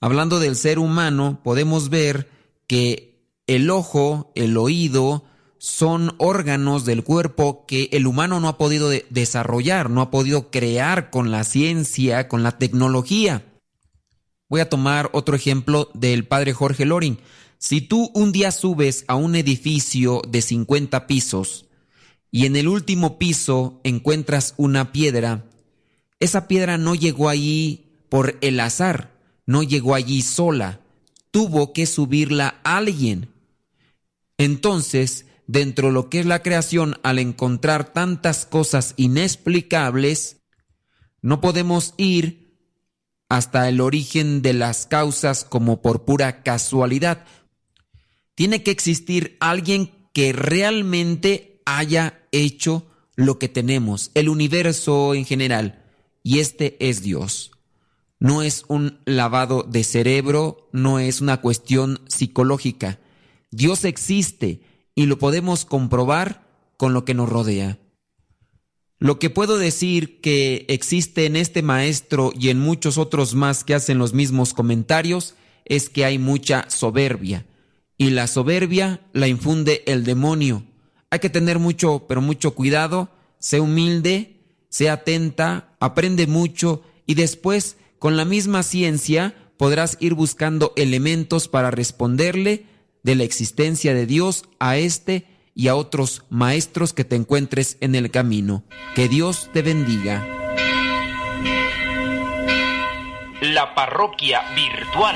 Hablando del ser humano, podemos ver que el ojo, el oído, son órganos del cuerpo que el humano no ha podido de desarrollar, no ha podido crear con la ciencia, con la tecnología. Voy a tomar otro ejemplo del padre Jorge Loring. Si tú un día subes a un edificio de 50 pisos y en el último piso encuentras una piedra, esa piedra no llegó allí por el azar, no llegó allí sola, tuvo que subirla alguien. Entonces, dentro de lo que es la creación, al encontrar tantas cosas inexplicables, no podemos ir hasta el origen de las causas como por pura casualidad. Tiene que existir alguien que realmente haya hecho lo que tenemos, el universo en general, y este es Dios. No es un lavado de cerebro, no es una cuestión psicológica. Dios existe y lo podemos comprobar con lo que nos rodea. Lo que puedo decir que existe en este maestro y en muchos otros más que hacen los mismos comentarios es que hay mucha soberbia. Y la soberbia la infunde el demonio. Hay que tener mucho, pero mucho cuidado, sé humilde, sé atenta, aprende mucho y después, con la misma ciencia, podrás ir buscando elementos para responderle de la existencia de Dios a este y a otros maestros que te encuentres en el camino. Que Dios te bendiga. La parroquia virtual.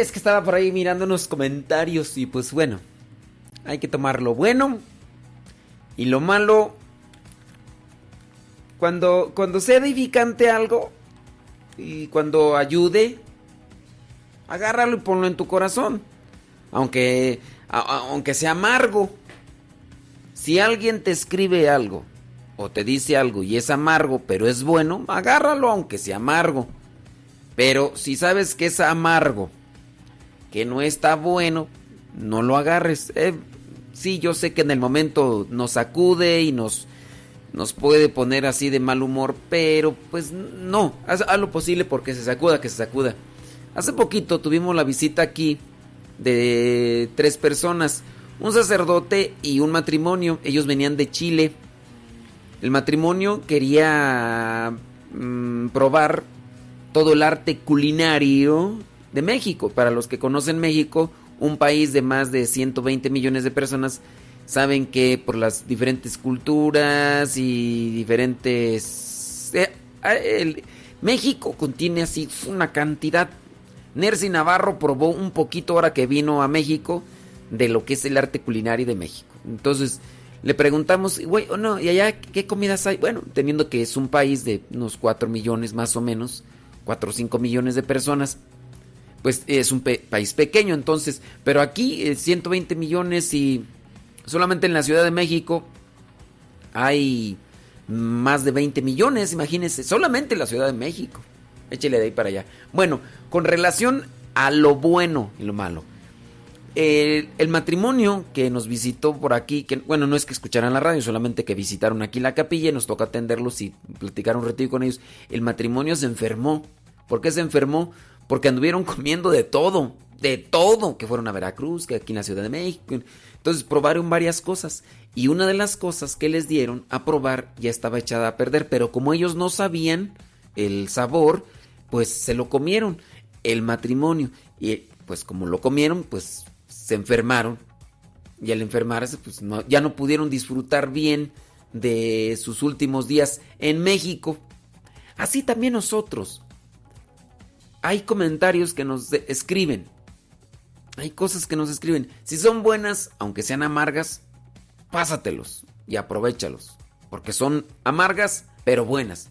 Es que estaba por ahí mirando unos comentarios y pues bueno, hay que tomar lo bueno y lo malo. Cuando, cuando sea edificante algo y cuando ayude, agárralo y ponlo en tu corazón. Aunque, aunque sea amargo. Si alguien te escribe algo o te dice algo y es amargo, pero es bueno, agárralo aunque sea amargo. Pero si sabes que es amargo, que no está bueno, no lo agarres. Eh, sí, yo sé que en el momento nos sacude y nos, nos puede poner así de mal humor, pero pues no, haz, haz lo posible porque se sacuda, que se sacuda. Hace poquito tuvimos la visita aquí de tres personas, un sacerdote y un matrimonio. Ellos venían de Chile. El matrimonio quería mm, probar todo el arte culinario de México. Para los que conocen México, un país de más de 120 millones de personas, saben que por las diferentes culturas y diferentes... eh, el- México contiene así una cantidad. Nercy Navarro probó un poquito ahora que vino a México de lo que es el arte culinario de México. Entonces le preguntamos, güey, o no, ¿y allá qué comidas hay? Bueno, teniendo que es un país de unos 4 millones más o menos, 4 o 5 millones de personas, pues es un pe- país pequeño entonces, pero aquí eh, 120 millones y solamente en la Ciudad de México hay más de 20 millones, imagínense, solamente en la Ciudad de México. Échele de ahí para allá. Bueno, con relación a lo bueno y lo malo. El, matrimonio que nos visitó por aquí, que bueno, no es que escucharan la radio, solamente que visitaron aquí la capilla y nos toca atenderlos y platicar un ratito con ellos. El matrimonio se enfermó. ¿Por qué se enfermó? Porque anduvieron (laughs) comiendo de todo. de todo, que fueron a Veracruz, que aquí en la Ciudad de México. Entonces probaron varias cosas y una de las cosas que les dieron a probar ya estaba echada a perder, pero como ellos no sabían el sabor, pues se lo comieron el matrimonio y pues como lo comieron, pues se enfermaron y al enfermarse pues ya no pudieron disfrutar bien de sus últimos días en México. Así también nosotros. Hay comentarios que nos escriben. Hay cosas que nos escriben. Si son buenas, aunque sean amargas, pásatelos y aprovechalos. Porque son amargas, pero buenas.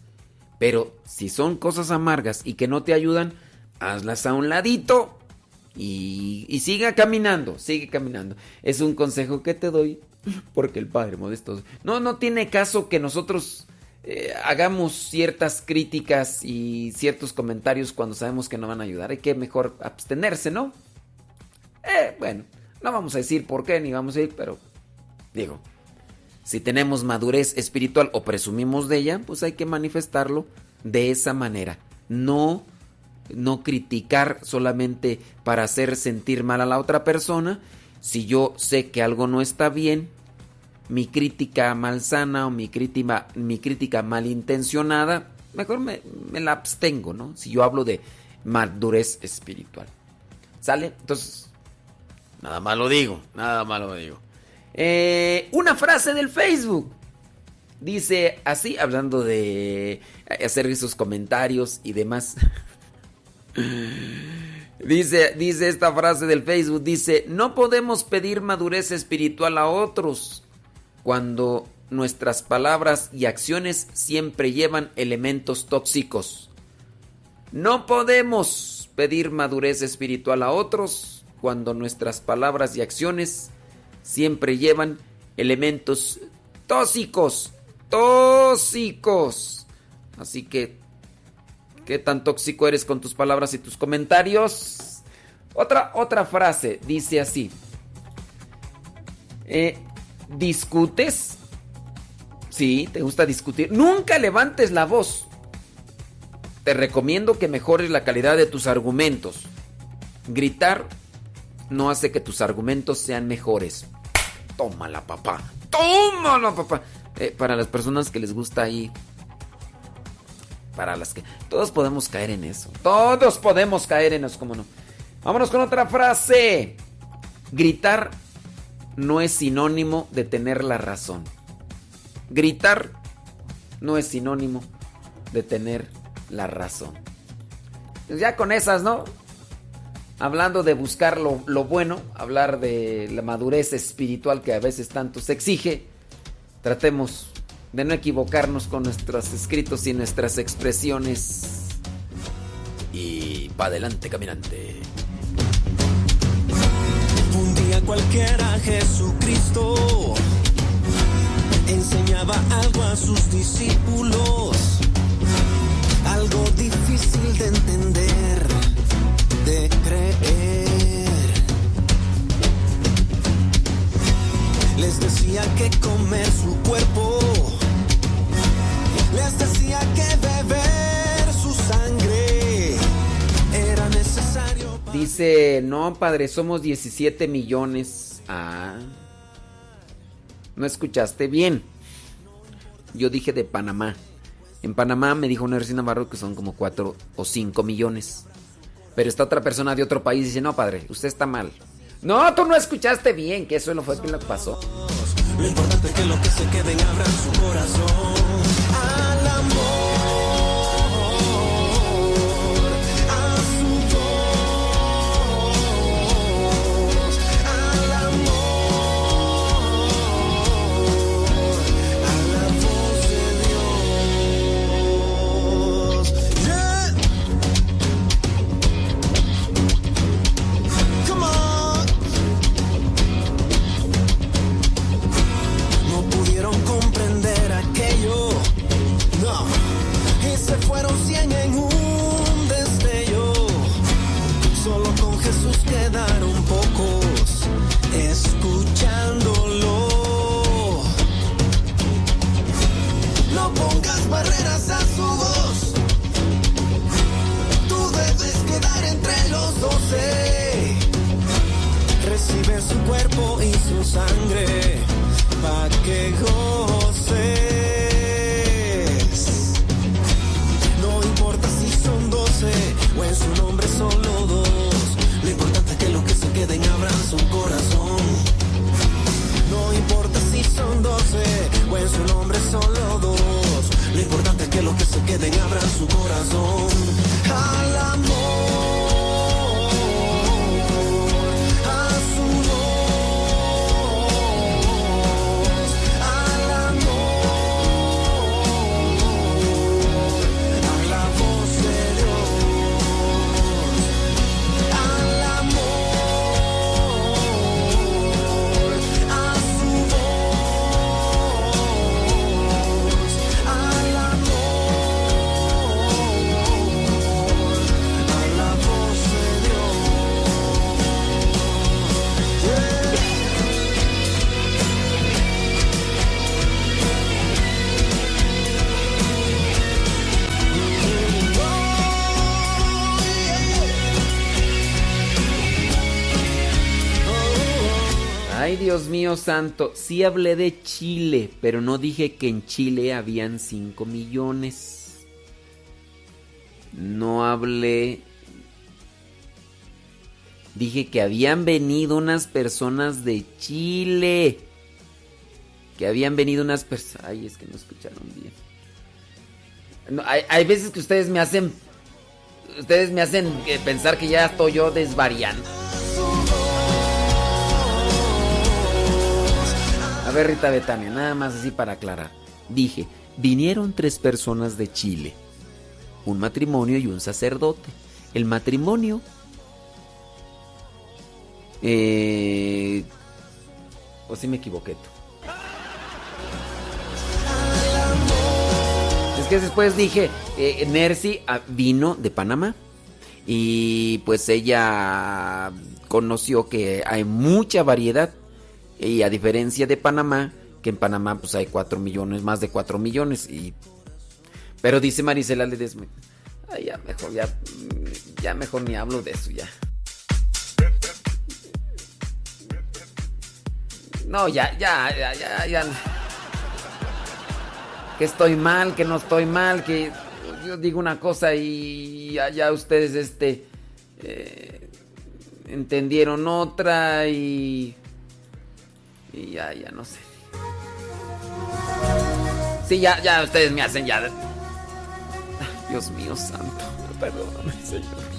Pero si son cosas amargas y que no te ayudan, hazlas a un ladito y, y siga caminando, sigue caminando. Es un consejo que te doy (laughs) porque el Padre Modesto... No, no tiene caso que nosotros eh, hagamos ciertas críticas y ciertos comentarios cuando sabemos que no van a ayudar. Hay que mejor abstenerse, ¿no? Eh, bueno, no vamos a decir por qué ni vamos a ir, pero digo, si tenemos madurez espiritual o presumimos de ella, pues hay que manifestarlo de esa manera. No no criticar solamente para hacer sentir mal a la otra persona. Si yo sé que algo no está bien, mi crítica malsana o mi crítica, mi crítica malintencionada, mejor me, me, la abstengo, ¿no? Si yo hablo de madurez espiritual. ¿Sale? Entonces, nada más lo digo, nada más lo digo. Eh, una frase del Facebook. Dice así, hablando de hacer esos comentarios y demás. (laughs) Dice, dice esta frase del Facebook, dice, no podemos pedir madurez espiritual a otros cuando nuestras palabras y acciones siempre llevan elementos tóxicos. No podemos pedir madurez espiritual a otros cuando nuestras palabras y acciones siempre llevan elementos tóxicos, tóxicos. Así que ¿Qué tan tóxico eres con tus palabras y tus comentarios? Otra, otra frase dice así. Eh, ¿Discutes? Sí, te gusta discutir. Nunca levantes la voz. Te recomiendo que mejores la calidad de tus argumentos. Gritar no hace que tus argumentos sean mejores. Tómala, papá. Tómala, papá. Eh, para las personas que les gusta ahí para las que todos podemos caer en eso. Todos podemos caer en eso, ¿cómo no? Vámonos con otra frase. Gritar no es sinónimo de tener la razón. Gritar no es sinónimo de tener la razón. Pues ya con esas, ¿no? Hablando de buscar lo, lo, bueno, hablar de la madurez espiritual que a veces tanto se exige, tratemos de no equivocarnos con nuestros escritos y nuestras expresiones. Y pa' adelante, caminante. Cualquiera Jesucristo. Enseñaba algo a sus discípulos, algo difícil de entender, de creer. Les decía que comer su cuerpo. Les decía que beber Dice, no, padre, somos 17 millones. Ah. No escuchaste bien. Yo dije de Panamá. En Panamá me dijo vecina Navarro que son como 4 o 5 millones. Pero esta otra persona de otro país dice, no, padre, usted está mal. No, tú no escuchaste bien, que eso no fue lo que pasó. Lo importante es que lo que se queden abran su corazón su cuerpo y su sangre, pa' que goces. No importa si son doce o en su nombre solo dos. Lo importante es que los que se queden abran su corazón. No importa si son doce o en su nombre solo dos. Lo importante es que los que se queden abran su corazón. Ay, Dios mío santo, sí hablé de Chile, pero no dije que en Chile habían 5 millones. No hablé... Dije que habían venido unas personas de Chile. Que habían venido unas personas... Ay, es que no escucharon bien. No, hay, hay veces que ustedes me hacen... Ustedes me hacen eh, pensar que ya estoy yo desvariando. A ver, Rita Betania, nada más así para aclarar. Dije, vinieron tres personas de Chile. Un matrimonio y un sacerdote. El matrimonio... Eh... ¿O si me equivoqué? Es que después dije, eh, Nercy ah, vino de Panamá y pues ella conoció que hay mucha variedad y a diferencia de Panamá, que en Panamá pues hay 4 millones, más de 4 millones y... Pero dice Marisela Ledesma, ay ya mejor, ya, mm, ya mejor ni hablo de eso ya. No, ya, ya, ya, ya, ya. Que estoy mal, que no estoy mal, que yo digo una cosa y ya, ustedes este eh, entendieron otra y y ya, ya no sé. Sí, ya, ya ustedes me hacen ya. Dios mío santo, perdóname, Señor.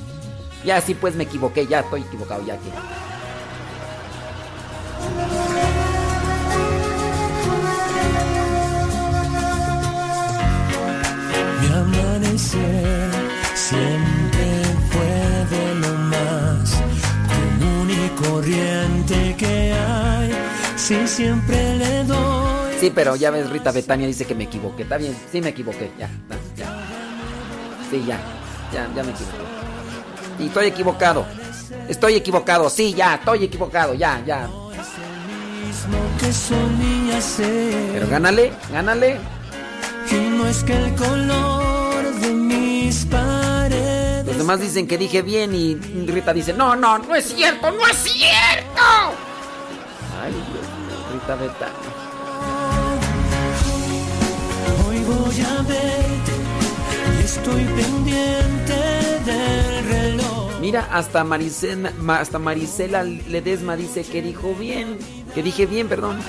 Ya sí, pues me equivoqué, ya estoy equivocado, ya que. Mi amanecer siempre Si siempre le doy. Sí, pero ya ves, Rita Betania dice que me equivoqué. Está bien, sí me equivoqué, ya, ya, ya. Sí, ya, ya, ya me equivoqué. Y estoy equivocado. Estoy equivocado, sí, ya, estoy equivocado, ya, ya. Pero gánale, gánale. Y no es que el color de mis paredes. Los demás dicen que dije bien y Rita dice, no, no, no es cierto, no es cierto. Betania. Hoy voy a verte y estoy pendiente del reloj. Mira, hasta Maricela, hasta Marisela Ledesma dice que dijo bien, que dije bien, perdón.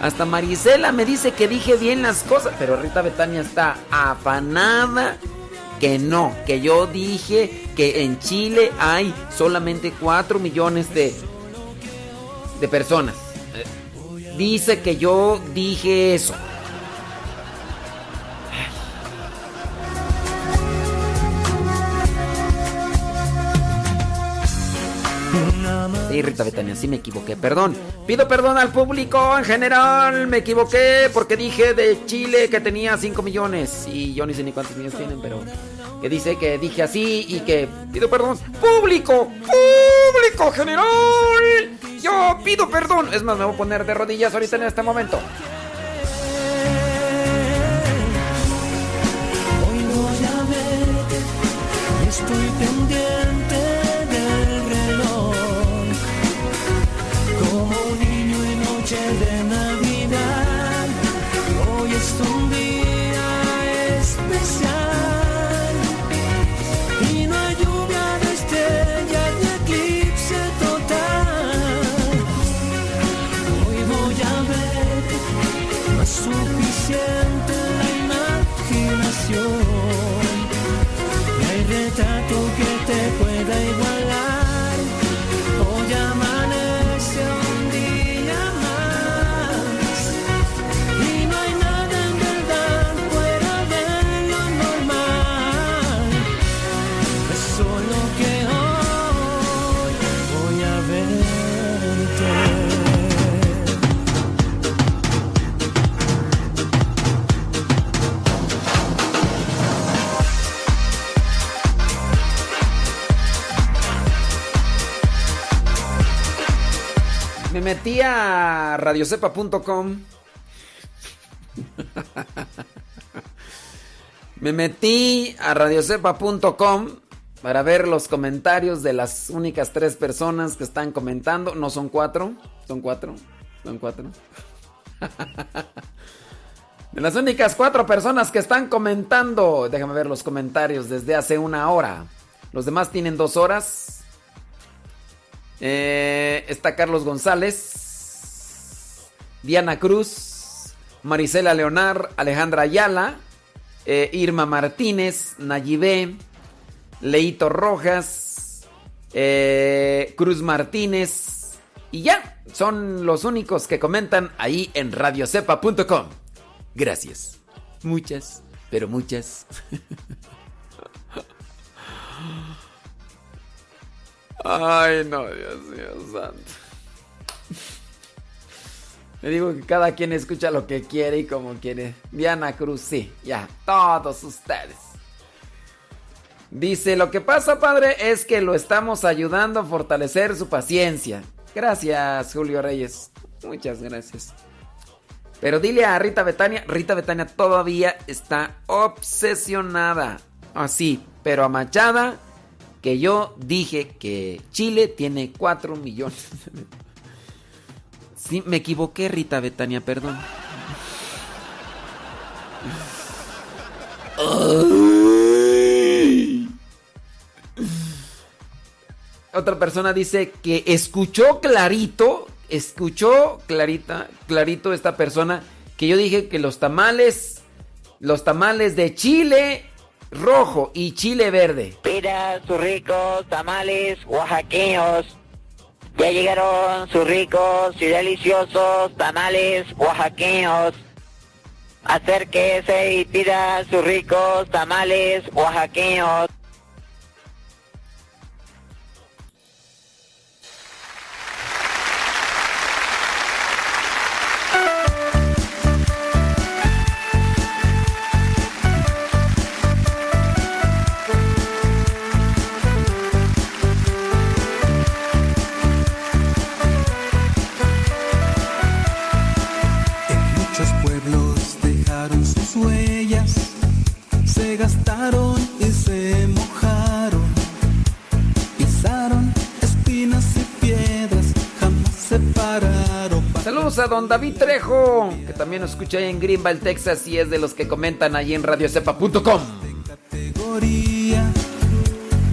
Hasta Marisela me dice que dije bien las cosas, pero Rita Betania está afanada que no, que yo dije que en Chile hay solamente 4 millones de de personas. Dice que yo dije eso. Sí, Rita Betania, sí me equivoqué. Perdón. Pido perdón al público en general. Me equivoqué porque dije de Chile que tenía 5 millones. Y yo ni sé ni cuántos millones tienen, pero que dice que dije así y que pido perdón. ¡Público! ¡Público general! Yo pido perdón. Es más, me voy a poner de rodillas ahorita en este momento. And in the metí a radiocepa.com. Me metí a radiocepa.com para ver los comentarios de las únicas tres personas que están comentando. No son cuatro, son cuatro, son cuatro. De las únicas cuatro personas que están comentando. Déjame ver los comentarios desde hace una hora. Los demás tienen dos horas. Eh, está Carlos González, Diana Cruz, Marisela Leonar, Alejandra Ayala, eh, Irma Martínez, Nayibé, Leito Rojas, eh, Cruz Martínez. Y ya, son los únicos que comentan ahí en radiocepa.com. Gracias. Muchas, pero muchas. (laughs) Ay, no, Dios mío santo. Le digo que cada quien escucha lo que quiere y como quiere. Diana Cruz, sí, ya, todos ustedes. Dice, lo que pasa, padre, es que lo estamos ayudando a fortalecer su paciencia. Gracias, Julio Reyes. Muchas gracias. Pero dile a Rita Betania, Rita Betania todavía está obsesionada. Así, pero amachada que yo dije que Chile tiene 4 millones. Sí, me equivoqué, Rita Betania, perdón. Otra persona dice que escuchó clarito, escuchó clarita, clarito esta persona que yo dije que los tamales, los tamales de Chile rojo y chile verde. Mira sus ricos tamales oaxaqueños. Ya llegaron sus ricos y deliciosos tamales oaxaqueños. Acérquese y pida sus ricos tamales oaxaqueños. Se gastaron y se mojaron, pisaron espinas y piedras, jamás se pararon. Saludos a don David Trejo, que también nos escucha ahí en Greenville, Texas, y es de los que comentan ahí en radiocepa.com. Categoría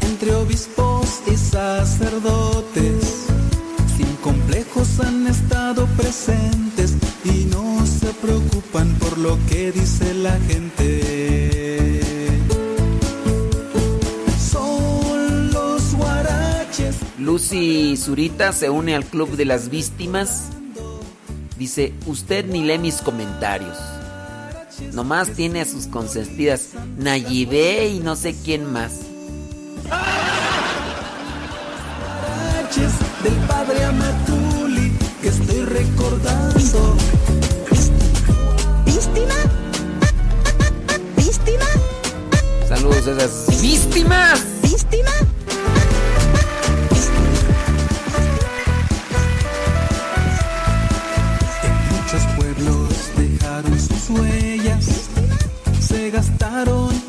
entre obispos y sacerdotes, sin complejos han estado presentes y no se preocupan por lo que dice la gente. Lucy Zurita se une al club de las víctimas. Dice, usted ni lee mis comentarios. Nomás tiene a sus consentidas Nayibé y no sé quién más. del padre Amatuli que estoy recordando. ¿Víctima? ¿Víctima? Saludos a esas víctimas. ¿Víctima? Se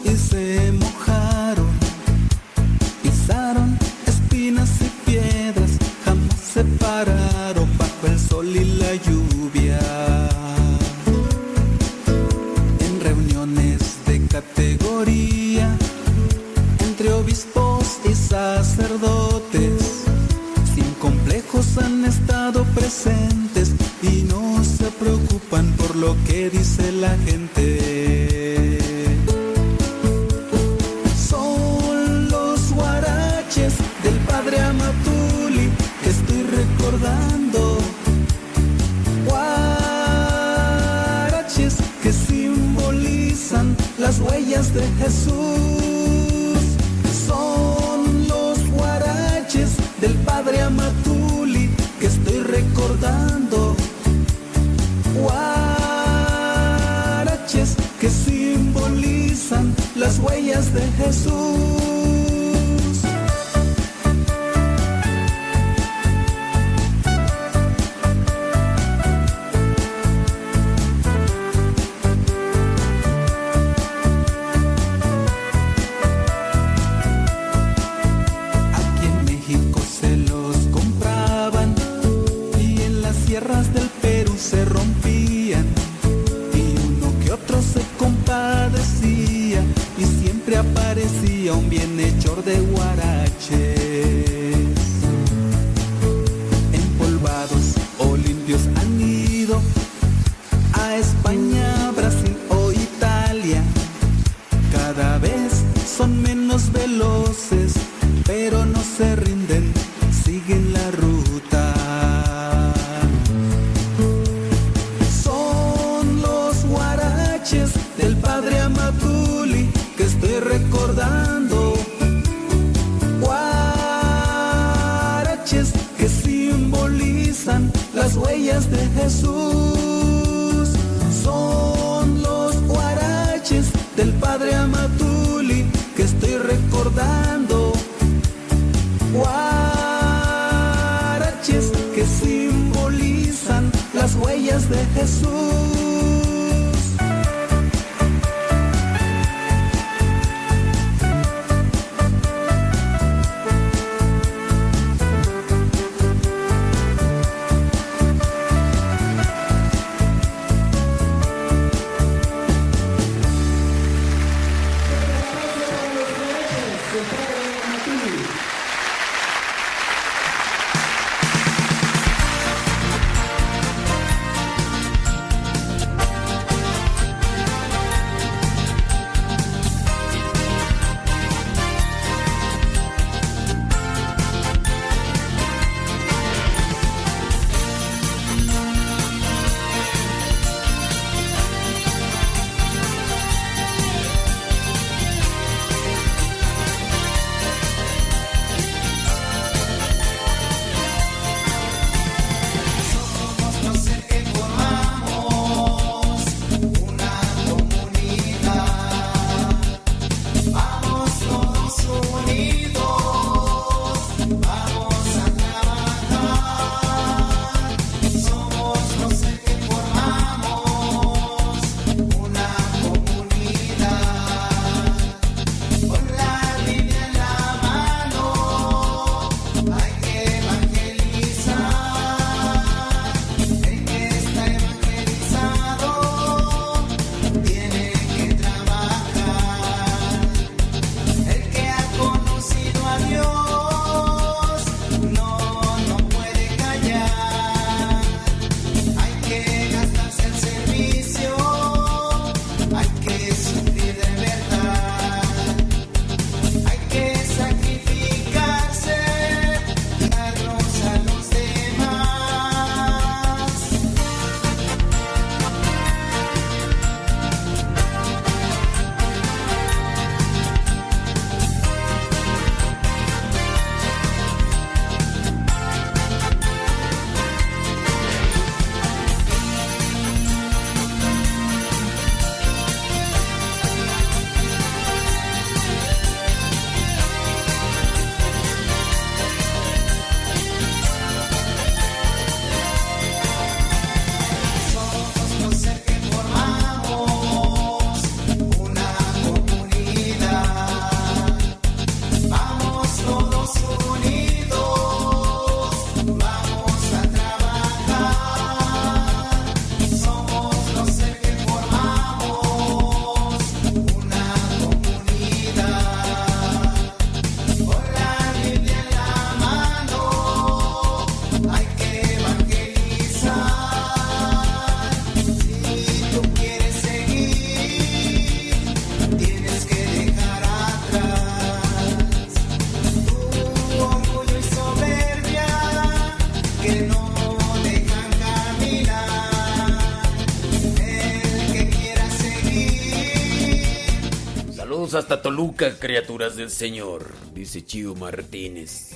criaturas del Señor, dice Chío Martínez.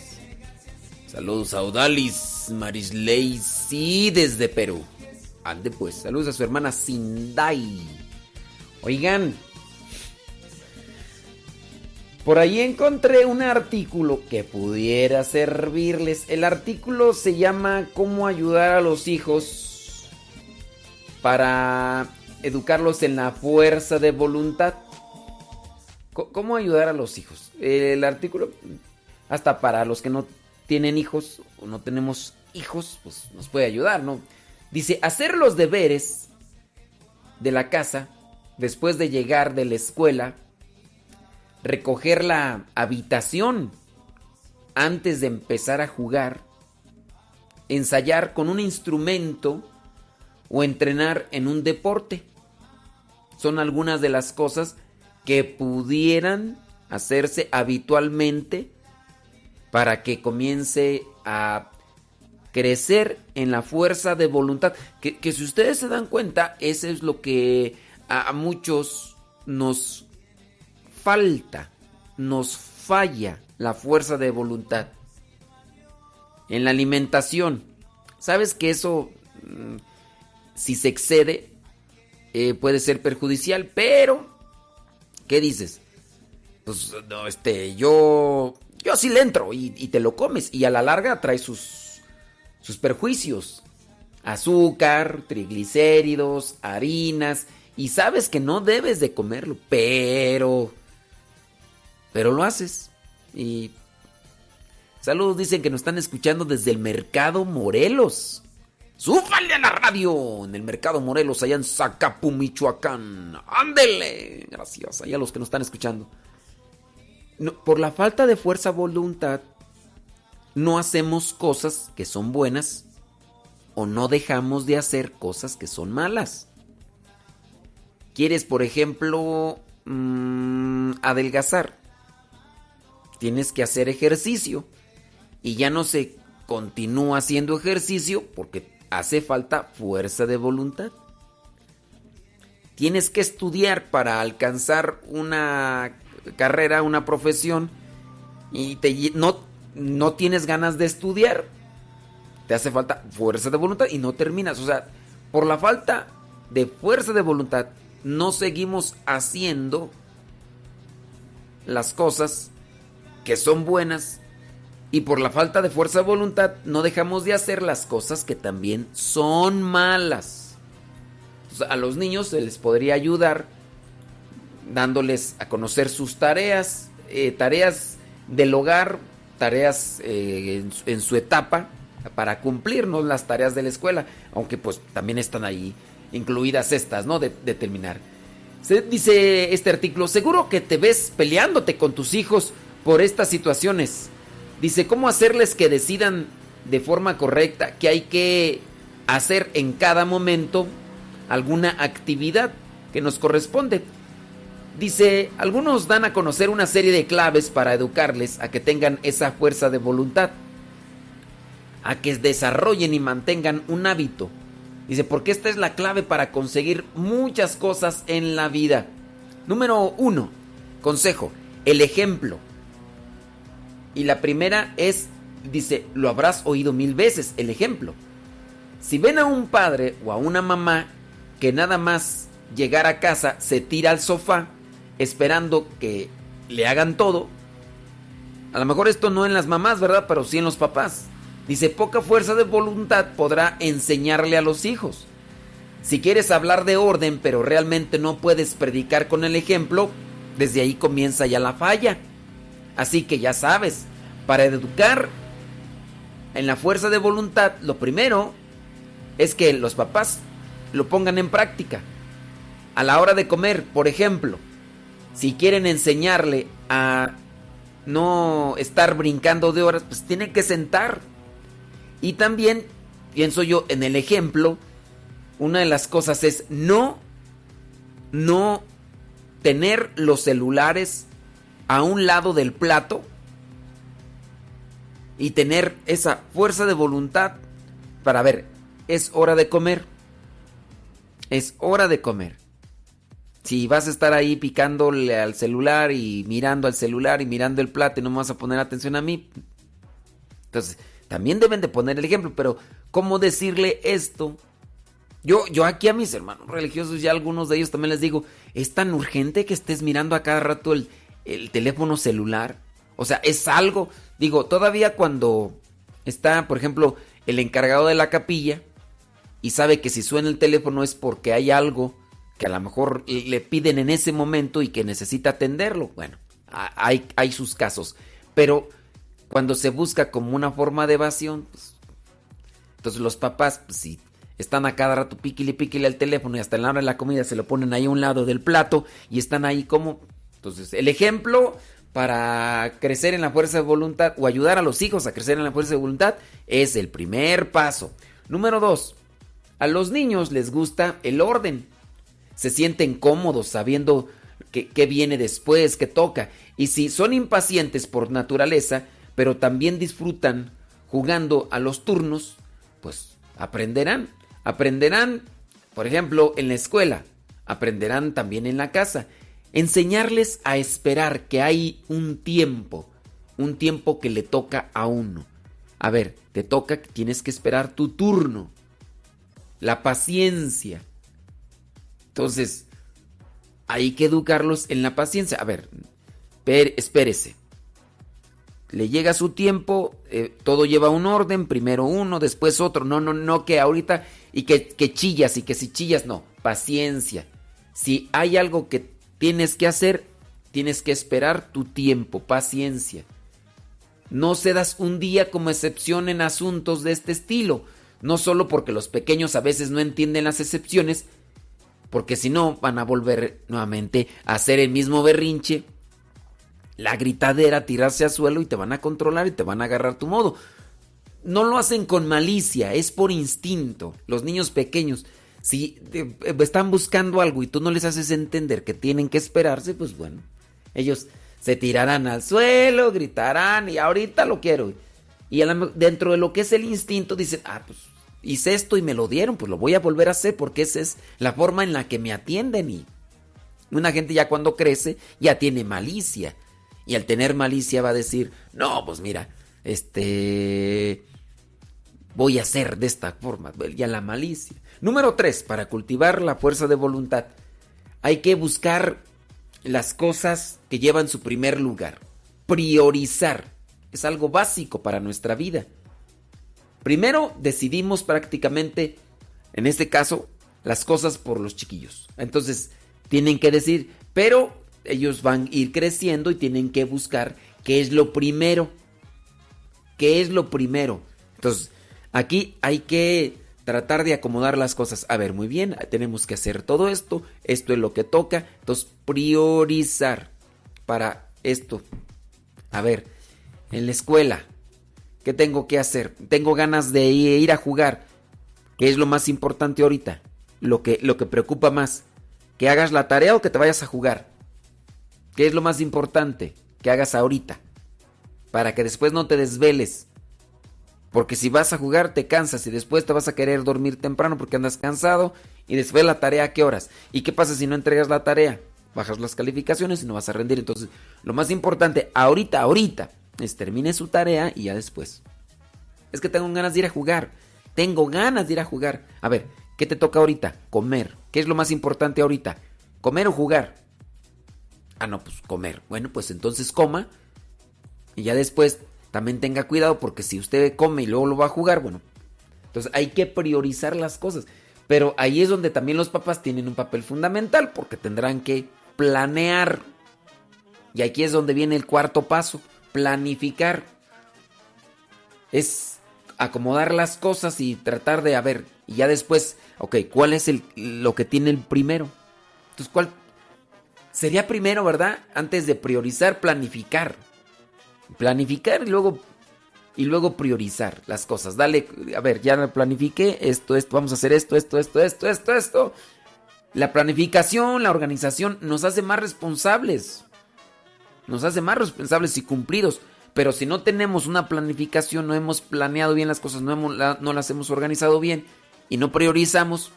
Saludos a Odalis Marisley, sí, desde Perú. Ande pues, saludos a su hermana Sindai. Oigan, Por ahí encontré un artículo que pudiera servirles. El artículo se llama ¿Cómo ayudar a los hijos para educarlos en la fuerza de voluntad? ¿Cómo ayudar a los hijos? El artículo, hasta para los que no tienen hijos o no tenemos hijos, pues nos puede ayudar, ¿no? Dice, hacer los deberes de la casa después de llegar de la escuela, recoger la habitación antes de empezar a jugar, ensayar con un instrumento o entrenar en un deporte. Son algunas de las cosas que pudieran hacerse habitualmente para que comience a crecer en la fuerza de voluntad. Que, que si ustedes se dan cuenta, eso es lo que a, muchos nos falta, nos falla la fuerza de voluntad. En la alimentación, sabes que eso, mm, si se excede, eh, puede ser perjudicial, pero, ¿qué dices? Pues, no, este, yo, yo sí le entro y, y te lo comes y a la larga trae sus, sus perjuicios. Azúcar, triglicéridos, harinas, y sabes que no debes de comerlo, pero pero lo haces. Y saludos, dicen que nos están escuchando desde el Mercado Morelos. ¡Súbale a la radio! En el Mercado Morelos, allá en Zacapu, Michoacán. ¡Ándele! Gracias, allá los que nos están escuchando. Por la falta de fuerza voluntad, no hacemos cosas que son buenas o no dejamos de hacer cosas que son malas. ¿Quieres, por ejemplo, mm, adelgazar? Tienes que hacer ejercicio y ya no se continúa haciendo ejercicio porque hace falta fuerza de voluntad. Tienes que estudiar para alcanzar una carrera, una profesión y te no, no tienes ganas de estudiar. Te hace falta fuerza de voluntad y no terminas. O sea, por la falta de fuerza de voluntad, no seguimos haciendo las cosas que son buenas y por la falta de fuerza de voluntad no dejamos de hacer las cosas que también son malas. A los niños se les podría ayudar dándoles a conocer sus tareas, eh, tareas del hogar, tareas eh, en, su- en su etapa para cumplirnos las tareas de la escuela, aunque pues también están ahí incluidas estas, ¿no? De, de terminar. Se dice este artículo, seguro que te ves peleándote con tus hijos por estas situaciones. Dice, ¿cómo hacerles que decidan de forma correcta que hay que hacer en cada momento alguna actividad que nos corresponde? Dice, algunos dan a conocer una serie de claves para educarles a que tengan esa fuerza de voluntad, a que desarrollen y mantengan un hábito. Dice, porque esta es la clave para conseguir muchas cosas en la vida. Número uno, consejo, el ejemplo. Y la primera es, dice, lo habrás oído mil veces, el ejemplo. Si ven a un padre o a una mamá que nada más llegar a casa se tira al sofá esperando que le hagan todo, a lo mejor esto no en las mamás, ¿verdad? Pero sí en los papás. Dice, poca fuerza de voluntad podrá enseñarle a los hijos. Si quieres hablar de orden, pero realmente no puedes predicar con el ejemplo, desde ahí comienza ya la falla. Así que ya sabes, para educar en la fuerza de voluntad, lo primero es que los papás lo pongan en práctica. A la hora de comer, por ejemplo, si quieren enseñarle a no estar brincando de horas, pues tienen que sentar. Y también, pienso yo, en el ejemplo, una de las cosas es no, no tener los celulares a un lado del plato y tener esa fuerza de voluntad para ver, es hora de comer. Es hora de comer. Si vas a estar ahí picándole al celular y mirando al celular y mirando el plato y no me vas a poner atención a mí, entonces también deben de poner el ejemplo, pero ¿cómo decirle esto? Yo, yo aquí a mis hermanos religiosos, ya algunos de ellos también les digo, es tan urgente que estés mirando a cada rato el, el teléfono celular. O sea, es algo, digo, todavía cuando está, por ejemplo, el encargado de la capilla y sabe que si suena el teléfono es porque hay algo que a lo mejor le piden en ese momento y que necesita atenderlo. Bueno, hay, sus casos. Pero cuando se busca como una forma de evasión, pues, entonces los papás, pues si están a cada rato piquile piquile al teléfono y hasta en la hora de la comida se lo ponen ahí a un lado del plato y están ahí como... Entonces, el ejemplo para crecer en la fuerza de voluntad o ayudar a los hijos a crecer en la fuerza de voluntad es el primer paso. Número dos, a los niños les gusta el orden. Se sienten cómodos sabiendo qué viene después, qué toca. Y si son impacientes por naturaleza, pero también disfrutan jugando a los turnos, pues aprenderán. Aprenderán, por ejemplo, en la escuela. Aprenderán también en la casa. Enseñarles a esperar que hay un tiempo, un tiempo que le toca a uno. A ver, te toca que tienes que esperar tu turno. La paciencia. Entonces, hay que educarlos en la paciencia. A ver, espérese le llega su tiempo, eh, todo lleva un orden, primero uno, después otro. No, no, no, que ahorita y que, que chillas y que si chillas, no, paciencia. Si hay algo que tienes que hacer, tienes que esperar tu tiempo, paciencia. No cedas un día como excepción en asuntos de este estilo, no solo porque los pequeños a veces no entienden las excepciones, porque si no van a volver nuevamente a hacer el mismo berrinche la gritadera, tirarse al suelo y te van a controlar y te van a agarrar tu modo. No lo hacen con malicia, es por instinto. Los niños pequeños, si eh, están buscando algo y tú no les haces entender que tienen que esperarse, pues bueno, ellos se tirarán al suelo, gritarán y ahorita lo quiero. Y dentro de lo que es el instinto dicen, ah, pues hice esto y me lo dieron, pues lo voy a volver a hacer porque esa es la forma en la que me atienden y una gente ya cuando crece ya tiene malicia y al tener malicia va a decir, no, pues mira, este, voy a hacer de esta forma, ya la malicia. Número tres, para cultivar la fuerza de voluntad, hay que buscar las cosas que llevan su primer lugar. Priorizar. Es algo básico para nuestra vida. Primero decidimos prácticamente, en este caso, las cosas por los chiquillos. Entonces, tienen que decir, pero ellos van a ir creciendo y tienen que buscar qué es lo primero. ¿Qué es lo primero? Entonces, aquí hay que tratar de acomodar las cosas. A ver, muy bien, tenemos que hacer todo esto, esto es lo que toca, entonces priorizar para esto. A ver, en la escuela, ¿qué tengo que hacer? Tengo ganas de ir a jugar. ¿Qué es lo más importante ahorita? Lo que, lo que preocupa más. ¿Que hagas la tarea o que te vayas a jugar? ¿Qué es lo más importante que hagas ahorita? Para que después no te desveles. Porque si vas a jugar te cansas y después te vas a querer dormir temprano porque andas cansado y después la tarea a qué horas. ¿Y qué pasa si no entregas la tarea? Bajas las calificaciones y no vas a rendir. Entonces, lo más importante ahorita, ahorita, es termine su tarea y ya después. Es que tengo ganas de ir a jugar. Tengo ganas de ir a jugar. A ver, ¿qué te toca ahorita? Comer. ¿Qué es lo más importante ahorita? ¿Comer o jugar? Ah, no, pues comer. Bueno, pues entonces coma. Y ya después también tenga cuidado porque si usted come y luego lo va a jugar, bueno. Entonces hay que priorizar las cosas. Pero ahí es donde también los papás tienen un papel fundamental porque tendrán que planear. Y aquí es donde viene el cuarto paso, planificar. Es acomodar las cosas y tratar de, a ver, y ya después, ok, ¿cuál es el, lo que tiene el primero? Entonces, ¿cuál sería primero, ¿verdad? Antes de priorizar, planificar. Planificar y luego y luego priorizar las cosas. Dale, a ver, ya planifiqué esto, esto, vamos a hacer esto, esto, esto, esto, esto, esto. La planificación, la organización nos hace más responsables. Nos hace más responsables y cumplidos. Pero si no tenemos una planificación, no hemos planeado bien las cosas, no, no las hemos organizado bien y no priorizamos,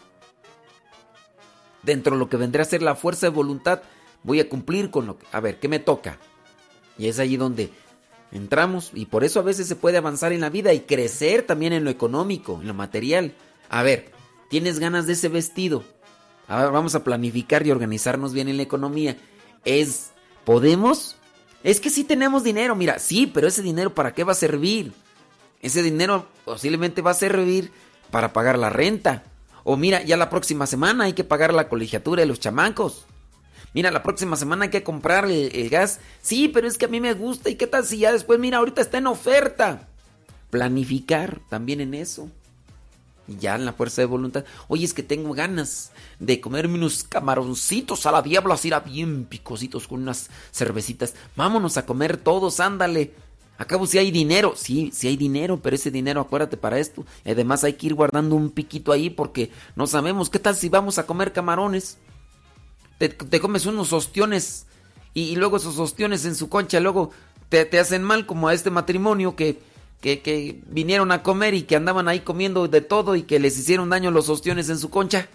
dentro de lo que vendría a ser la fuerza de voluntad, voy a cumplir con lo que... A ver, ¿qué me toca? Y es allí donde entramos y por eso a veces se puede avanzar en la vida y crecer también en lo económico, en lo material. A ver, ¿tienes ganas de ese vestido? A ver, vamos a planificar y organizarnos bien en la economía. Es, ¿podemos Es que sí tenemos dinero, mira, sí, pero ese dinero ¿para qué va a servir? Ese dinero posiblemente va a servir para pagar la renta. O mira, ya la próxima semana hay que pagar la colegiatura de los chamancos. Mira, la próxima semana hay que comprar el, gas. Sí, pero es que a mí me gusta. ¿Y qué tal si ya después, mira, ahorita está en oferta? Planificar también en eso. Ya en la fuerza de voluntad. Oye, es que tengo ganas de comerme unos camaroncitos a la diabla, así bien picositos con unas cervecitas. Vámonos a comer todos, ándale. Acabo si hay dinero. Sí, sí hay dinero, pero ese dinero, acuérdate para esto. Además hay que ir guardando un piquito ahí porque no sabemos qué tal si vamos a comer camarones. Te, comes unos ostiones y, luego esos ostiones en su concha, luego te, hacen mal como a este matrimonio que, que, que vinieron a comer y que andaban ahí comiendo de todo y que les hicieron daño los ostiones en su concha.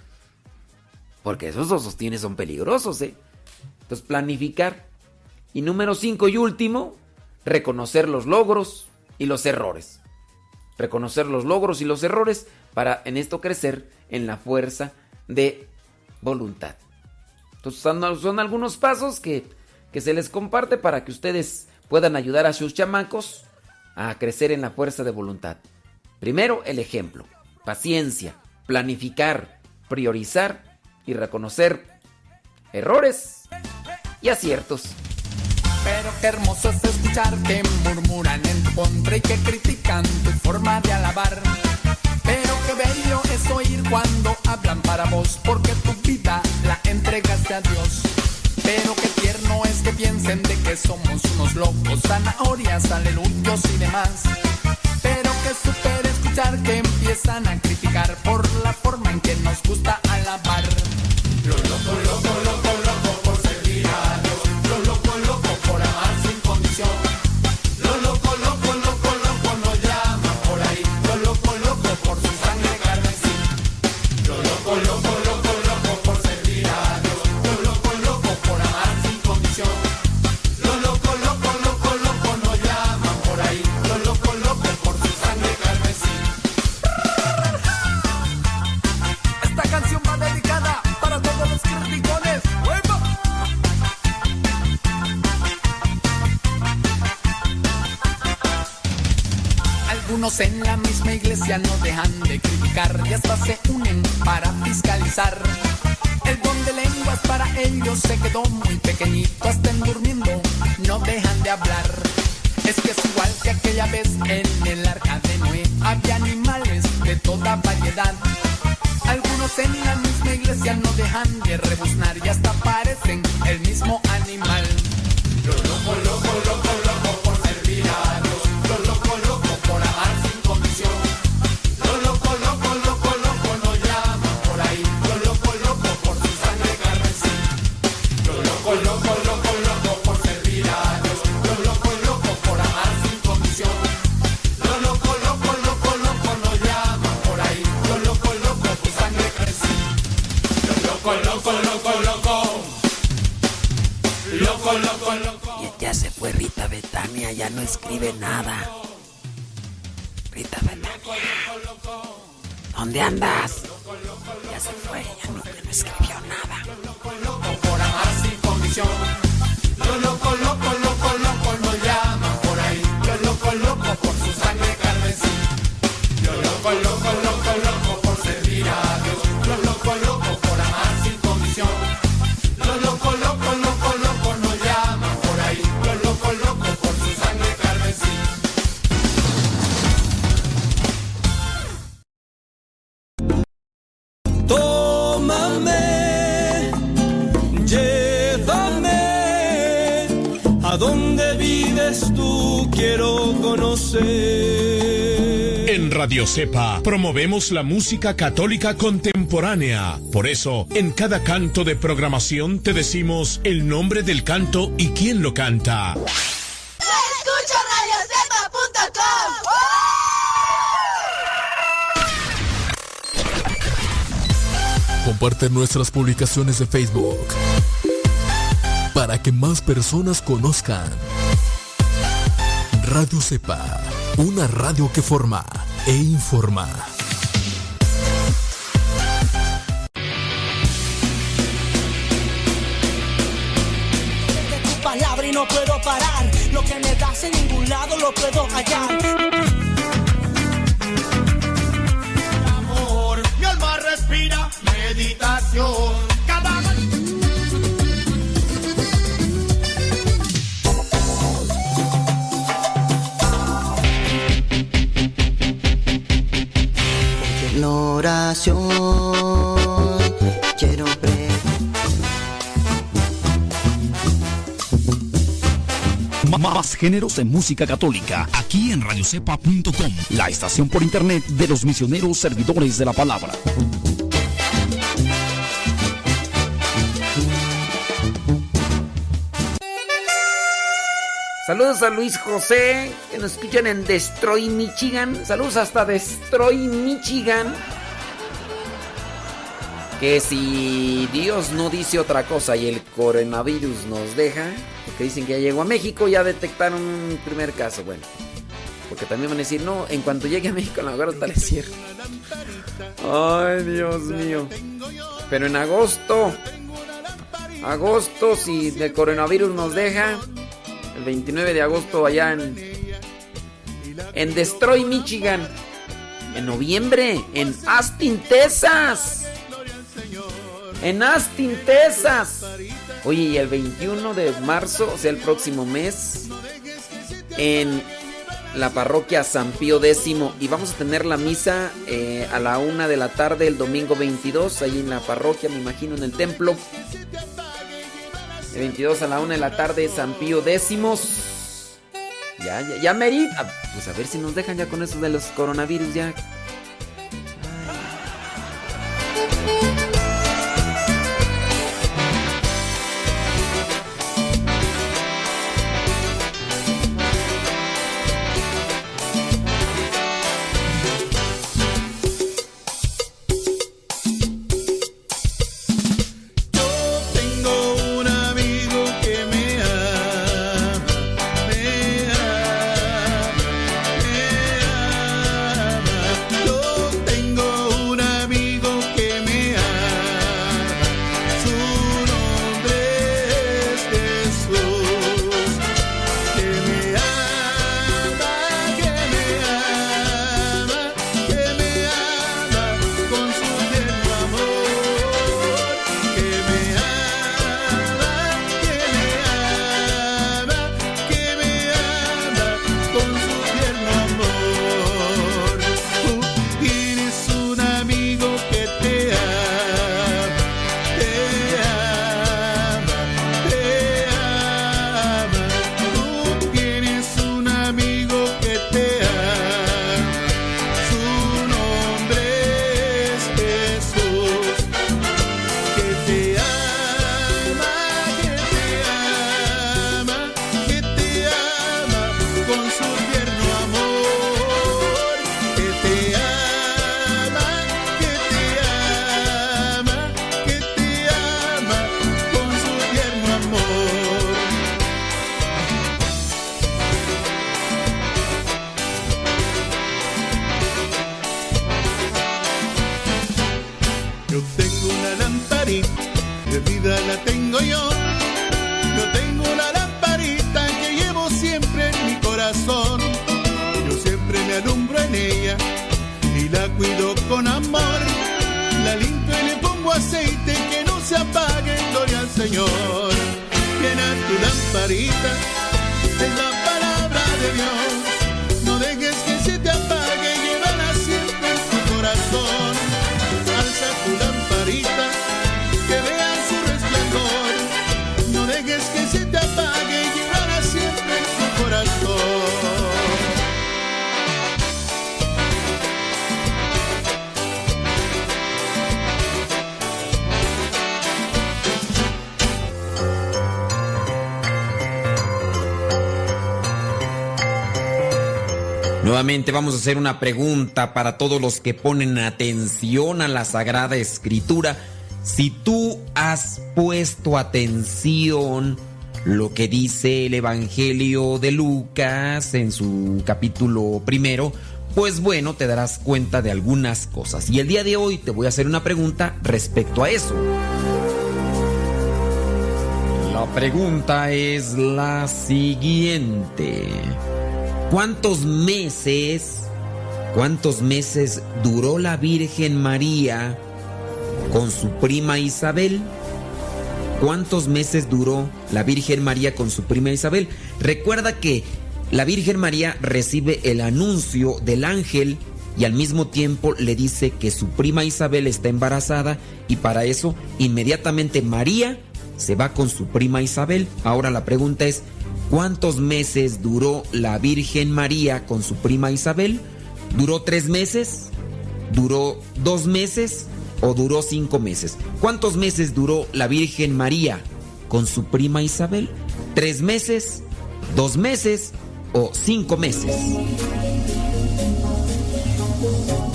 Porque esos ostiones son peligrosos, ¿eh? Entonces, planificar. Y número cinco y último, reconocer los logros y los errores. Reconocer los logros y los errores para en esto crecer en la fuerza de voluntad. Son, algunos pasos que, que se les comparte para que ustedes puedan ayudar a sus chamacos a crecer en la fuerza de voluntad. Primero, el ejemplo. Paciencia, planificar, priorizar y reconocer errores y aciertos. Pero qué hermoso es escuchar que murmuran en tu y que critican tu forma de alabar. Pero qué bello es oír cuando hablan para vos, porque tu vida la entregaste a Dios. Pero qué tierno es que piensen de que somos unos locos, zanahorias, aleluyos y demás. Pero qué super escuchar que empiezan a criticar por la forma en que nos gusta alabar. Lo loco, loco, loco, Algunos en la misma iglesia no dejan de criticar y hasta se unen para fiscalizar. El don de lenguas para ellos se quedó muy pequeñito, estén durmiendo, no dejan de hablar. Es que es igual que aquella vez en el arca de Noé, había animales de toda variedad. Algunos en la misma iglesia no dejan de rebuznar y hasta parecen el mismo animal. Lo loco, loco, loco, loco Lo loco, loco, loco, loco. Loco, loco, loco. Ya se fue Rita Betania, ya no escribe nada. Rita Betania. ¿Dónde andas? Ya se fue, ya no, ya no escribió nada. por amar sin condición. Quiero conocer. En Radio Cepa promovemos la música católica contemporánea. Por eso, en cada canto de programación te decimos el nombre del canto y quién lo canta. Escucha radiocepa.com. Comparte nuestras publicaciones de Facebook para que más personas conozcan. Radio Cepa, una radio que forma e informa. tu palabra y no puedo parar. Lo que me das en ningún lado lo puedo hallar. amor. Mi alma respira meditación. Oración quiero pre Ma- Más géneros en música católica, aquí en radiocepa.com, la estación por internet de los misioneros servidores de la palabra. Saludos a Luis José, que nos escuchan en Destroy, Michigan. Saludos hasta Destroy, Michigan. Que si Dios no dice otra cosa y el coronavirus nos deja, porque dicen que ya llegó a México, ya detectaron un primer caso. Bueno, porque también van a decir, no, en cuanto llegue a México, a lo mejor hasta le cierro. Ay, Dios mío. Pero en agosto, agosto, si el coronavirus nos deja, el 29 de agosto allá en, en Destroy, Michigan. En noviembre, en Austin, Texas. En Austin, Texas. Oye, y el 21 de marzo, o sea, el próximo mes, en la parroquia San Pío X. Y vamos a tener la misa eh, a la una de la tarde el domingo 22, ahí en la parroquia, me imagino, en el templo. El 22 a la una de la tarde, San Pío X. Ya, ya, ya, Merit. Ah, Pues a ver si nos dejan ya con eso de los coronavirus, ya. Nuevamente vamos a hacer una pregunta para todos los que ponen atención a la Sagrada Escritura. Si tú has puesto atención lo que dice el Evangelio de Lucas en su capítulo primero, pues bueno, te darás cuenta de algunas cosas. Y el día de hoy te voy a hacer una pregunta respecto a eso. La pregunta es la siguiente. ¿Cuántos meses, cuántos meses duró la Virgen María con su prima Isabel? ¿Cuántos meses duró la Virgen María con su prima Isabel? Recuerda que la Virgen María recibe el anuncio del ángel y al mismo tiempo le dice que su prima Isabel está embarazada y para eso inmediatamente María se va con su prima Isabel. Ahora la pregunta es, ¿cuántos meses duró la Virgen María con su prima Isabel? ¿Duró tres meses? ¿Duró dos meses? ¿O duró cinco meses? ¿Cuántos meses duró la Virgen María con su prima Isabel? ¿Tres meses? ¿Dos meses? ¿O cinco meses?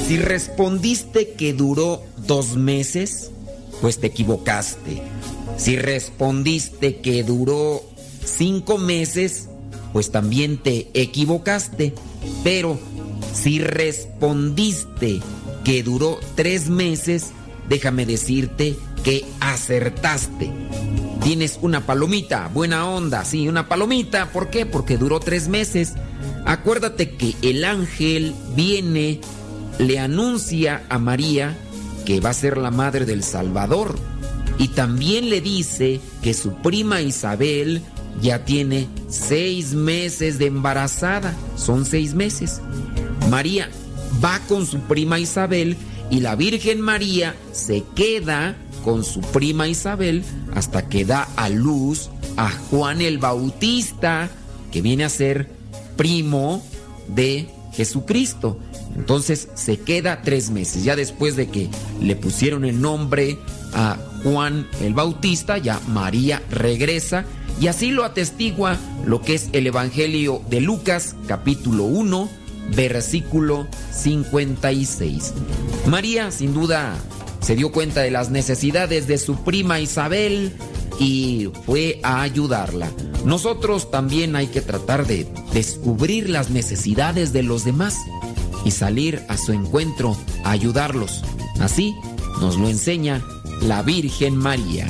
Si respondiste que duró dos meses, pues te equivocaste. Si respondiste que duró cinco meses, pues también te equivocaste. Pero si respondiste que duró tres meses, déjame decirte que acertaste. Tienes una palomita, buena onda, sí, una palomita. ¿Por qué? Porque duró tres meses. Acuérdate que el ángel viene, le anuncia a María que va a ser la madre del Salvador. Y también le dice que su prima Isabel ya tiene seis meses de embarazada. Son seis meses. María va con su prima Isabel y la Virgen María se queda con su prima Isabel hasta que da a luz a Juan el Bautista, que viene a ser primo de Jesucristo. Entonces se queda tres meses. Ya después de que le pusieron el nombre a Juan el Bautista, ya María regresa y así lo atestigua lo que es el Evangelio de Lucas capítulo 1 versículo 56. María sin duda se dio cuenta de las necesidades de su prima Isabel y fue a ayudarla. Nosotros también hay que tratar de descubrir las necesidades de los demás y salir a su encuentro a ayudarlos. Así nos lo enseña la Virgen María.